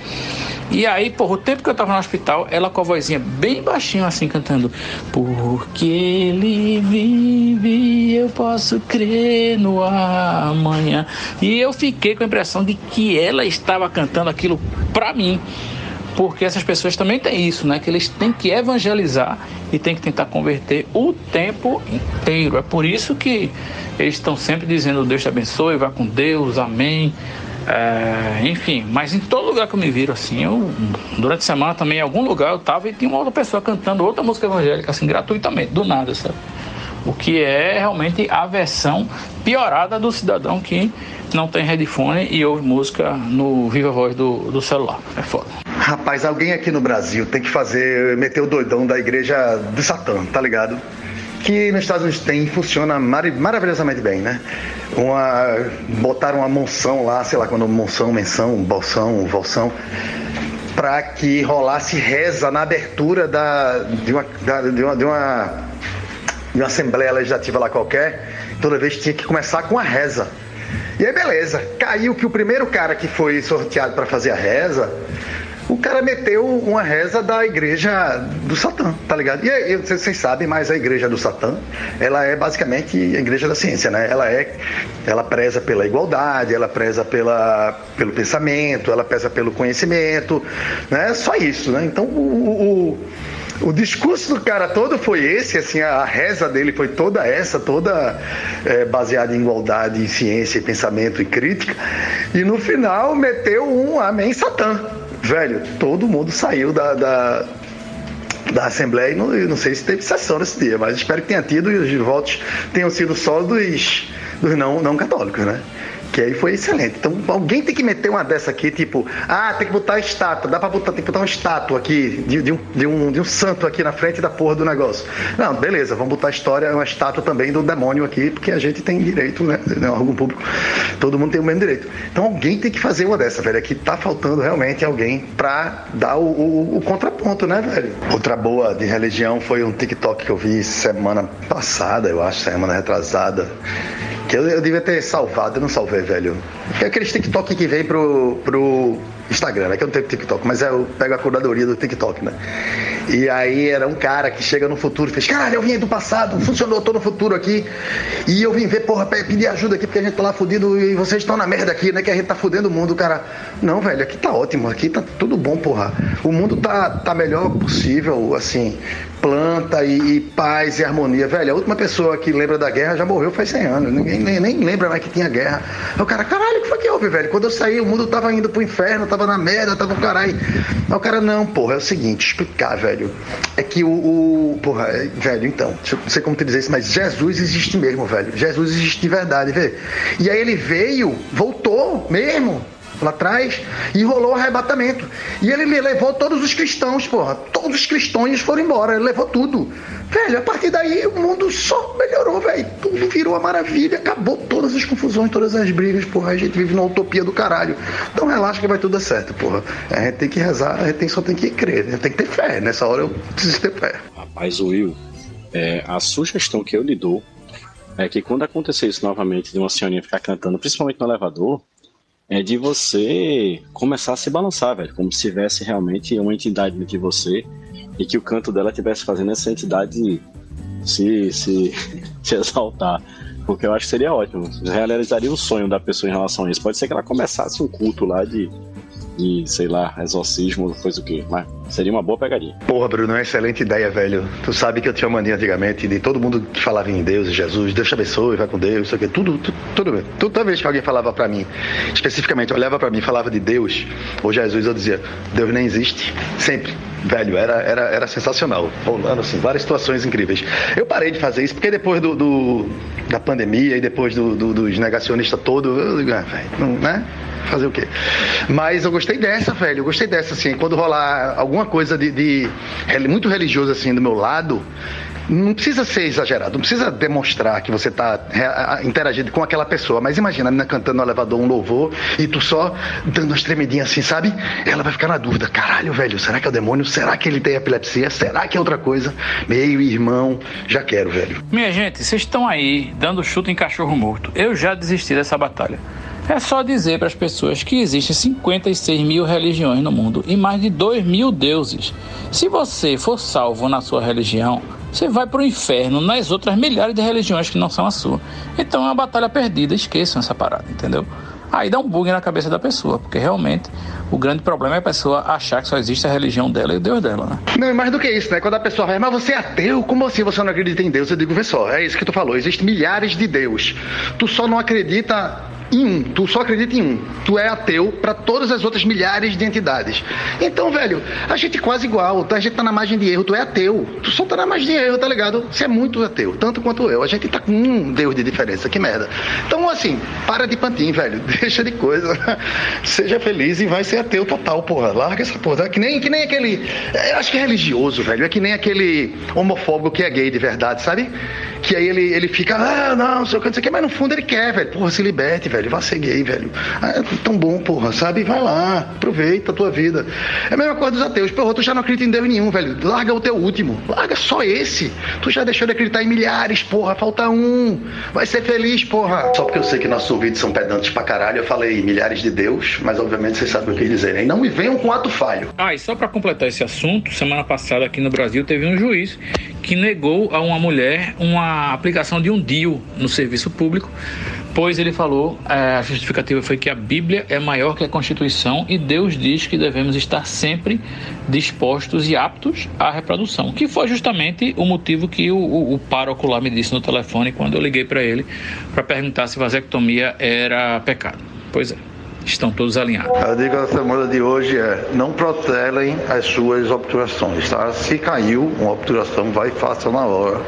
E aí, por o tempo que eu tava no hospital, ela com a vozinha bem baixinho assim cantando: Porque ele vive, eu posso crer no amanhã. E eu fiquei com a impressão de que ela estava cantando aquilo para mim porque essas pessoas também têm isso, né? Que eles têm que evangelizar e têm que tentar converter o tempo inteiro. É por isso que eles estão sempre dizendo Deus te abençoe, vá com Deus, amém. É, enfim, mas em todo lugar que eu me viro assim, eu, durante a semana também em algum lugar eu tava e tinha uma outra pessoa cantando outra música evangélica assim gratuitamente, do nada, sabe? O que é realmente a versão piorada do cidadão que não tem headphone e ouve música no viva voz do, do celular. É foda. Rapaz, alguém aqui no Brasil tem que fazer, meter o doidão da igreja do Satã, tá ligado? Que nos Estados Unidos tem, funciona mar maravilhosamente bem, né? Uma, botaram uma monção lá, sei lá quando monção, menção, bolsão, volsão para que rolasse reza na abertura da, de, uma, da, de, uma, de, uma, de uma Assembleia Legislativa lá qualquer. Toda vez tinha que começar com a reza. E aí, beleza. Caiu que o primeiro cara que foi sorteado para fazer a reza o cara meteu uma reza da igreja do Satã, tá ligado? E vocês sabem, mas a igreja do Satã, ela é basicamente a igreja da ciência, né? Ela é, ela preza pela igualdade, ela preza pela, pelo pensamento, ela preza pelo conhecimento, né? Só isso, né? Então o, o, o discurso do cara todo foi esse, assim, a reza dele foi toda essa, toda é, baseada em igualdade, em ciência, em pensamento e crítica, e no final meteu um amém Satã velho, todo mundo saiu da, da, da Assembleia e não, não, sei se teve sessão nesse dia, mas espero que tenha tido e os votos tenham sido só dos, dos não, não católicos, né? Que aí foi excelente. Então alguém tem que meter uma dessa aqui, tipo, ah, tem que botar estátua, dá pra botar, tem que botar uma estátua aqui de, de, um, de, um, de um santo aqui na frente da porra do negócio. Não, beleza, vamos botar a história, uma estátua também do demônio aqui, porque a gente tem direito, né? Algum público, todo mundo tem o mesmo direito. Então alguém tem que fazer uma dessa, velho. Aqui tá faltando realmente alguém pra dar o, o, o contraponto, né, velho? Outra boa de religião foi um TikTok que eu vi semana passada, eu acho, semana retrasada que eu, eu devia ter salvado, eu não salvei, velho. É aqueles TikTok que vem pro, pro Instagram, né? Que eu não tenho TikTok, mas é, eu pego a curadoria do TikTok, né? E aí era um cara que chega no futuro e fez, caralho, eu vim do passado, funcionou, tô no futuro aqui. E eu vim ver, porra, pedir ajuda aqui, porque a gente tá lá fudido e vocês estão na merda aqui, né? Que a gente tá fudendo o mundo, cara. Não, velho, aqui tá ótimo, aqui tá tudo bom, porra. O mundo tá, tá melhor possível, assim planta e, e, paz e harmonia. Velho, a última pessoa que lembra da guerra já morreu faz 100 anos. Ninguém nem, nem lembra mais que tinha guerra. Aí o cara, caralho, o que foi que houve, velho? Quando eu saí, o mundo tava indo pro inferno, tava na merda, tava com caralho. Aí o cara, não, porra, é o seguinte, explicar, velho. É que o. o porra, é, velho, então, não sei como te dizer isso, mas Jesus existe mesmo, velho. Jesus existe de verdade, vê. E aí ele veio, voltou mesmo lá atrás, e rolou o arrebatamento. E ele levou todos os cristãos, porra. Todos os cristãos foram embora, ele levou tudo. Velho, a partir daí o mundo só melhorou, velho. Tudo virou uma maravilha, acabou todas as confusões, todas as brigas, porra. A gente vive numa utopia do caralho. Então relaxa que vai tudo dar certo, porra. A gente tem que rezar, a gente só tem que crer, a gente tem que ter fé. Nessa hora eu preciso ter fé. Rapaz, Will, é, a sugestão que eu lhe dou é que quando acontecer isso novamente, de uma senhorinha ficar cantando, principalmente no elevador, é de você começar a se balançar, velho, como se tivesse realmente uma entidade de você e que o canto dela estivesse fazendo essa entidade se, se, se exaltar. Porque eu acho que seria ótimo. Realizaria o sonho da pessoa em relação a isso. Pode ser que ela começasse um culto lá de de, sei lá, exorcismo, coisa o quê. Mas seria uma boa pegadinha. Porra, Bruno, é uma excelente ideia, velho. Tu sabe que eu tinha uma mania antigamente de todo mundo que falava em Deus, Jesus, Deus te abençoe, vai com Deus, isso aqui, tudo, tudo, tudo. Toda vez que alguém falava para mim, especificamente, olhava para mim e falava de Deus ou Jesus, eu dizia, Deus nem existe. Sempre. Velho, era, era, era sensacional. Rolando, assim, várias situações incríveis. Eu parei de fazer isso porque depois do, do da pandemia e depois do, do, dos negacionistas todos, eu ah, velho, né? fazer o quê? Mas eu gostei dessa, velho. Eu gostei dessa, assim. Quando rolar alguma coisa de, de muito religioso, assim, do meu lado, não precisa ser exagerado, não precisa demonstrar que você está interagindo com aquela pessoa. Mas imagina a menina cantando no elevador um louvor e tu só dando uma tremidinha assim, sabe? Ela vai ficar na dúvida: caralho, velho, será que é o demônio? Será que ele tem epilepsia? Será que é outra coisa? Meio irmão, já quero, velho. Minha gente, vocês estão aí dando chute em cachorro morto. Eu já desisti dessa batalha. É só dizer para as pessoas que existem 56 mil religiões no mundo e mais de 2 mil deuses. Se você for salvo na sua religião, você vai para o inferno nas outras milhares de religiões que não são a sua. Então é uma batalha perdida, esqueçam essa parada, entendeu? Aí dá um bug na cabeça da pessoa, porque realmente o grande problema é a pessoa achar que só existe a religião dela e o Deus dela, né? Não, é mais do que isso, né? Quando a pessoa vai, mas você é ateu? Como assim você não acredita em Deus? Eu digo, vê só, é isso que tu falou, existem milhares de Deus. Tu só não acredita em um, tu só acredita em um. Tu é ateu para todas as outras milhares de entidades. Então, velho, a gente é quase igual. A gente tá na margem de erro, tu é ateu. Tu só tá na margem de erro, tá ligado? Você é muito ateu, tanto quanto eu. A gente tá com um Deus de diferença, que merda. Então, assim, para de pantin, velho. Deixa de coisa. Seja feliz e vai ser ateu total, porra. Larga essa porra. É que nem, que nem aquele. É, acho que é religioso, velho. É que nem aquele homofóbico que é gay de verdade, sabe? Que aí ele, ele fica, ah, não, não sei o que, não sei o que, mas no fundo ele quer, velho. Porra, se liberte, velho velho. Vá ser gay, velho. Ah, é tão bom, porra, sabe? Vai lá, aproveita a tua vida. É a mesma coisa dos ateus. Porra, tu já não acredita em Deus nenhum, velho. Larga o teu último. Larga só esse. Tu já deixou de acreditar em milhares, porra. Falta um. Vai ser feliz, porra. Só porque eu sei que nossos ouvidos são pedantes pra caralho, eu falei milhares de Deus, mas obviamente vocês sabem o que dizer, né? E não me venham com ato falho. Ah, e só para completar esse assunto, semana passada aqui no Brasil teve um juiz que negou a uma mulher uma aplicação de um DIU no serviço público, pois ele falou, é, a justificativa foi que a Bíblia é maior que a Constituição e Deus diz que devemos estar sempre dispostos e aptos à reprodução, que foi justamente o motivo que o, o, o pároco lá me disse no telefone quando eu liguei para ele para perguntar se vasectomia era pecado. Pois é estão todos alinhados. A dica da semana de hoje é não protelem as suas obturações, tá? Se caiu uma obturação, vai e faça na hora,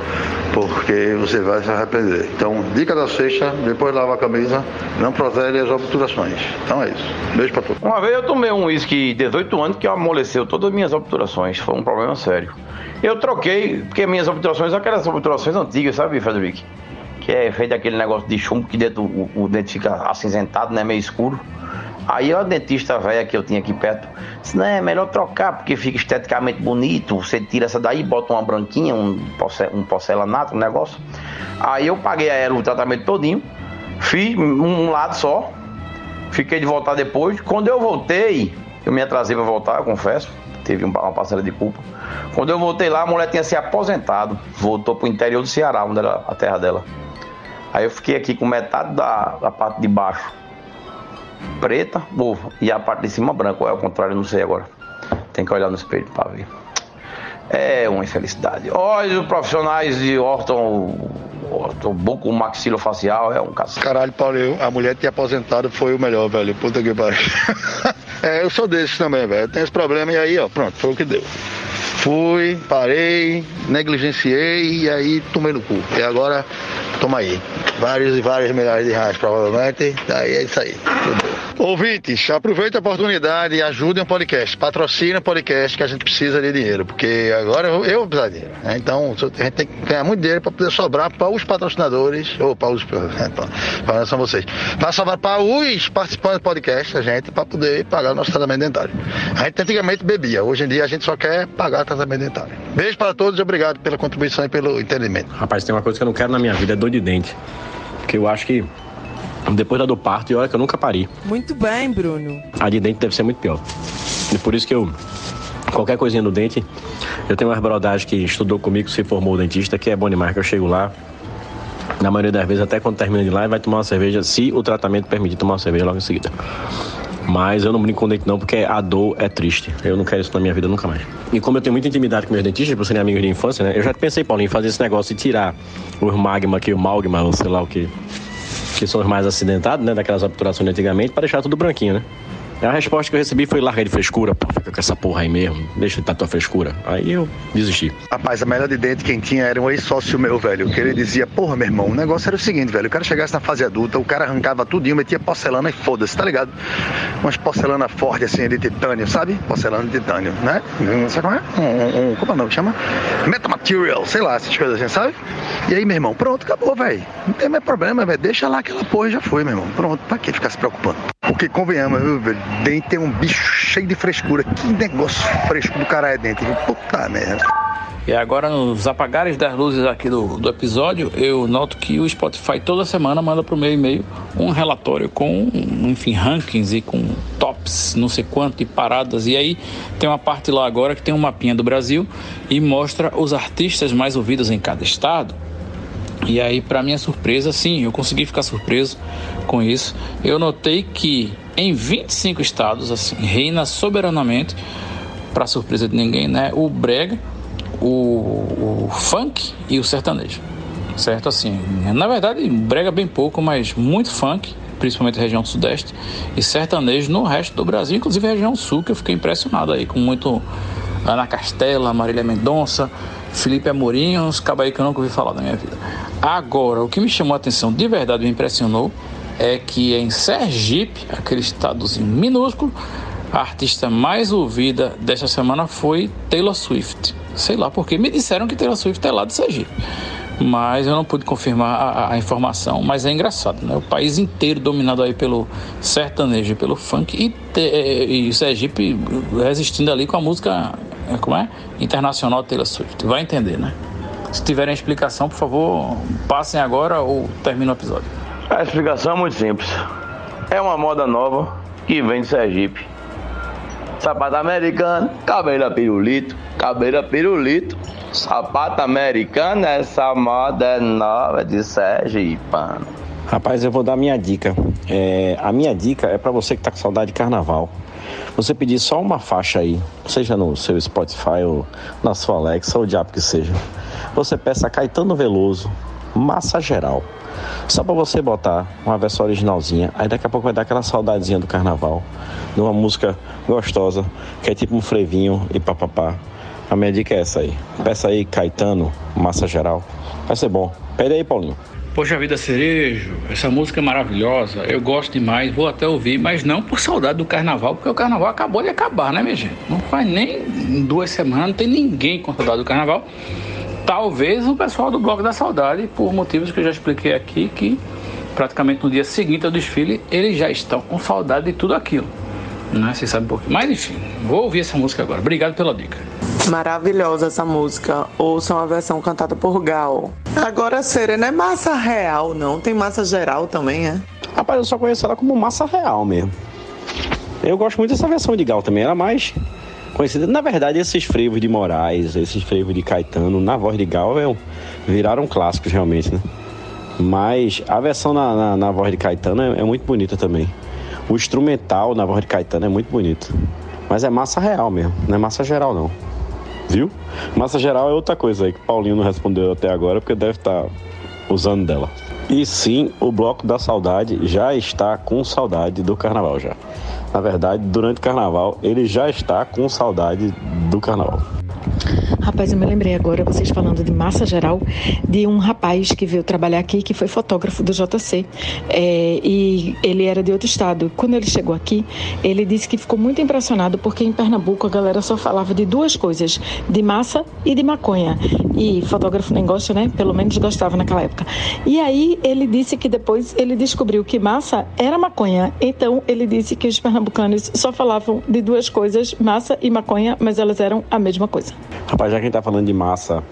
porque você vai se arrepender. Então, dica da sexta, depois lava a camisa, não protele as obturações. Então é isso. Beijo pra todos. Uma vez eu tomei um uísque 18 anos que amoleceu todas as minhas obturações, foi um problema sério. Eu troquei, porque minhas obturações, aquelas obturações antigas, sabe, Frederico? Que é feito aquele negócio de chumbo que dentro o, o dente fica acinzentado, né? Meio escuro. Aí a dentista velha que eu tinha aqui perto disse, não, é melhor trocar, porque fica esteticamente bonito. Você tira essa daí, bota uma branquinha, um, um porcelanato, um negócio. Aí eu paguei a ela o tratamento todinho, fiz um lado só, fiquei de voltar depois. Quando eu voltei, eu me atrasei para voltar, eu confesso, teve uma parcela de culpa. Quando eu voltei lá, a mulher tinha se aposentado, voltou para o interior do Ceará, onde era a terra dela. Aí eu fiquei aqui com metade da, da parte de baixo preta ovo, e a parte de cima branca, ou é o contrário, não sei agora. Tem que olhar no espelho para ver. É uma infelicidade. Olha, os profissionais de órtão, órtão buco maxilofacial é um caso. Caralho, Paulinho, a mulher ter aposentado foi o melhor, velho. Puta que pariu. é, eu sou desses também, velho. Tem esse problema e aí, ó, pronto, foi o que deu. Fui, parei, negligenciei e aí tomei no cu. E agora, toma aí. Vários e vários milhares de reais, provavelmente. Daí é isso aí. Ouvintes, aproveita a oportunidade e ajudem o podcast. Patrocina o podcast que a gente precisa de dinheiro. Porque agora eu, eu vou precisar de dinheiro. Né? Então a gente tem que ganhar muito dinheiro para poder sobrar para os patrocinadores. Ou para os. Para são vocês. Para sobrar para os participantes do podcast, a gente, para poder pagar o nosso tratamento dentário. A gente antigamente bebia. Hoje em dia a gente só quer pagar tratamento dentário. Beijo para todos e obrigado pela contribuição e pelo entendimento. Rapaz, tem uma coisa que eu não quero na minha vida, é dor de dente. Porque eu acho que depois da do parto, e olha que eu nunca pari. Muito bem, Bruno. A de dente deve ser muito pior. E por isso que eu, qualquer coisinha no dente, eu tenho uma brodagem que estudou comigo, se formou dentista, que é bom demais, que eu chego lá, na maioria das vezes, até quando termina de lá, vai tomar uma cerveja, se o tratamento permitir tomar uma cerveja logo em seguida. Mas eu não brinco com dente não, porque a dor é triste. Eu não quero isso na minha vida nunca mais. E como eu tenho muita intimidade com meus dentistas, por serem amigos de infância, né? Eu já pensei, Paulinho, em fazer esse negócio de tirar os magma aqui, o malgma, ou sei lá o que, que são os mais acidentados, né? Daquelas obturações de antigamente, para deixar tudo branquinho, né? A resposta que eu recebi foi larga de frescura, pô, fica com essa porra aí mesmo, deixa de estar tua frescura. Aí eu desisti. Rapaz, a melhor de dente quem tinha era um ex-sócio meu, velho, que ele dizia, porra, meu irmão, o negócio era o seguinte, velho, o cara chegasse na fase adulta, o cara arrancava tudinho, metia porcelana e foda-se, tá ligado? Umas porcelana forte assim, de titânio, sabe? Porcelana de titânio, né? Sabe como é? Um, um, um como é o nome? Chama? Metamaterial, sei lá, essas coisas assim, sabe? E aí, meu irmão, pronto, acabou, velho. Não tem mais problema, velho, deixa lá aquela porra já foi, meu irmão. Pronto, pra que ficar se preocupando? Porque convenhamos, viu, velho? Dente é um bicho cheio de frescura. Que negócio fresco do cara é dente? Puta merda. E agora, nos apagares das luzes aqui do, do episódio, eu noto que o Spotify toda semana manda para o meu e-mail um relatório com, enfim, rankings e com tops, não sei quanto, e paradas. E aí tem uma parte lá agora que tem um mapinha do Brasil e mostra os artistas mais ouvidos em cada estado. E aí, para minha surpresa, sim, eu consegui ficar surpreso com isso. Eu notei que em 25 estados, assim, reina soberanamente, para surpresa de ninguém, né, o brega o, o funk e o sertanejo. Certo? Assim, na verdade, brega bem pouco, mas muito funk, principalmente na região sudeste, e sertanejo no resto do Brasil, inclusive a região sul, que eu fiquei impressionado aí, com muito Ana Castela, Marília Mendonça, Felipe Amorim, uns que eu nunca ouvi falar na minha vida. Agora, o que me chamou a atenção, de verdade me impressionou, é que em Sergipe, aquele estadozinho minúsculo, a artista mais ouvida desta semana foi Taylor Swift. Sei lá porque me disseram que Taylor Swift é lá de Sergipe. mas eu não pude confirmar a, a, informação. Mas é engraçado, né? O país inteiro dominado aí pelo sertanejo pelo funk e, te, e Sergipe resistindo ali com a música, é, como é? Internacional Taylor Swift. Vai entender, né? Se tiverem explicação, por favor, passem agora ou termine o episódio. A explicação é muito simples. É uma moda nova que vem de Sergipe. Sapato americano, cabelo pirulito, cabelo pirulito, sapato americano, essa moda é nova de Sergipe. Rapaz, eu vou dar minha dica. É, a minha dica é para você que tá com saudade de carnaval. Você pedir só uma faixa aí, seja no seu Spotify ou na sua Alexa ou o diabo que seja você peça Caetano Veloso, Massa Geral. Só para você botar uma versão originalzinha, aí daqui a pouco vai dar aquela saudadezinha do carnaval, de uma música gostosa, que é tipo um frevinho e papapá. A minha dica é essa aí. Peça aí Caetano, Massa Geral. Vai ser bom. Pede aí, Paulinho. Poxa vida, Cerejo, essa música é maravilhosa, eu gosto demais, vou até ouvir, mas não por saudade do carnaval, porque o carnaval acabou de acabar, né, minha gente? Não faz nem duas semanas, não tem ninguém com saudade do carnaval. Talvez o pessoal do Bloco da Saudade, por motivos que eu já expliquei aqui, que praticamente no dia seguinte ao desfile, eles já estão com saudade de tudo aquilo. Né? Vocês sabem por quê. Mas enfim, vou ouvir essa música agora. Obrigado pela dica. Maravilhosa essa música. Ouçam a versão cantada por Gal. Agora, Serena é massa real, não? Tem massa geral também, é? Rapaz, eu só conheço ela como massa real mesmo. Eu gosto muito dessa versão de Gal também. Era mais conhecida. Na verdade, esses frevos de Moraes, esses frevos de Caetano, na voz de Gal, é viraram clássicos realmente, né? Mas a versão na, na, na voz de Caetano é, é, muito bonita também. O instrumental na voz de Caetano é muito bonito. Mas é massa real mesmo, não é massa geral não. Viu? Massa geral é outra coisa aí que Paulinho não respondeu até agora porque deve estar tá usando dela. E sim, o Bloco da Saudade já está com saudade do carnaval já. Na verdade, durante o carnaval, ele já está com saudade do carnaval. Rapaz, eu me lembrei agora, vocês falando de massa geral, de um rapaz que veio trabalhar aqui, que foi fotógrafo do JC. É, e ele era de outro estado. Quando ele chegou aqui, ele disse que ficou muito impressionado porque em Pernambuco a galera só falava de duas coisas: de massa e de maconha. E fotógrafo nem gosta, né? Pelo menos gostava naquela época. E aí ele disse que depois ele descobriu que massa era maconha. Então ele disse que os pernambucanos só falavam de duas coisas, massa e maconha, mas elas eram a mesma coisa. Rapaz, já que a gente tá falando de massa,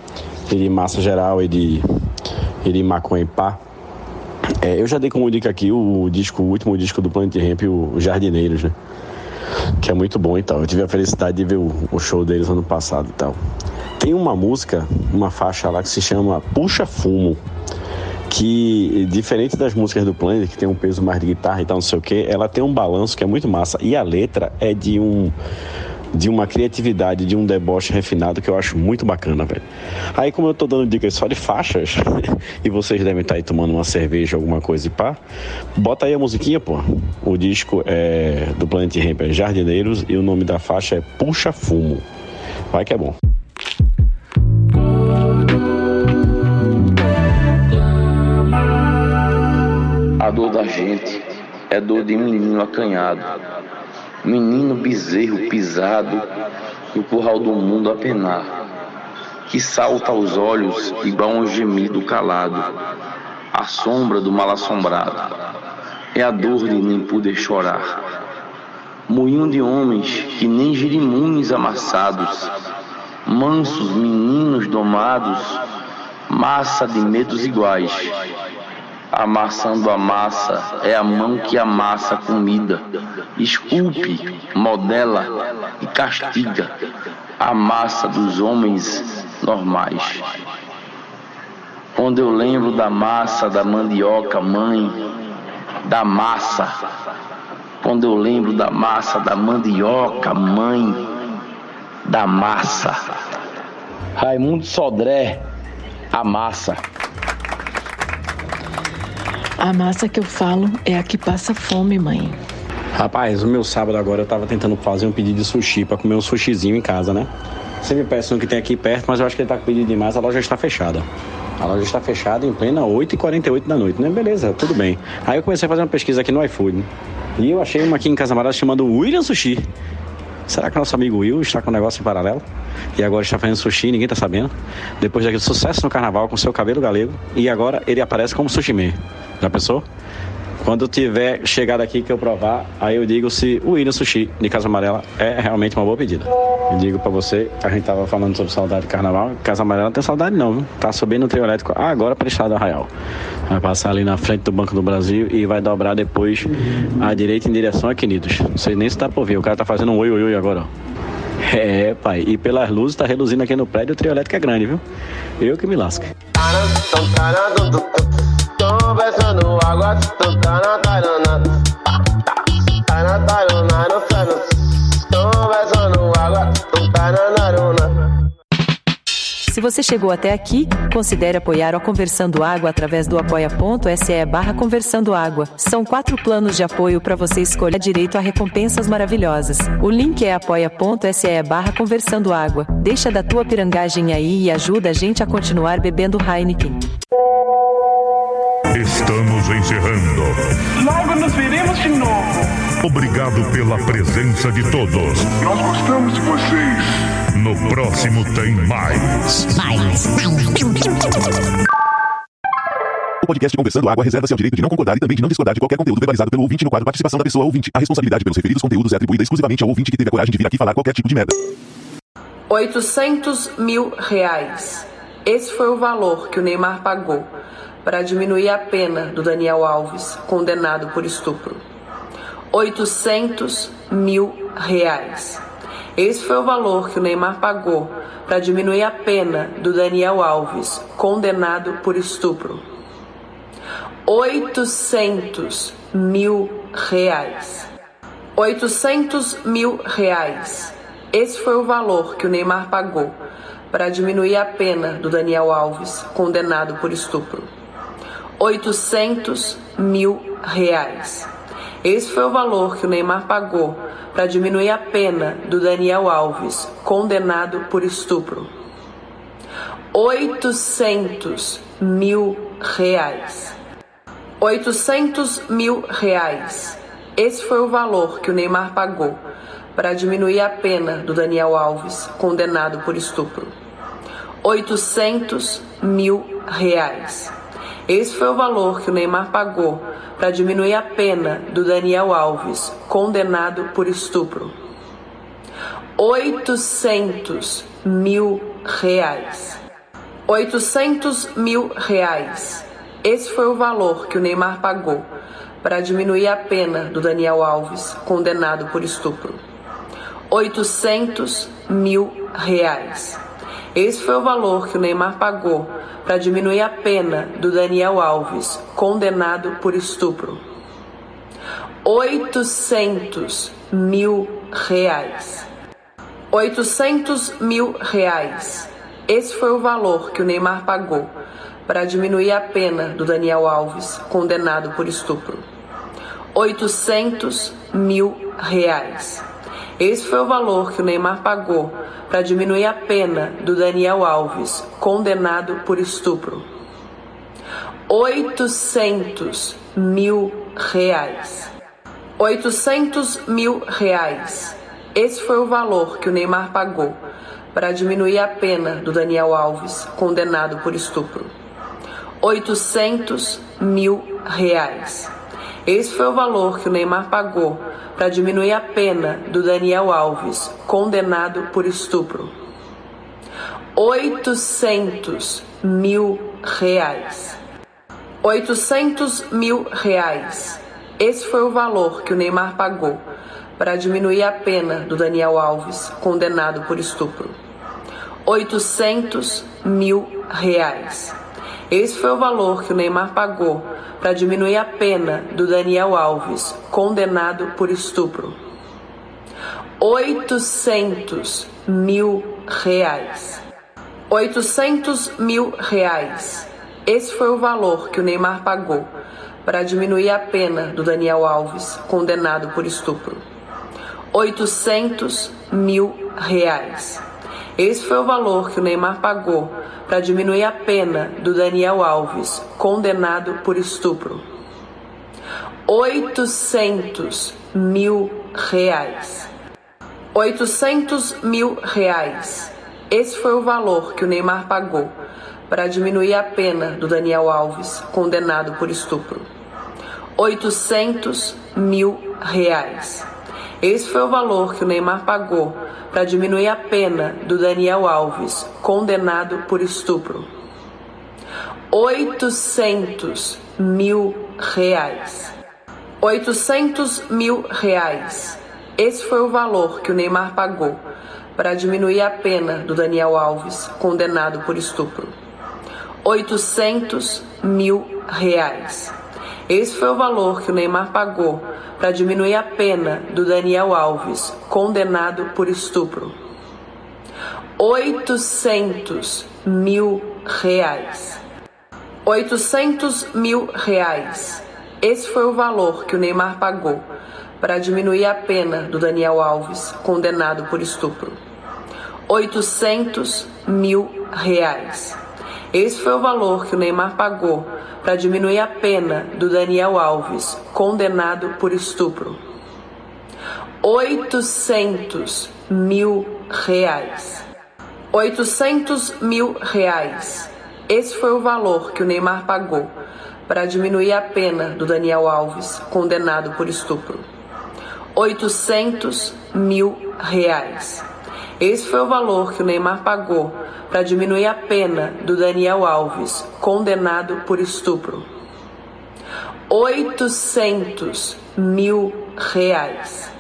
e de massa geral e de, e de maconha e pá, é, eu já dei como dica aqui o disco, o último disco do Planet Ramp, o Jardineiros, né? Que é muito bom e tal. Eu tive a felicidade de ver o, o show deles ano passado e tal. Tem uma música, uma faixa lá que se chama Puxa Fumo que diferente das músicas do Planet, que tem um peso mais de guitarra e tal, não sei o que, ela tem um balanço que é muito massa. E a letra é de um de uma criatividade, de um deboche refinado que eu acho muito bacana, velho. Aí, como eu tô dando dicas só de faixas, e vocês devem estar tá aí tomando uma cerveja, alguma coisa e pá, bota aí a musiquinha, pô. O disco é do Planet Ramp é Jardineiros e o nome da faixa é Puxa Fumo. Vai que é bom. A dor da gente é dor de menino acanhado menino bezerro pisado no curral do mundo a penar, que salta aos olhos igual um gemido calado, a sombra do mal assombrado, é a dor de nem poder chorar. Moinho de homens que nem girimunhos amassados, mansos meninos domados, massa de medos iguais amassando a massa, é a mão que amassa a comida. Esculpe, modela e castiga a massa dos homens normais. Quando eu lembro da massa da mandioca, mãe, da massa. Quando eu lembro da massa da mandioca, mãe, da massa. Raimundo Sodré, a massa. A massa que eu falo é a que passa fome, mãe. Rapaz, o meu sábado agora eu tava tentando fazer um pedido de sushi para comer um sushizinho em casa, né? Me peça um que tem aqui perto, mas eu acho que ele tá com pedido demais, a loja está fechada. A loja está fechada em plena 8h48 da noite, né? Beleza, tudo bem. Aí eu comecei a fazer uma pesquisa aqui no iFood. E eu achei uma aqui em Casa Marada chamando William Sushi. Será que nosso amigo Will está com um negócio em paralelo? e agora está fazendo sushi e ninguém está sabendo. Depois daquele sucesso no carnaval com seu cabelo galego e agora ele aparece como sushi man. Já pensou? Quando tiver chegado aqui que eu provar, aí eu digo se o William Sushi de Casa Amarela é realmente uma boa pedida. Eu digo pra você, a gente tava falando sobre saudade de carnaval, Casa Amarela não tem saudade não, viu? Tá subindo o trio elétrico agora para Estado Arraial. Vai passar ali na frente do Banco do Brasil e vai dobrar depois à direita em direção a Quinidos. Não sei nem se dá pra ouvir, o cara tá fazendo um oi, oi, oi agora, ó. É, pai, e pelas luzes tá reluzindo aqui no prédio, o trio elétrico é grande, viu? Eu que me lasco. Tá. Se você chegou até aqui, considere apoiar o Conversando Água através do apoia.se barra Conversando Água. São quatro planos de apoio para você escolher direito a recompensas maravilhosas. O link é apoia.se barra Conversando Água. Deixa da tua pirangagem aí e ajuda a gente a continuar bebendo Heineken. Estamos encerrando. Logo nos veremos de novo. Obrigado pela presença de todos. Nós gostamos de vocês. No próximo tem mais. O podcast Conversando Água reserva-se ao direito de não concordar e também de não discordar de qualquer conteúdo verbalizado pelo ouvinte no quadro Participação da Pessoa Ouvinte. A responsabilidade pelos referidos conteúdos é atribuída exclusivamente ao ouvinte que teve a coragem de vir aqui falar qualquer tipo de merda. 800 mil reais. Esse foi o valor que o Neymar pagou para diminuir a pena do Daniel Alves, condenado por estupro. 800 mil reais. Esse foi o valor que o Neymar pagou para diminuir a pena do Daniel Alves, condenado por estupro. 800 mil reais. 800 mil reais. Esse foi o valor que o Neymar pagou para diminuir a pena do Daniel Alves, condenado por estupro. 800 mil reais. Esse foi o valor que o Neymar pagou para diminuir a pena do Daniel Alves, condenado por estupro. 800 mil reais. 800 mil reais. Esse foi o valor que o Neymar pagou para diminuir a pena do Daniel Alves, condenado por estupro. 800 mil reais. Esse foi o valor que o Neymar pagou para diminuir a pena do Daniel Alves, condenado por estupro. 800 mil reais. 800 mil reais. Esse foi o valor que o Neymar pagou para diminuir a pena do Daniel Alves, condenado por estupro. 800 mil reais. Esse foi o valor que o Neymar pagou para diminuir a pena do Daniel Alves, condenado por estupro. 800 mil reais. 800 mil reais. Esse foi o valor que o Neymar pagou para diminuir a pena do Daniel Alves, condenado por estupro. 800 mil reais. Esse foi o valor que o Neymar pagou para diminuir a pena do Daniel Alves, condenado por estupro. 800 mil reais. 800 mil reais. Esse foi o valor que o Neymar pagou para diminuir a pena do Daniel Alves, condenado por estupro. 800 mil reais. Esse foi o valor que o Neymar pagou para diminuir a pena do Daniel Alves, condenado por estupro. 800 mil reais. 800 mil reais. Esse foi o valor que o Neymar pagou para diminuir a pena do Daniel Alves, condenado por estupro. 800 mil reais. Esse foi o valor que o Neymar pagou para diminuir a pena do Daniel Alves, condenado por estupro. 800 mil reais. 800 mil reais. Esse foi o valor que o Neymar pagou para diminuir a pena do Daniel Alves, condenado por estupro. 800 mil reais. Esse foi o valor que o Neymar pagou para diminuir a pena do Daniel Alves, condenado por estupro. 800 mil reais. 800 mil reais. Esse foi o valor que o Neymar pagou para diminuir a pena do Daniel Alves, condenado por estupro. 800 mil reais. Esse foi o valor que o Neymar pagou para diminuir a pena do Daniel Alves, condenado por estupro. 800 mil reais. 800 mil reais. Esse foi o valor que o Neymar pagou para diminuir a pena do Daniel Alves, condenado por estupro. 800 mil reais. Esse foi o valor que o Neymar pagou para diminuir a pena do Daniel Alves, condenado por estupro. 800 mil reais. 800 mil reais. Esse foi o valor que o Neymar pagou para diminuir a pena do Daniel Alves, condenado por estupro. 800 mil reais. Esse foi o valor que o Neymar pagou para diminuir a pena do Daniel Alves, condenado por estupro. 800 mil reais. 800 mil reais. Esse foi o valor que o Neymar pagou para diminuir a pena do Daniel Alves, condenado por estupro. 800 mil reais. Esse foi o valor que o Neymar pagou para diminuir a pena do Daniel Alves, condenado por estupro. 800 mil reais.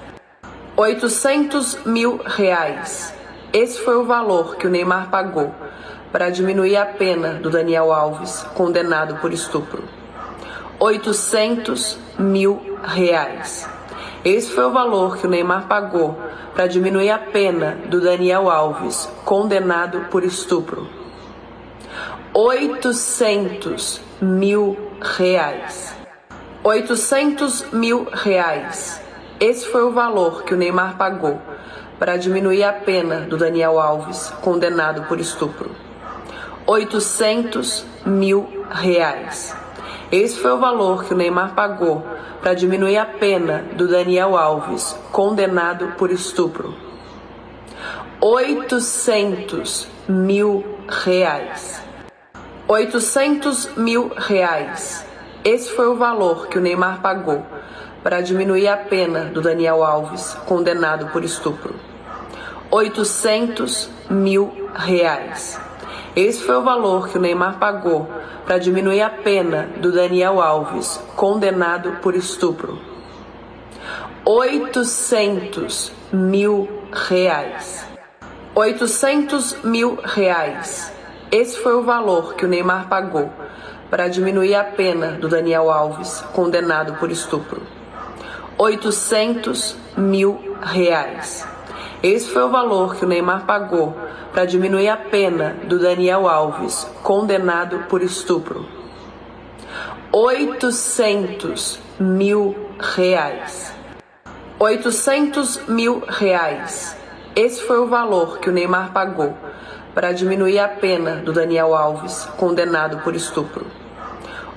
800 mil reais. Esse foi o valor que o Neymar pagou para diminuir a pena do Daniel Alves, condenado por estupro. 800 mil reais. Esse foi o valor que o Neymar pagou para diminuir a pena do Daniel Alves, condenado por estupro. 800 mil reais. 800 mil reais. Esse foi o valor que o Neymar pagou para diminuir a pena do Daniel Alves, condenado por estupro. 800 mil reais. Esse foi o valor que o Neymar pagou para diminuir a pena do Daniel Alves, condenado por estupro. 800 mil reais. 800 mil reais. Esse foi o valor que o Neymar pagou para diminuir a pena do Daniel Alves, condenado por estupro. 800 mil reais. Esse foi o valor que o Neymar pagou para diminuir a pena do Daniel Alves, condenado por estupro. 800 mil reais. 800 mil reais. Esse foi o valor que o Neymar pagou para diminuir a pena do Daniel Alves, condenado por estupro. 800 mil reais. Esse foi o valor que o Neymar pagou para diminuir a pena do Daniel Alves, condenado por estupro. 800 mil reais. 800 mil reais. Esse foi o valor que o Neymar pagou para diminuir a pena do Daniel Alves, condenado por estupro.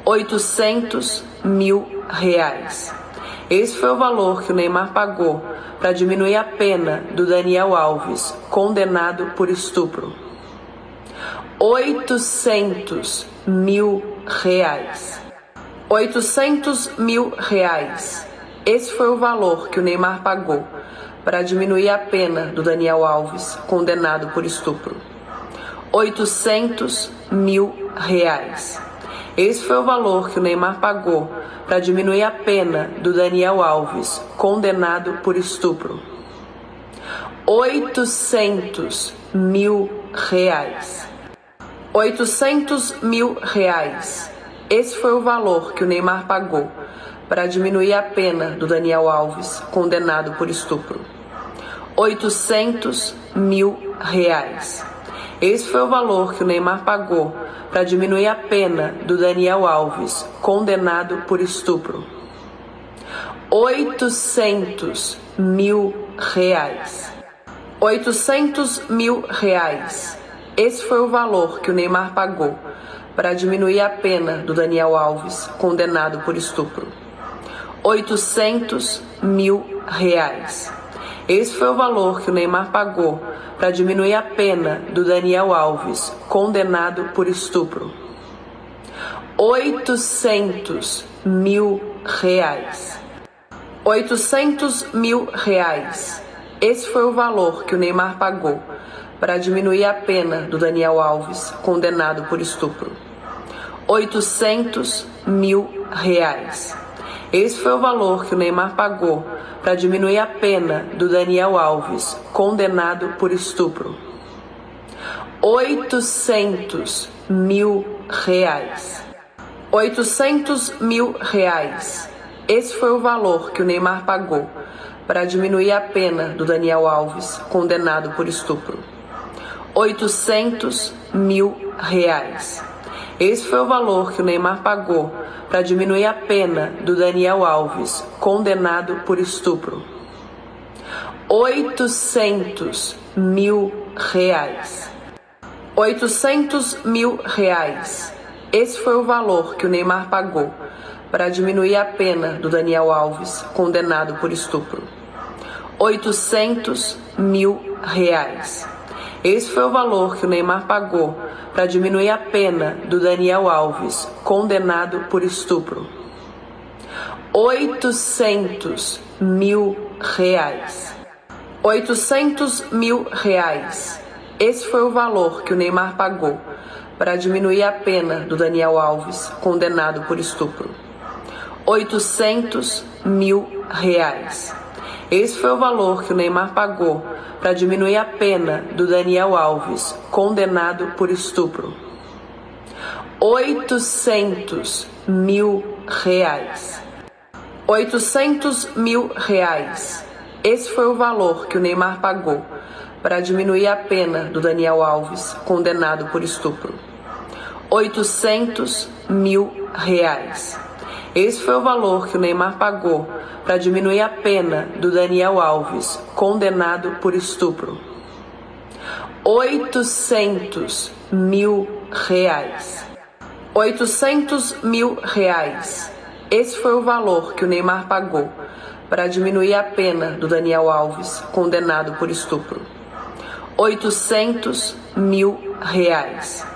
800 mil reais. Esse foi o valor que o Neymar pagou para diminuir a pena do Daniel Alves, condenado por estupro. 800 mil reais. 800 mil reais. Esse foi o valor que o Neymar pagou para diminuir a pena do Daniel Alves, condenado por estupro. 800 mil reais. Esse foi o valor que o Neymar pagou para diminuir a pena do Daniel Alves, condenado por estupro. 800 mil reais. 800 mil reais. Esse foi o valor que o Neymar pagou para diminuir a pena do Daniel Alves, condenado por estupro. 800 mil reais. Esse foi o valor que o Neymar pagou para diminuir a pena do Daniel Alves, condenado por estupro. 800 mil reais. 800 mil reais. Esse foi o valor que o Neymar pagou para diminuir a pena do Daniel Alves, condenado por estupro. 800 mil reais. Esse foi o valor que o Neymar pagou para diminuir a pena do Daniel Alves, condenado por estupro. 800 mil reais. 800 mil reais. Esse foi o valor que o Neymar pagou para diminuir a pena do Daniel Alves, condenado por estupro. 800 mil reais. Esse foi o valor que o Neymar pagou para diminuir a pena do Daniel Alves, condenado por estupro. 800 mil reais. 800 mil reais. Esse foi o valor que o Neymar pagou para diminuir a pena do Daniel Alves, condenado por estupro. 800 mil reais. Esse foi o valor que o Neymar pagou para diminuir a pena do Daniel Alves, condenado por estupro. 800 mil reais. 800 mil reais. Esse foi o valor que o Neymar pagou para diminuir a pena do Daniel Alves, condenado por estupro. 800 mil reais. Esse foi o valor que o Neymar pagou para diminuir a pena do Daniel Alves, condenado por estupro. 800 mil reais. 800 mil reais. Esse foi o valor que o Neymar pagou para diminuir a pena do Daniel Alves, condenado por estupro. 800 mil reais. Esse foi o valor que o Neymar pagou para diminuir a pena do Daniel Alves, condenado por estupro. 800 mil reais. 800 mil reais. Esse foi o valor que o Neymar pagou para diminuir a pena do Daniel Alves, condenado por estupro. 800 mil reais. Esse foi o valor que o Neymar pagou para diminuir a pena do Daniel Alves, condenado por estupro. 800 mil reais. 800 mil reais. Esse foi o valor que o Neymar pagou para diminuir a pena do Daniel Alves, condenado por estupro. 800 mil reais.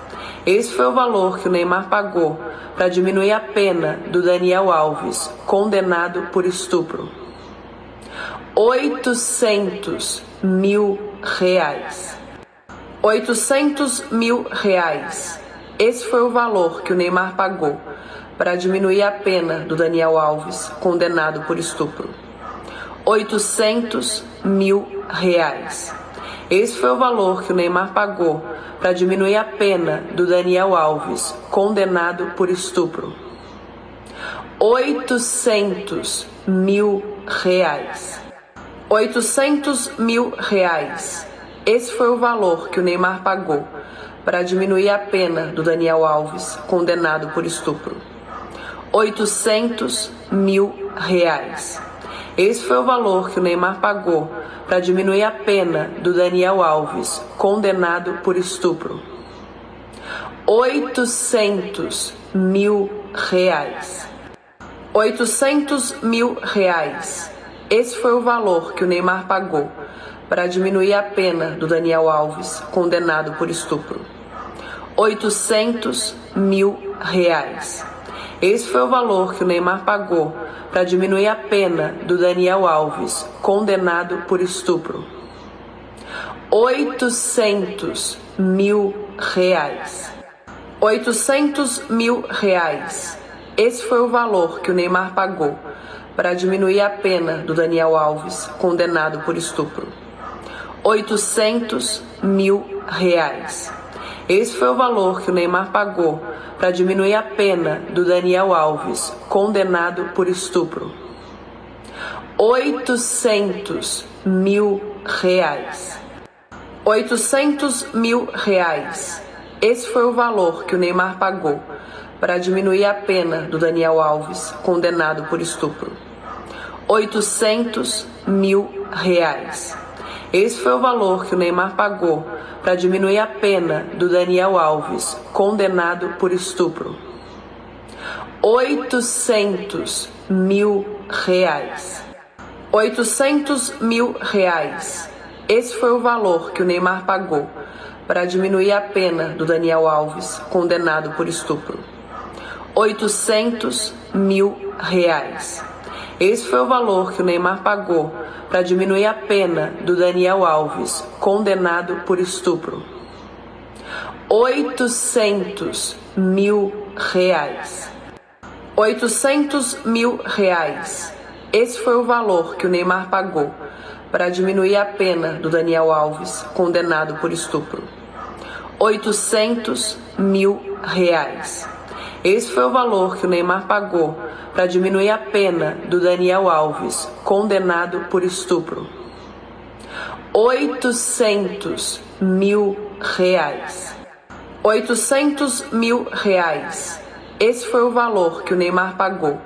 Esse foi o valor que o Neymar pagou para diminuir a pena do Daniel Alves, condenado por estupro. 800 mil reais. 800 mil reais. Esse foi o valor que o Neymar pagou para diminuir a pena do Daniel Alves, condenado por estupro. 800 mil reais. Esse foi o valor que o Neymar pagou para diminuir a pena do Daniel Alves, condenado por estupro. 800 mil reais. 800 mil reais. Esse foi o valor que o Neymar pagou para diminuir a pena do Daniel Alves, condenado por estupro. 800 mil reais. Esse foi o valor que o Neymar pagou para diminuir a pena do Daniel Alves, condenado por estupro. 800 mil reais. 800 mil reais. Esse foi o valor que o Neymar pagou para diminuir a pena do Daniel Alves, condenado por estupro. 800 mil reais. Esse foi o valor que o Neymar pagou para diminuir a pena do Daniel Alves, condenado por estupro. 800 mil reais. 800 mil reais. Esse foi o valor que o Neymar pagou para diminuir a pena do Daniel Alves, condenado por estupro. 800 mil reais. Esse foi o valor que o Neymar pagou para diminuir a pena do Daniel Alves, condenado por estupro. 800 mil reais. 800 mil reais. Esse foi o valor que o Neymar pagou para diminuir a pena do Daniel Alves, condenado por estupro. 800 mil reais. Esse foi o valor que o Neymar pagou para diminuir a pena do Daniel Alves, condenado por estupro. 800 mil reais. 800 mil reais. Esse foi o valor que o Neymar pagou para diminuir a pena do Daniel Alves, condenado por estupro. 800 mil reais. Esse foi o valor que o Neymar pagou para diminuir a pena do Daniel Alves, condenado por estupro. 800 mil reais. 800 mil reais. Esse foi o valor que o Neymar pagou para diminuir a pena do Daniel Alves, condenado por estupro. 800 mil reais. Esse foi o valor que o Neymar pagou para diminuir a pena do Daniel Alves, condenado por estupro. 800 mil reais. 800 mil reais. Esse foi o valor que o Neymar pagou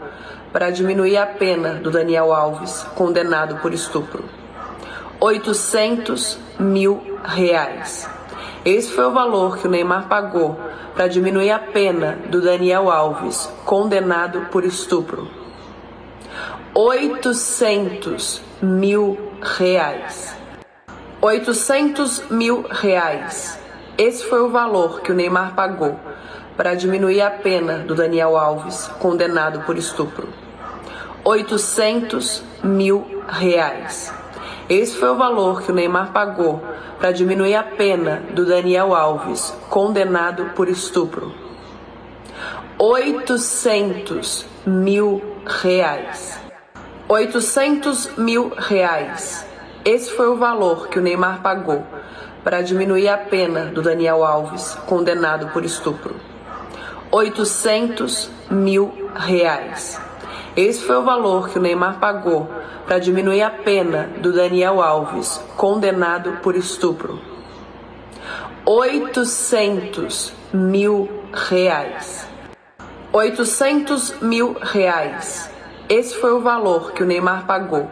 para diminuir a pena do Daniel Alves, condenado por estupro. 800 mil reais. Esse foi o valor que o Neymar pagou para diminuir a pena do Daniel Alves, condenado por estupro. 800 mil reais. 800 mil reais. Esse foi o valor que o Neymar pagou para diminuir a pena do Daniel Alves, condenado por estupro. 800 mil reais. Esse foi o valor que o Neymar pagou para diminuir a pena do Daniel Alves, condenado por estupro. 800 mil reais. 800 mil reais. Esse foi o valor que o Neymar pagou para diminuir a pena do Daniel Alves, condenado por estupro. 800 mil reais. Esse foi o valor que o Neymar pagou para diminuir a pena do Daniel Alves, condenado por estupro. 800 mil reais. 800 mil reais. Esse foi o valor que o Neymar pagou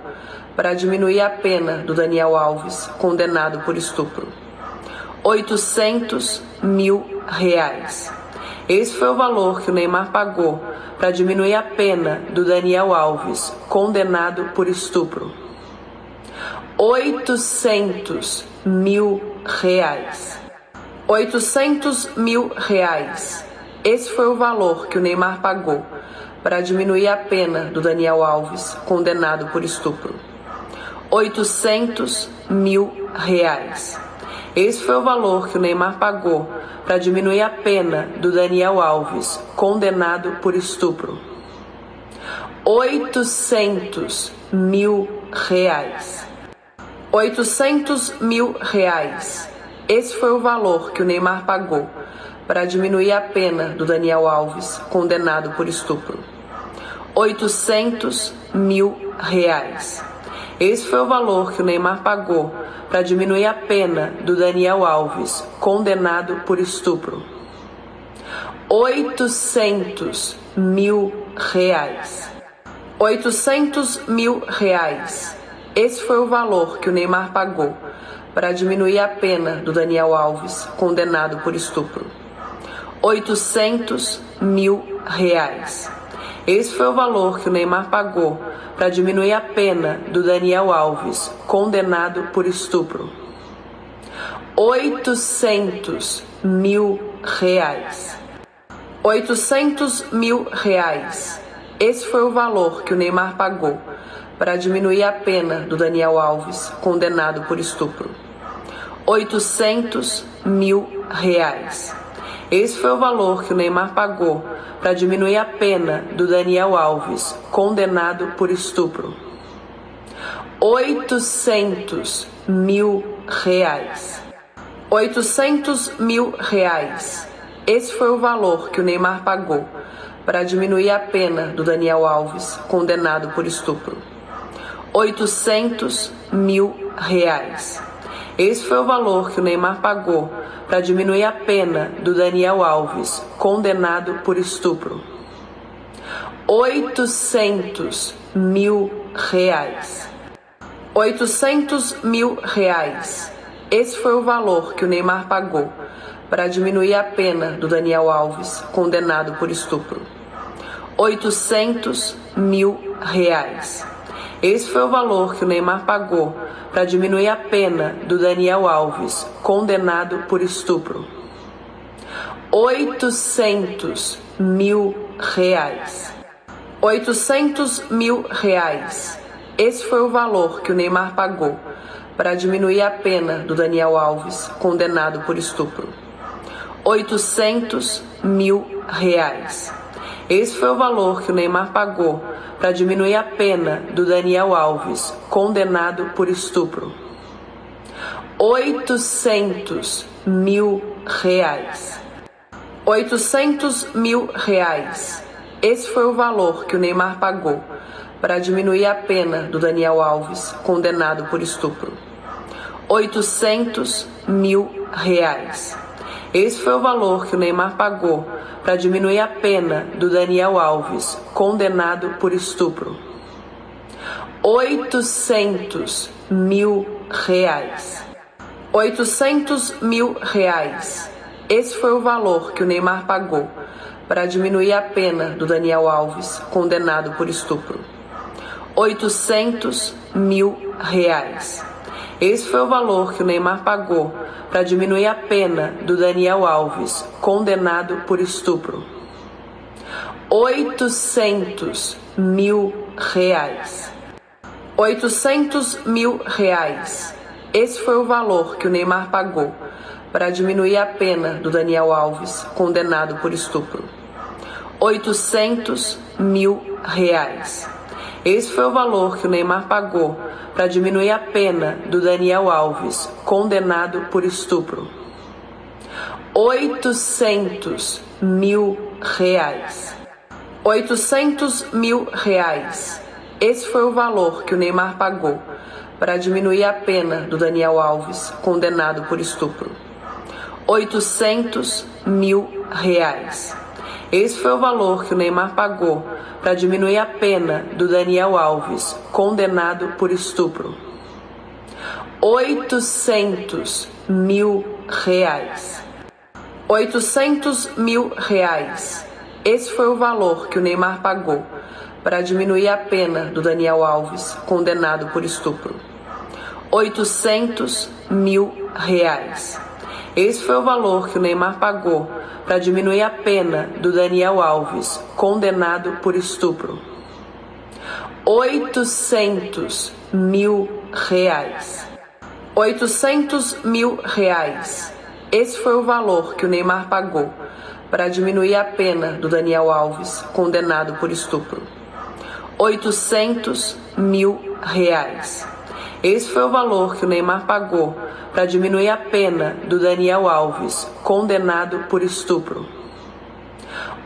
para diminuir a pena do Daniel Alves, condenado por estupro. 800 mil reais. Esse foi o valor que o Neymar pagou para diminuir a pena do Daniel Alves, condenado por estupro. 800 mil reais. 800 mil reais. Esse foi o valor que o Neymar pagou para diminuir a pena do Daniel Alves, condenado por estupro. 800 mil reais. Esse foi o valor que o Neymar pagou para diminuir a pena do Daniel Alves, condenado por estupro. 800 mil reais. 800 mil reais. Esse foi o valor que o Neymar pagou para diminuir a pena do Daniel Alves, condenado por estupro. 800 mil reais. Esse foi o valor que o Neymar pagou para diminuir a pena do Daniel Alves, condenado por estupro. 800 mil reais. 800 mil reais. Esse foi o valor que o Neymar pagou para diminuir a pena do Daniel Alves, condenado por estupro. 800 mil reais. Esse foi o valor que o Neymar pagou para diminuir a pena do Daniel Alves, condenado por estupro. 800 mil reais. 800 mil reais. Esse foi o valor que o Neymar pagou para diminuir a pena do Daniel Alves, condenado por estupro. 800 mil reais. Esse foi o valor que o Neymar pagou para diminuir a pena do Daniel Alves, condenado por estupro. 800 mil reais. 800 mil reais. Esse foi o valor que o Neymar pagou para diminuir a pena do Daniel Alves, condenado por estupro. 800 mil reais. Esse foi o valor que o Neymar pagou para diminuir a pena do Daniel Alves, condenado por estupro. 800 mil reais. 800 mil reais. Esse foi o valor que o Neymar pagou para diminuir a pena do Daniel Alves, condenado por estupro. 800 mil reais. Esse foi o valor que o Neymar pagou para diminuir a pena do Daniel Alves, condenado por estupro. 800 mil reais. 800 mil reais. Esse foi o valor que o Neymar pagou para diminuir a pena do Daniel Alves, condenado por estupro. 800 mil reais. Esse foi o valor que o Neymar pagou para diminuir a pena do Daniel Alves, condenado por estupro. 800 mil reais. 800 mil reais. Esse foi o valor que o Neymar pagou para diminuir a pena do Daniel Alves, condenado por estupro. 800 mil reais. Esse foi o valor que o Neymar pagou para diminuir a pena do Daniel Alves, condenado por estupro. 800 mil reais. 800 mil reais. Esse foi o valor que o Neymar pagou para diminuir a pena do Daniel Alves, condenado por estupro. 800 mil reais. Esse foi o valor que o Neymar pagou para diminuir a pena do Daniel Alves, condenado por estupro. 800 mil reais. 800 mil reais. Esse foi o valor que o Neymar pagou para diminuir a pena do Daniel Alves, condenado por estupro. 800 mil reais. Esse foi o valor que o Neymar pagou para diminuir a pena do Daniel Alves, condenado por estupro. 800 mil reais. 800 mil reais. Esse foi o valor que o Neymar pagou para diminuir a pena do Daniel Alves, condenado por estupro. 800 mil reais. Esse foi o valor que o Neymar pagou para diminuir a pena do Daniel Alves, condenado por estupro. 800 mil reais. 800 mil reais. Esse foi o valor que o Neymar pagou para diminuir a pena do Daniel Alves, condenado por estupro. 800 mil reais. Esse foi o valor que o Neymar pagou para diminuir a pena do Daniel Alves, condenado por estupro. 800 mil reais. 800 mil reais. Esse foi o valor que o Neymar pagou para diminuir a pena do Daniel Alves, condenado por estupro. 800 mil reais. Esse foi o valor que o Neymar pagou para diminuir a pena do Daniel Alves, condenado por estupro.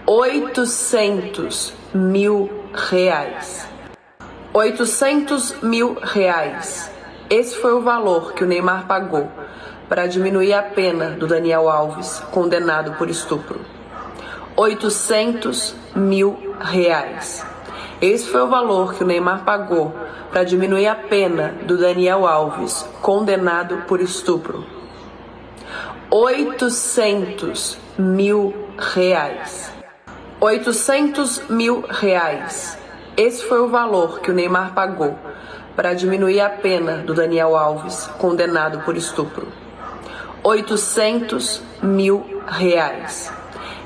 800 mil reais. 800 mil reais. Esse foi o valor que o Neymar pagou para diminuir a pena do Daniel Alves, condenado por estupro. 800 mil reais. Esse foi o valor que o Neymar pagou para diminuir a pena do Daniel Alves, condenado por estupro. 800 mil reais. 800 mil reais. Esse foi o valor que o Neymar pagou para diminuir a pena do Daniel Alves, condenado por estupro. 800 mil reais.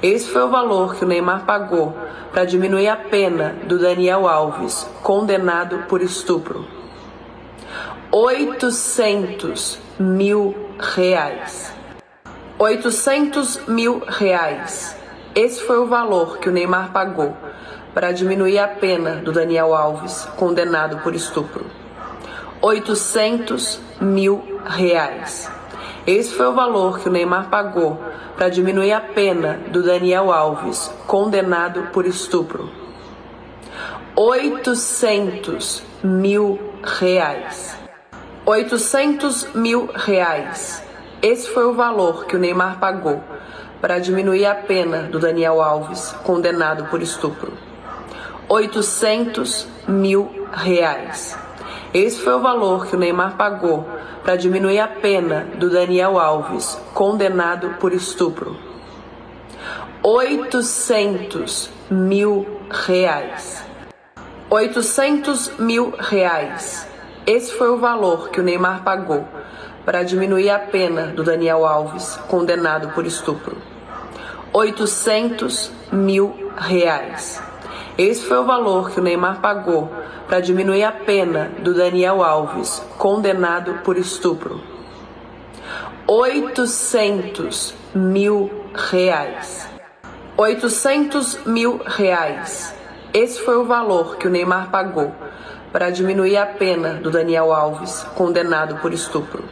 Esse foi o valor que o Neymar pagou para diminuir a pena do Daniel Alves, condenado por estupro. 800 mil reais. 800 mil reais. Esse foi o valor que o Neymar pagou para diminuir a pena do Daniel Alves, condenado por estupro. 800 mil reais. Esse foi o valor que o Neymar pagou para diminuir a pena do Daniel Alves, condenado por estupro. 800 mil reais. 800 mil reais. Esse foi o valor que o Neymar pagou para diminuir a pena do Daniel Alves, condenado por estupro. 800 mil reais. Esse foi o valor que o Neymar pagou para diminuir a pena do Daniel Alves, condenado por estupro. 800 mil reais. 800 mil reais. Esse foi o valor que o Neymar pagou para diminuir a pena do Daniel Alves, condenado por estupro. 800 mil reais. Esse foi o valor que o Neymar pagou para diminuir a pena do Daniel Alves, condenado por estupro. 800 mil reais. 800 mil reais. Esse foi o valor que o Neymar pagou para diminuir a pena do Daniel Alves, condenado por estupro.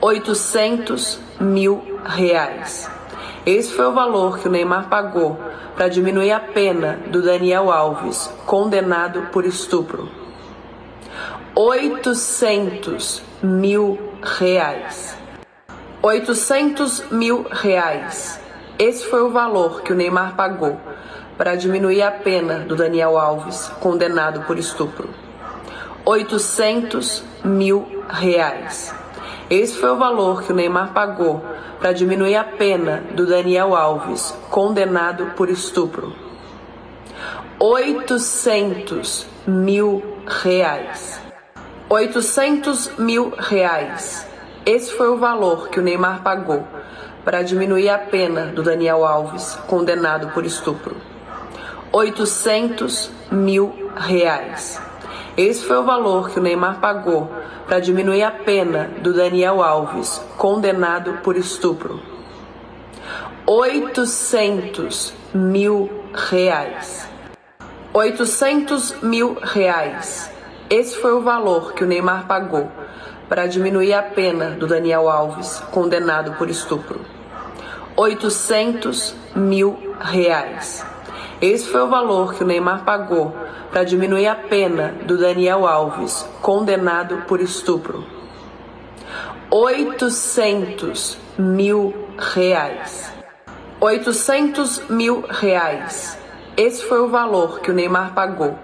800 mil reais. Esse foi o valor que o Neymar pagou para diminuir a pena do Daniel Alves, condenado por estupro. 800 mil reais. 800 mil reais. Esse foi o valor que o Neymar pagou para diminuir a pena do Daniel Alves, condenado por estupro. 800 mil reais. Esse foi o valor que o Neymar pagou para diminuir a pena do Daniel Alves, condenado por estupro. 800 mil reais. 800 mil reais. Esse foi o valor que o Neymar pagou para diminuir a pena do Daniel Alves, condenado por estupro. 800 mil reais. Esse foi o valor que o Neymar pagou para diminuir a pena do Daniel Alves, condenado por estupro. 800 mil reais. 800 mil reais. Esse foi o valor que o Neymar pagou para diminuir a pena do Daniel Alves, condenado por estupro. 800 mil reais. Esse foi o valor que o Neymar pagou para diminuir a pena do Daniel Alves, condenado por estupro. 800 mil reais. 800 mil reais. Esse foi o valor que o Neymar pagou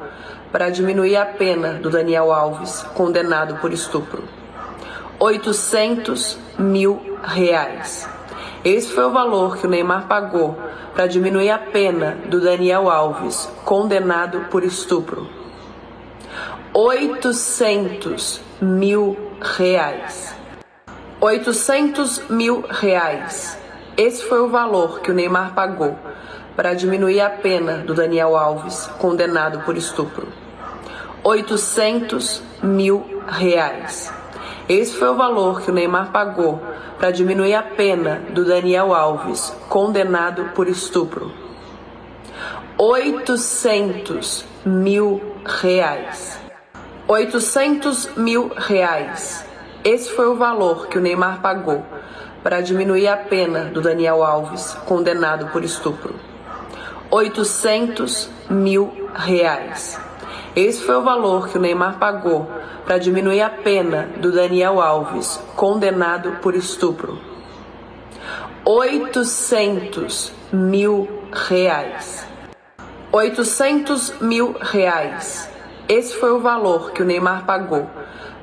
para diminuir a pena do Daniel Alves, condenado por estupro. 800 mil reais. Esse foi o valor que o Neymar pagou para diminuir a pena do Daniel Alves, condenado por estupro. 800 mil reais. 800 mil reais. Esse foi o valor que o Neymar pagou para diminuir a pena do Daniel Alves, condenado por estupro. 800 mil reais. Esse foi o valor que o Neymar pagou para diminuir a pena do Daniel Alves, condenado por estupro. 800 mil reais. 800 mil reais. Esse foi o valor que o Neymar pagou para diminuir a pena do Daniel Alves, condenado por estupro. 800 mil reais. Esse foi o valor que o Neymar pagou para diminuir a pena do Daniel Alves, condenado por estupro. 800 mil reais. 800 mil reais. Esse foi o valor que o Neymar pagou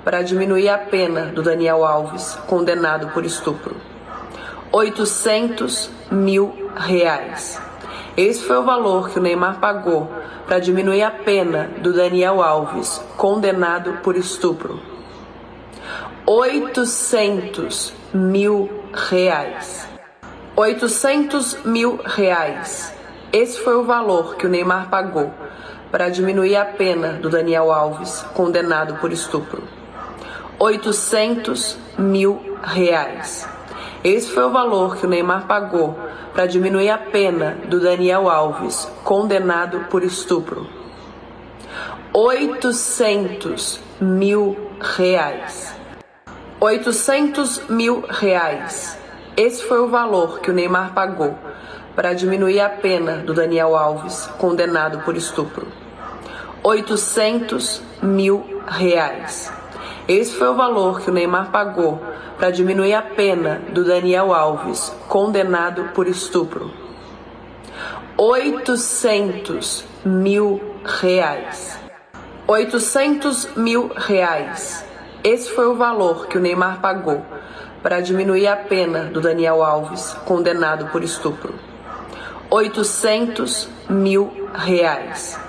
para diminuir a pena do Daniel Alves, condenado por estupro. 800 mil reais. Esse foi o valor que o Neymar pagou para diminuir a pena do Daniel Alves, condenado por estupro. 800 mil reais. 800 mil reais. Esse foi o valor que o Neymar pagou para diminuir a pena do Daniel Alves, condenado por estupro. 800 mil reais. Esse foi o valor que o Neymar pagou para diminuir a pena do Daniel Alves, condenado por estupro. 800 mil reais. 800 mil reais. Esse foi o valor que o Neymar pagou para diminuir a pena do Daniel Alves, condenado por estupro. 800 mil reais. Esse foi o valor que o Neymar pagou para diminuir a pena do Daniel Alves, condenado por estupro. 800 mil reais. 800 mil reais. Esse foi o valor que o Neymar pagou para diminuir a pena do Daniel Alves, condenado por estupro. 800 mil reais.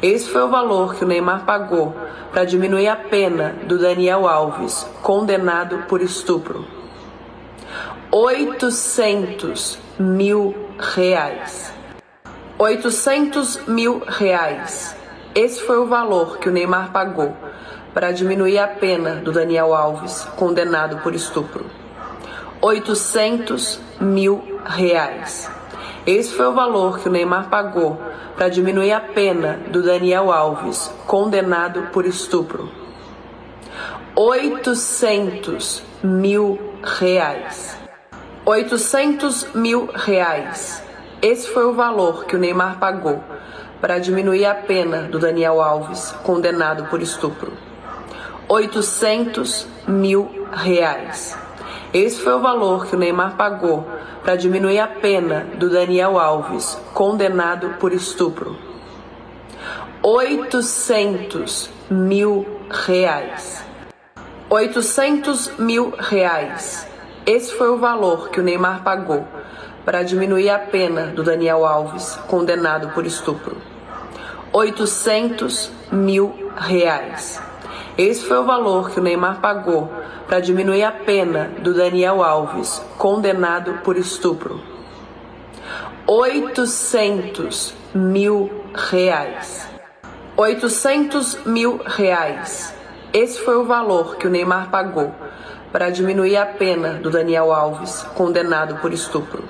Esse foi o valor que o Neymar pagou para diminuir a pena do Daniel Alves, condenado por estupro. 800 mil reais. 800 mil reais. Esse foi o valor que o Neymar pagou para diminuir a pena do Daniel Alves, condenado por estupro. 800 mil reais. Esse foi o valor que o Neymar pagou para diminuir a pena do Daniel Alves, condenado por estupro. 800 mil reais. 800 mil reais. Esse foi o valor que o Neymar pagou para diminuir a pena do Daniel Alves, condenado por estupro. 800 mil reais. Esse foi o valor que o Neymar pagou para diminuir a pena do Daniel Alves, condenado por estupro. 800 mil reais. 800 mil reais. Esse foi o valor que o Neymar pagou para diminuir a pena do Daniel Alves, condenado por estupro. 800 mil reais. Esse foi o valor que o Neymar pagou para diminuir a pena do Daniel Alves, condenado por estupro. 800 mil reais. 800 mil reais. Esse foi o valor que o Neymar pagou para diminuir a pena do Daniel Alves, condenado por estupro.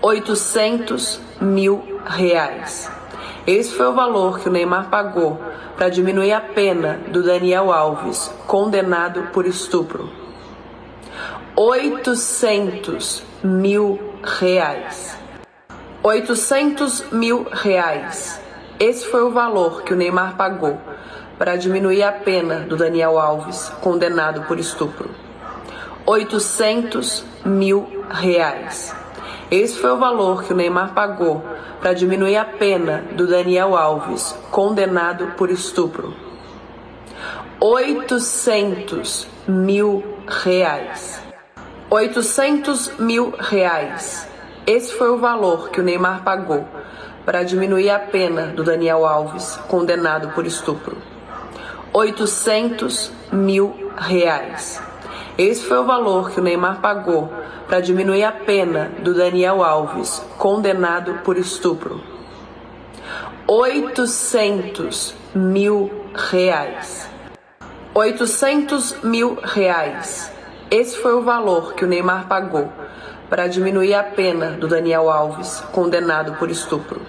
800 mil reais. Esse foi o valor que o Neymar pagou para diminuir a pena do Daniel Alves, condenado por estupro. 800 mil reais. 800 mil reais. Esse foi o valor que o Neymar pagou para diminuir a pena do Daniel Alves, condenado por estupro. 800 mil reais. Esse foi o valor que o Neymar pagou para diminuir a pena do Daniel Alves, condenado por estupro. 800 mil reais. 800 mil reais. Esse foi o valor que o Neymar pagou para diminuir a pena do Daniel Alves, condenado por estupro. 800 mil reais. Esse foi o valor que o Neymar pagou para diminuir a pena do Daniel Alves, condenado por estupro. 800 mil reais. 800 mil reais. Esse foi o valor que o Neymar pagou para diminuir a pena do Daniel Alves, condenado por estupro.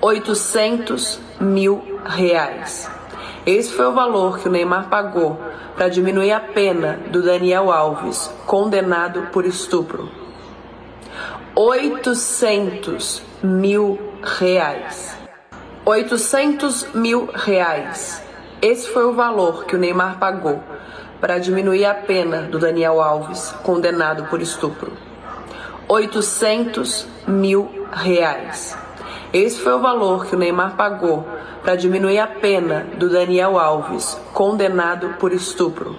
800 mil reais. Esse foi o valor que o Neymar pagou para diminuir a pena do Daniel Alves, condenado por estupro. 800 mil reais. 800 mil reais. Esse foi o valor que o Neymar pagou para diminuir a pena do Daniel Alves, condenado por estupro. 800 mil reais. Esse foi o valor que o Neymar pagou para diminuir a pena do Daniel Alves, condenado por estupro.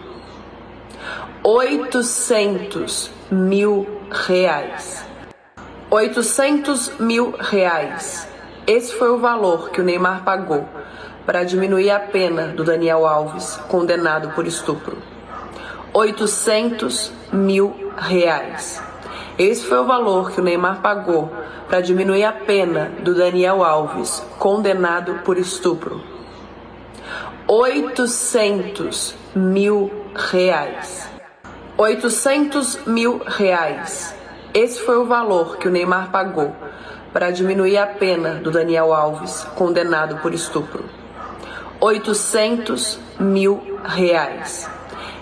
800 mil reais. 800 mil reais. Esse foi o valor que o Neymar pagou para diminuir a pena do Daniel Alves, condenado por estupro. 800 mil reais. Esse foi o valor que o Neymar pagou para diminuir a pena do Daniel Alves, condenado por estupro. 800 mil reais. 800 mil reais. Esse foi o valor que o Neymar pagou para diminuir a pena do Daniel Alves, condenado por estupro. 800 mil reais.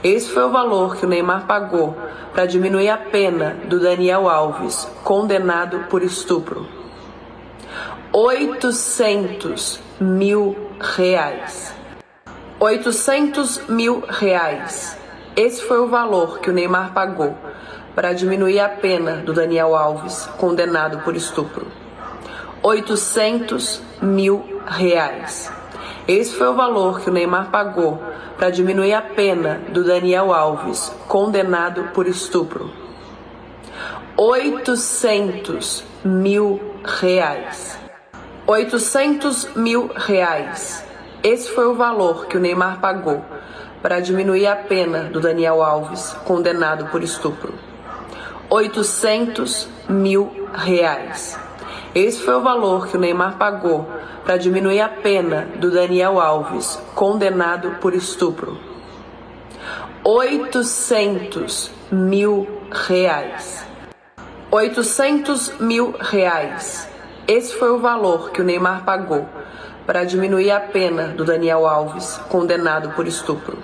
Esse foi o valor que o Neymar pagou para diminuir a pena do Daniel Alves, condenado por estupro. 800 mil reais. 800 mil reais. Esse foi o valor que o Neymar pagou para diminuir a pena do Daniel Alves, condenado por estupro. 800 mil reais. Esse foi o valor que o Neymar pagou para diminuir a pena do Daniel Alves, condenado por estupro. 800 mil reais. 800 mil reais. Esse foi o valor que o Neymar pagou para diminuir a pena do Daniel Alves, condenado por estupro. 800 mil reais. Esse foi o valor que o Neymar pagou para diminuir a pena do Daniel Alves, condenado por estupro. 800 mil reais. 800 mil reais. Esse foi o valor que o Neymar pagou para diminuir a pena do Daniel Alves, condenado por estupro.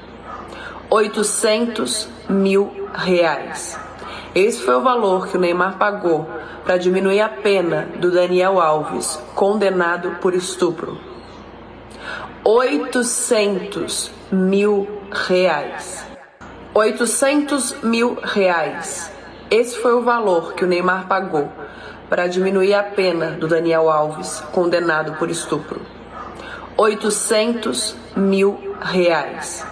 800 mil reais. Esse foi o valor que o Neymar pagou para diminuir a pena do Daniel Alves, condenado por estupro. 800 mil reais. 800 mil reais. Esse foi o valor que o Neymar pagou para diminuir a pena do Daniel Alves, condenado por estupro. 800 mil reais.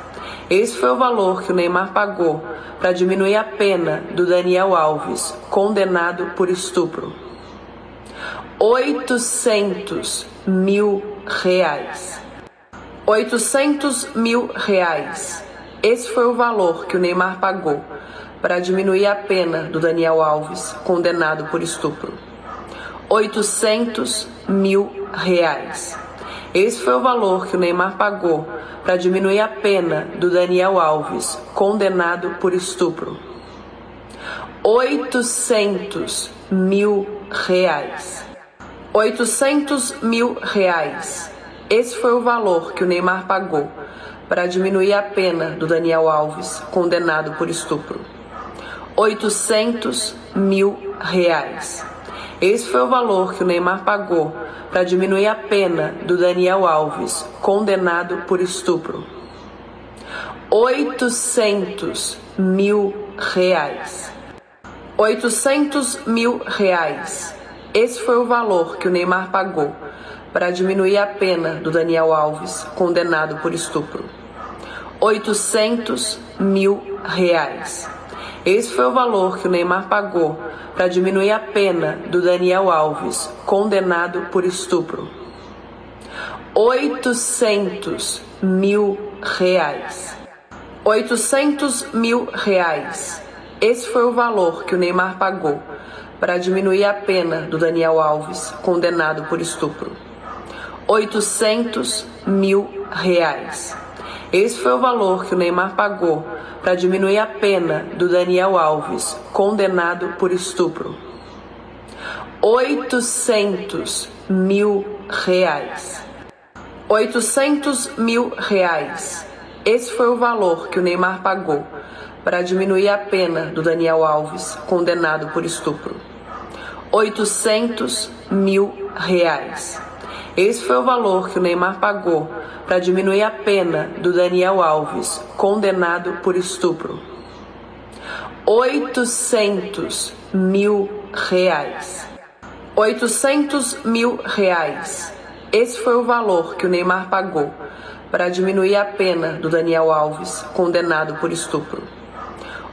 Esse foi o valor que o Neymar pagou para diminuir a pena do Daniel Alves, condenado por estupro. 800 mil reais. 800 mil reais. Esse foi o valor que o Neymar pagou para diminuir a pena do Daniel Alves, condenado por estupro. 800 mil reais. Esse foi o valor que o Neymar pagou para diminuir a pena do Daniel Alves, condenado por estupro. 800 mil reais. 800 mil reais. Esse foi o valor que o Neymar pagou para diminuir a pena do Daniel Alves, condenado por estupro. 800 mil reais. Esse foi o valor que o Neymar pagou para diminuir a pena do Daniel Alves, condenado por estupro. 800 mil reais. 800 mil reais. Esse foi o valor que o Neymar pagou para diminuir a pena do Daniel Alves, condenado por estupro. 800 mil reais. Esse foi o valor que o Neymar pagou para diminuir a pena do Daniel Alves, condenado por estupro. 800 mil reais. 800 mil reais. Esse foi o valor que o Neymar pagou para diminuir a pena do Daniel Alves, condenado por estupro. 800 mil reais. Esse foi o valor que o Neymar pagou para diminuir a pena do Daniel Alves, condenado por estupro. 800 mil reais. 800 mil reais. Esse foi o valor que o Neymar pagou para diminuir a pena do Daniel Alves, condenado por estupro. 800 mil reais. Esse foi o valor que o Neymar pagou para diminuir a pena do Daniel Alves, condenado por estupro. 800 mil reais. 800 mil reais. Esse foi o valor que o Neymar pagou para diminuir a pena do Daniel Alves, condenado por estupro.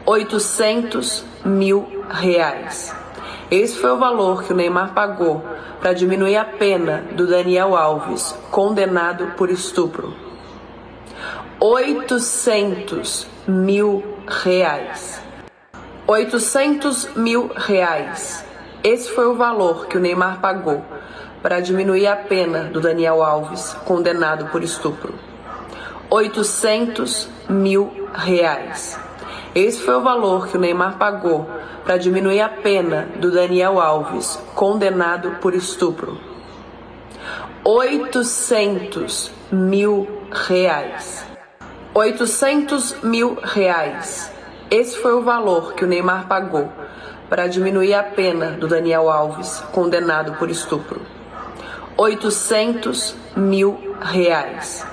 800 mil reais. Esse foi o valor que o Neymar pagou para diminuir a pena do Daniel Alves, condenado por estupro. 800 mil reais. 800 mil reais. Esse foi o valor que o Neymar pagou para diminuir a pena do Daniel Alves, condenado por estupro. 800 mil reais. Esse foi o valor que o Neymar pagou para diminuir a pena do Daniel Alves, condenado por estupro. 800 mil reais. 800 mil reais. Esse foi o valor que o Neymar pagou para diminuir a pena do Daniel Alves, condenado por estupro. 800 mil reais.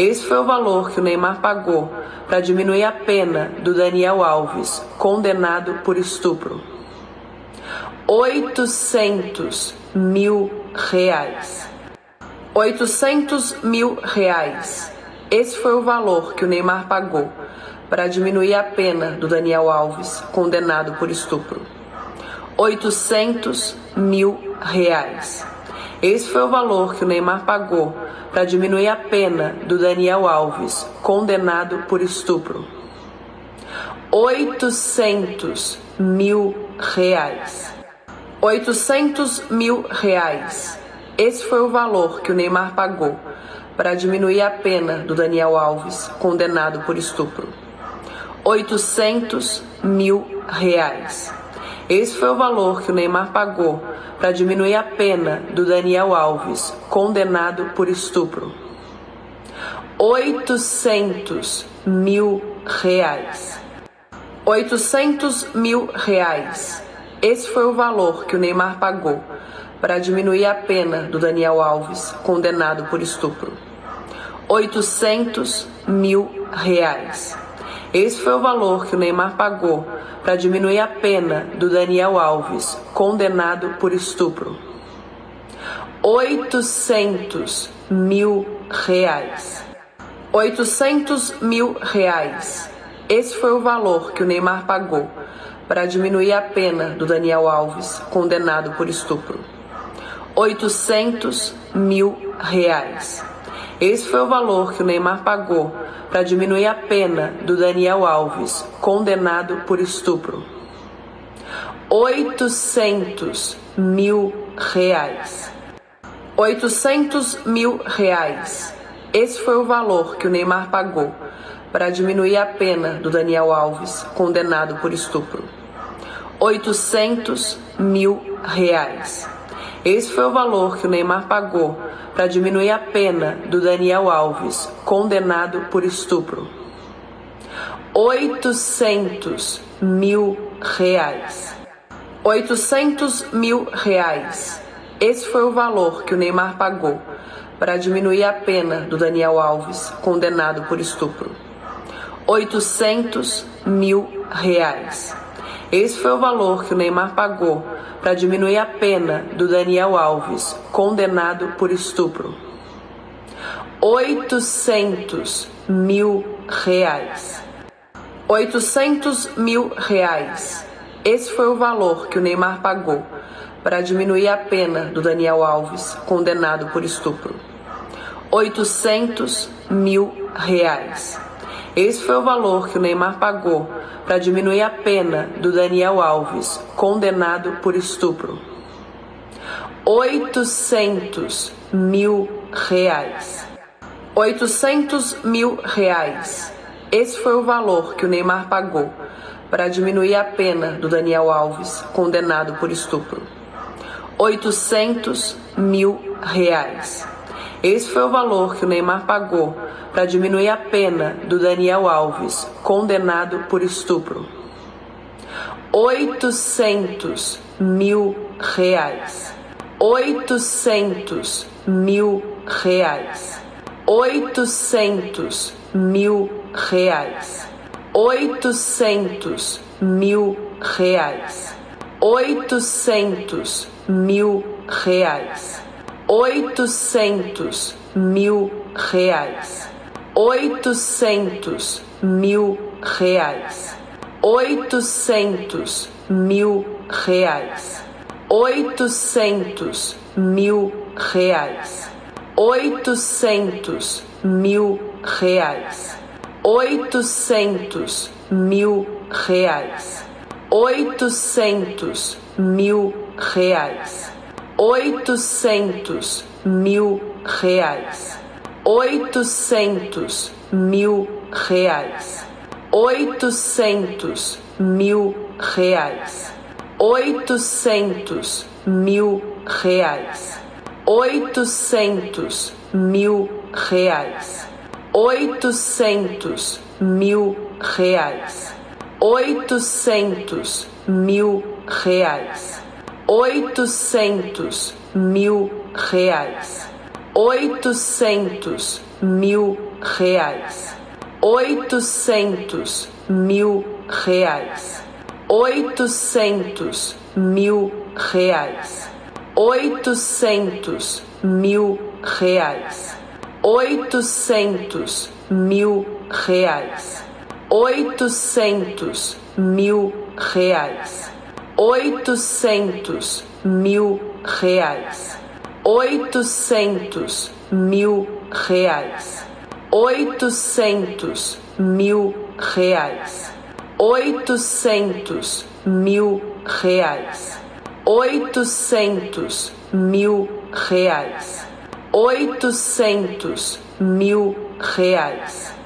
Esse foi o valor que o Neymar pagou para diminuir a pena do Daniel Alves, condenado por estupro. 800 mil reais. 800 mil reais. Esse foi o valor que o Neymar pagou para diminuir a pena do Daniel Alves, condenado por estupro. 800 mil reais. Esse foi o valor que o Neymar pagou para diminuir a pena do Daniel Alves, condenado por estupro. 800 mil reais. 800 mil reais. Esse foi o valor que o Neymar pagou para diminuir a pena do Daniel Alves, condenado por estupro. 800 mil reais. Esse foi o valor que o Neymar pagou para diminuir a pena do Daniel Alves, condenado por estupro. 800 mil reais. 800 mil reais. Esse foi o valor que o Neymar pagou para diminuir a pena do Daniel Alves, condenado por estupro. 800 mil reais. Esse foi o valor que o Neymar pagou para diminuir a pena do Daniel Alves, condenado por estupro. 800 mil reais. 800 mil reais. Esse foi o valor que o Neymar pagou para diminuir a pena do Daniel Alves, condenado por estupro. 800 mil reais. Esse foi o valor que o Neymar pagou para diminuir a pena do Daniel Alves, condenado por estupro. 800 mil reais. 800 mil reais. Esse foi o valor que o Neymar pagou para diminuir a pena do Daniel Alves, condenado por estupro. 800 mil reais. Esse foi o valor que o Neymar pagou para diminuir a pena do Daniel Alves, condenado por estupro. 800 mil reais. 800 mil reais. Esse foi o valor que o Neymar pagou para diminuir a pena do Daniel Alves, condenado por estupro. 800 mil reais. Esse foi o valor que o Neymar pagou para diminuir a pena do Daniel Alves, condenado por estupro. 800 mil reais. 800 mil reais. Esse foi o valor que o Neymar pagou para diminuir a pena do Daniel Alves, condenado por estupro. 800 mil reais. Esse foi o valor que o Neymar pagou para diminuir a pena do Daniel Alves, condenado por estupro. 800 mil reais. 800 mil reais. Esse foi o valor que o Neymar pagou para diminuir a pena do Daniel Alves, condenado por estupro. 800 mil reais. Esse foi o valor que o Neymar pagou para diminuir a pena do Daniel Alves, condenado por estupro. 800 mil reais. 800 mil reais. 800 mil reais. 800 mil reais. 800 mil reais. 800 mil reais. 800 mil reais. 800 mil reais. 800 mil reais. 800 mil reais. 800 mil reais. 800 mil reais. 800 mil reais. 800 mil reais. 800 mil reais. 800 mil reais. 800 mil reais. 800 mil reais. 800 mil reais. 800 mil reais. 800 mil reais. 800 mil reais. 800 mil reais. 800 mil reais. 800 mil reais. 800 mil reais. 800 mil reais. oitocentos mil reais, oitocentos mil reais, oitocentos mil reais, oitocentos mil reais, oitocentos mil reais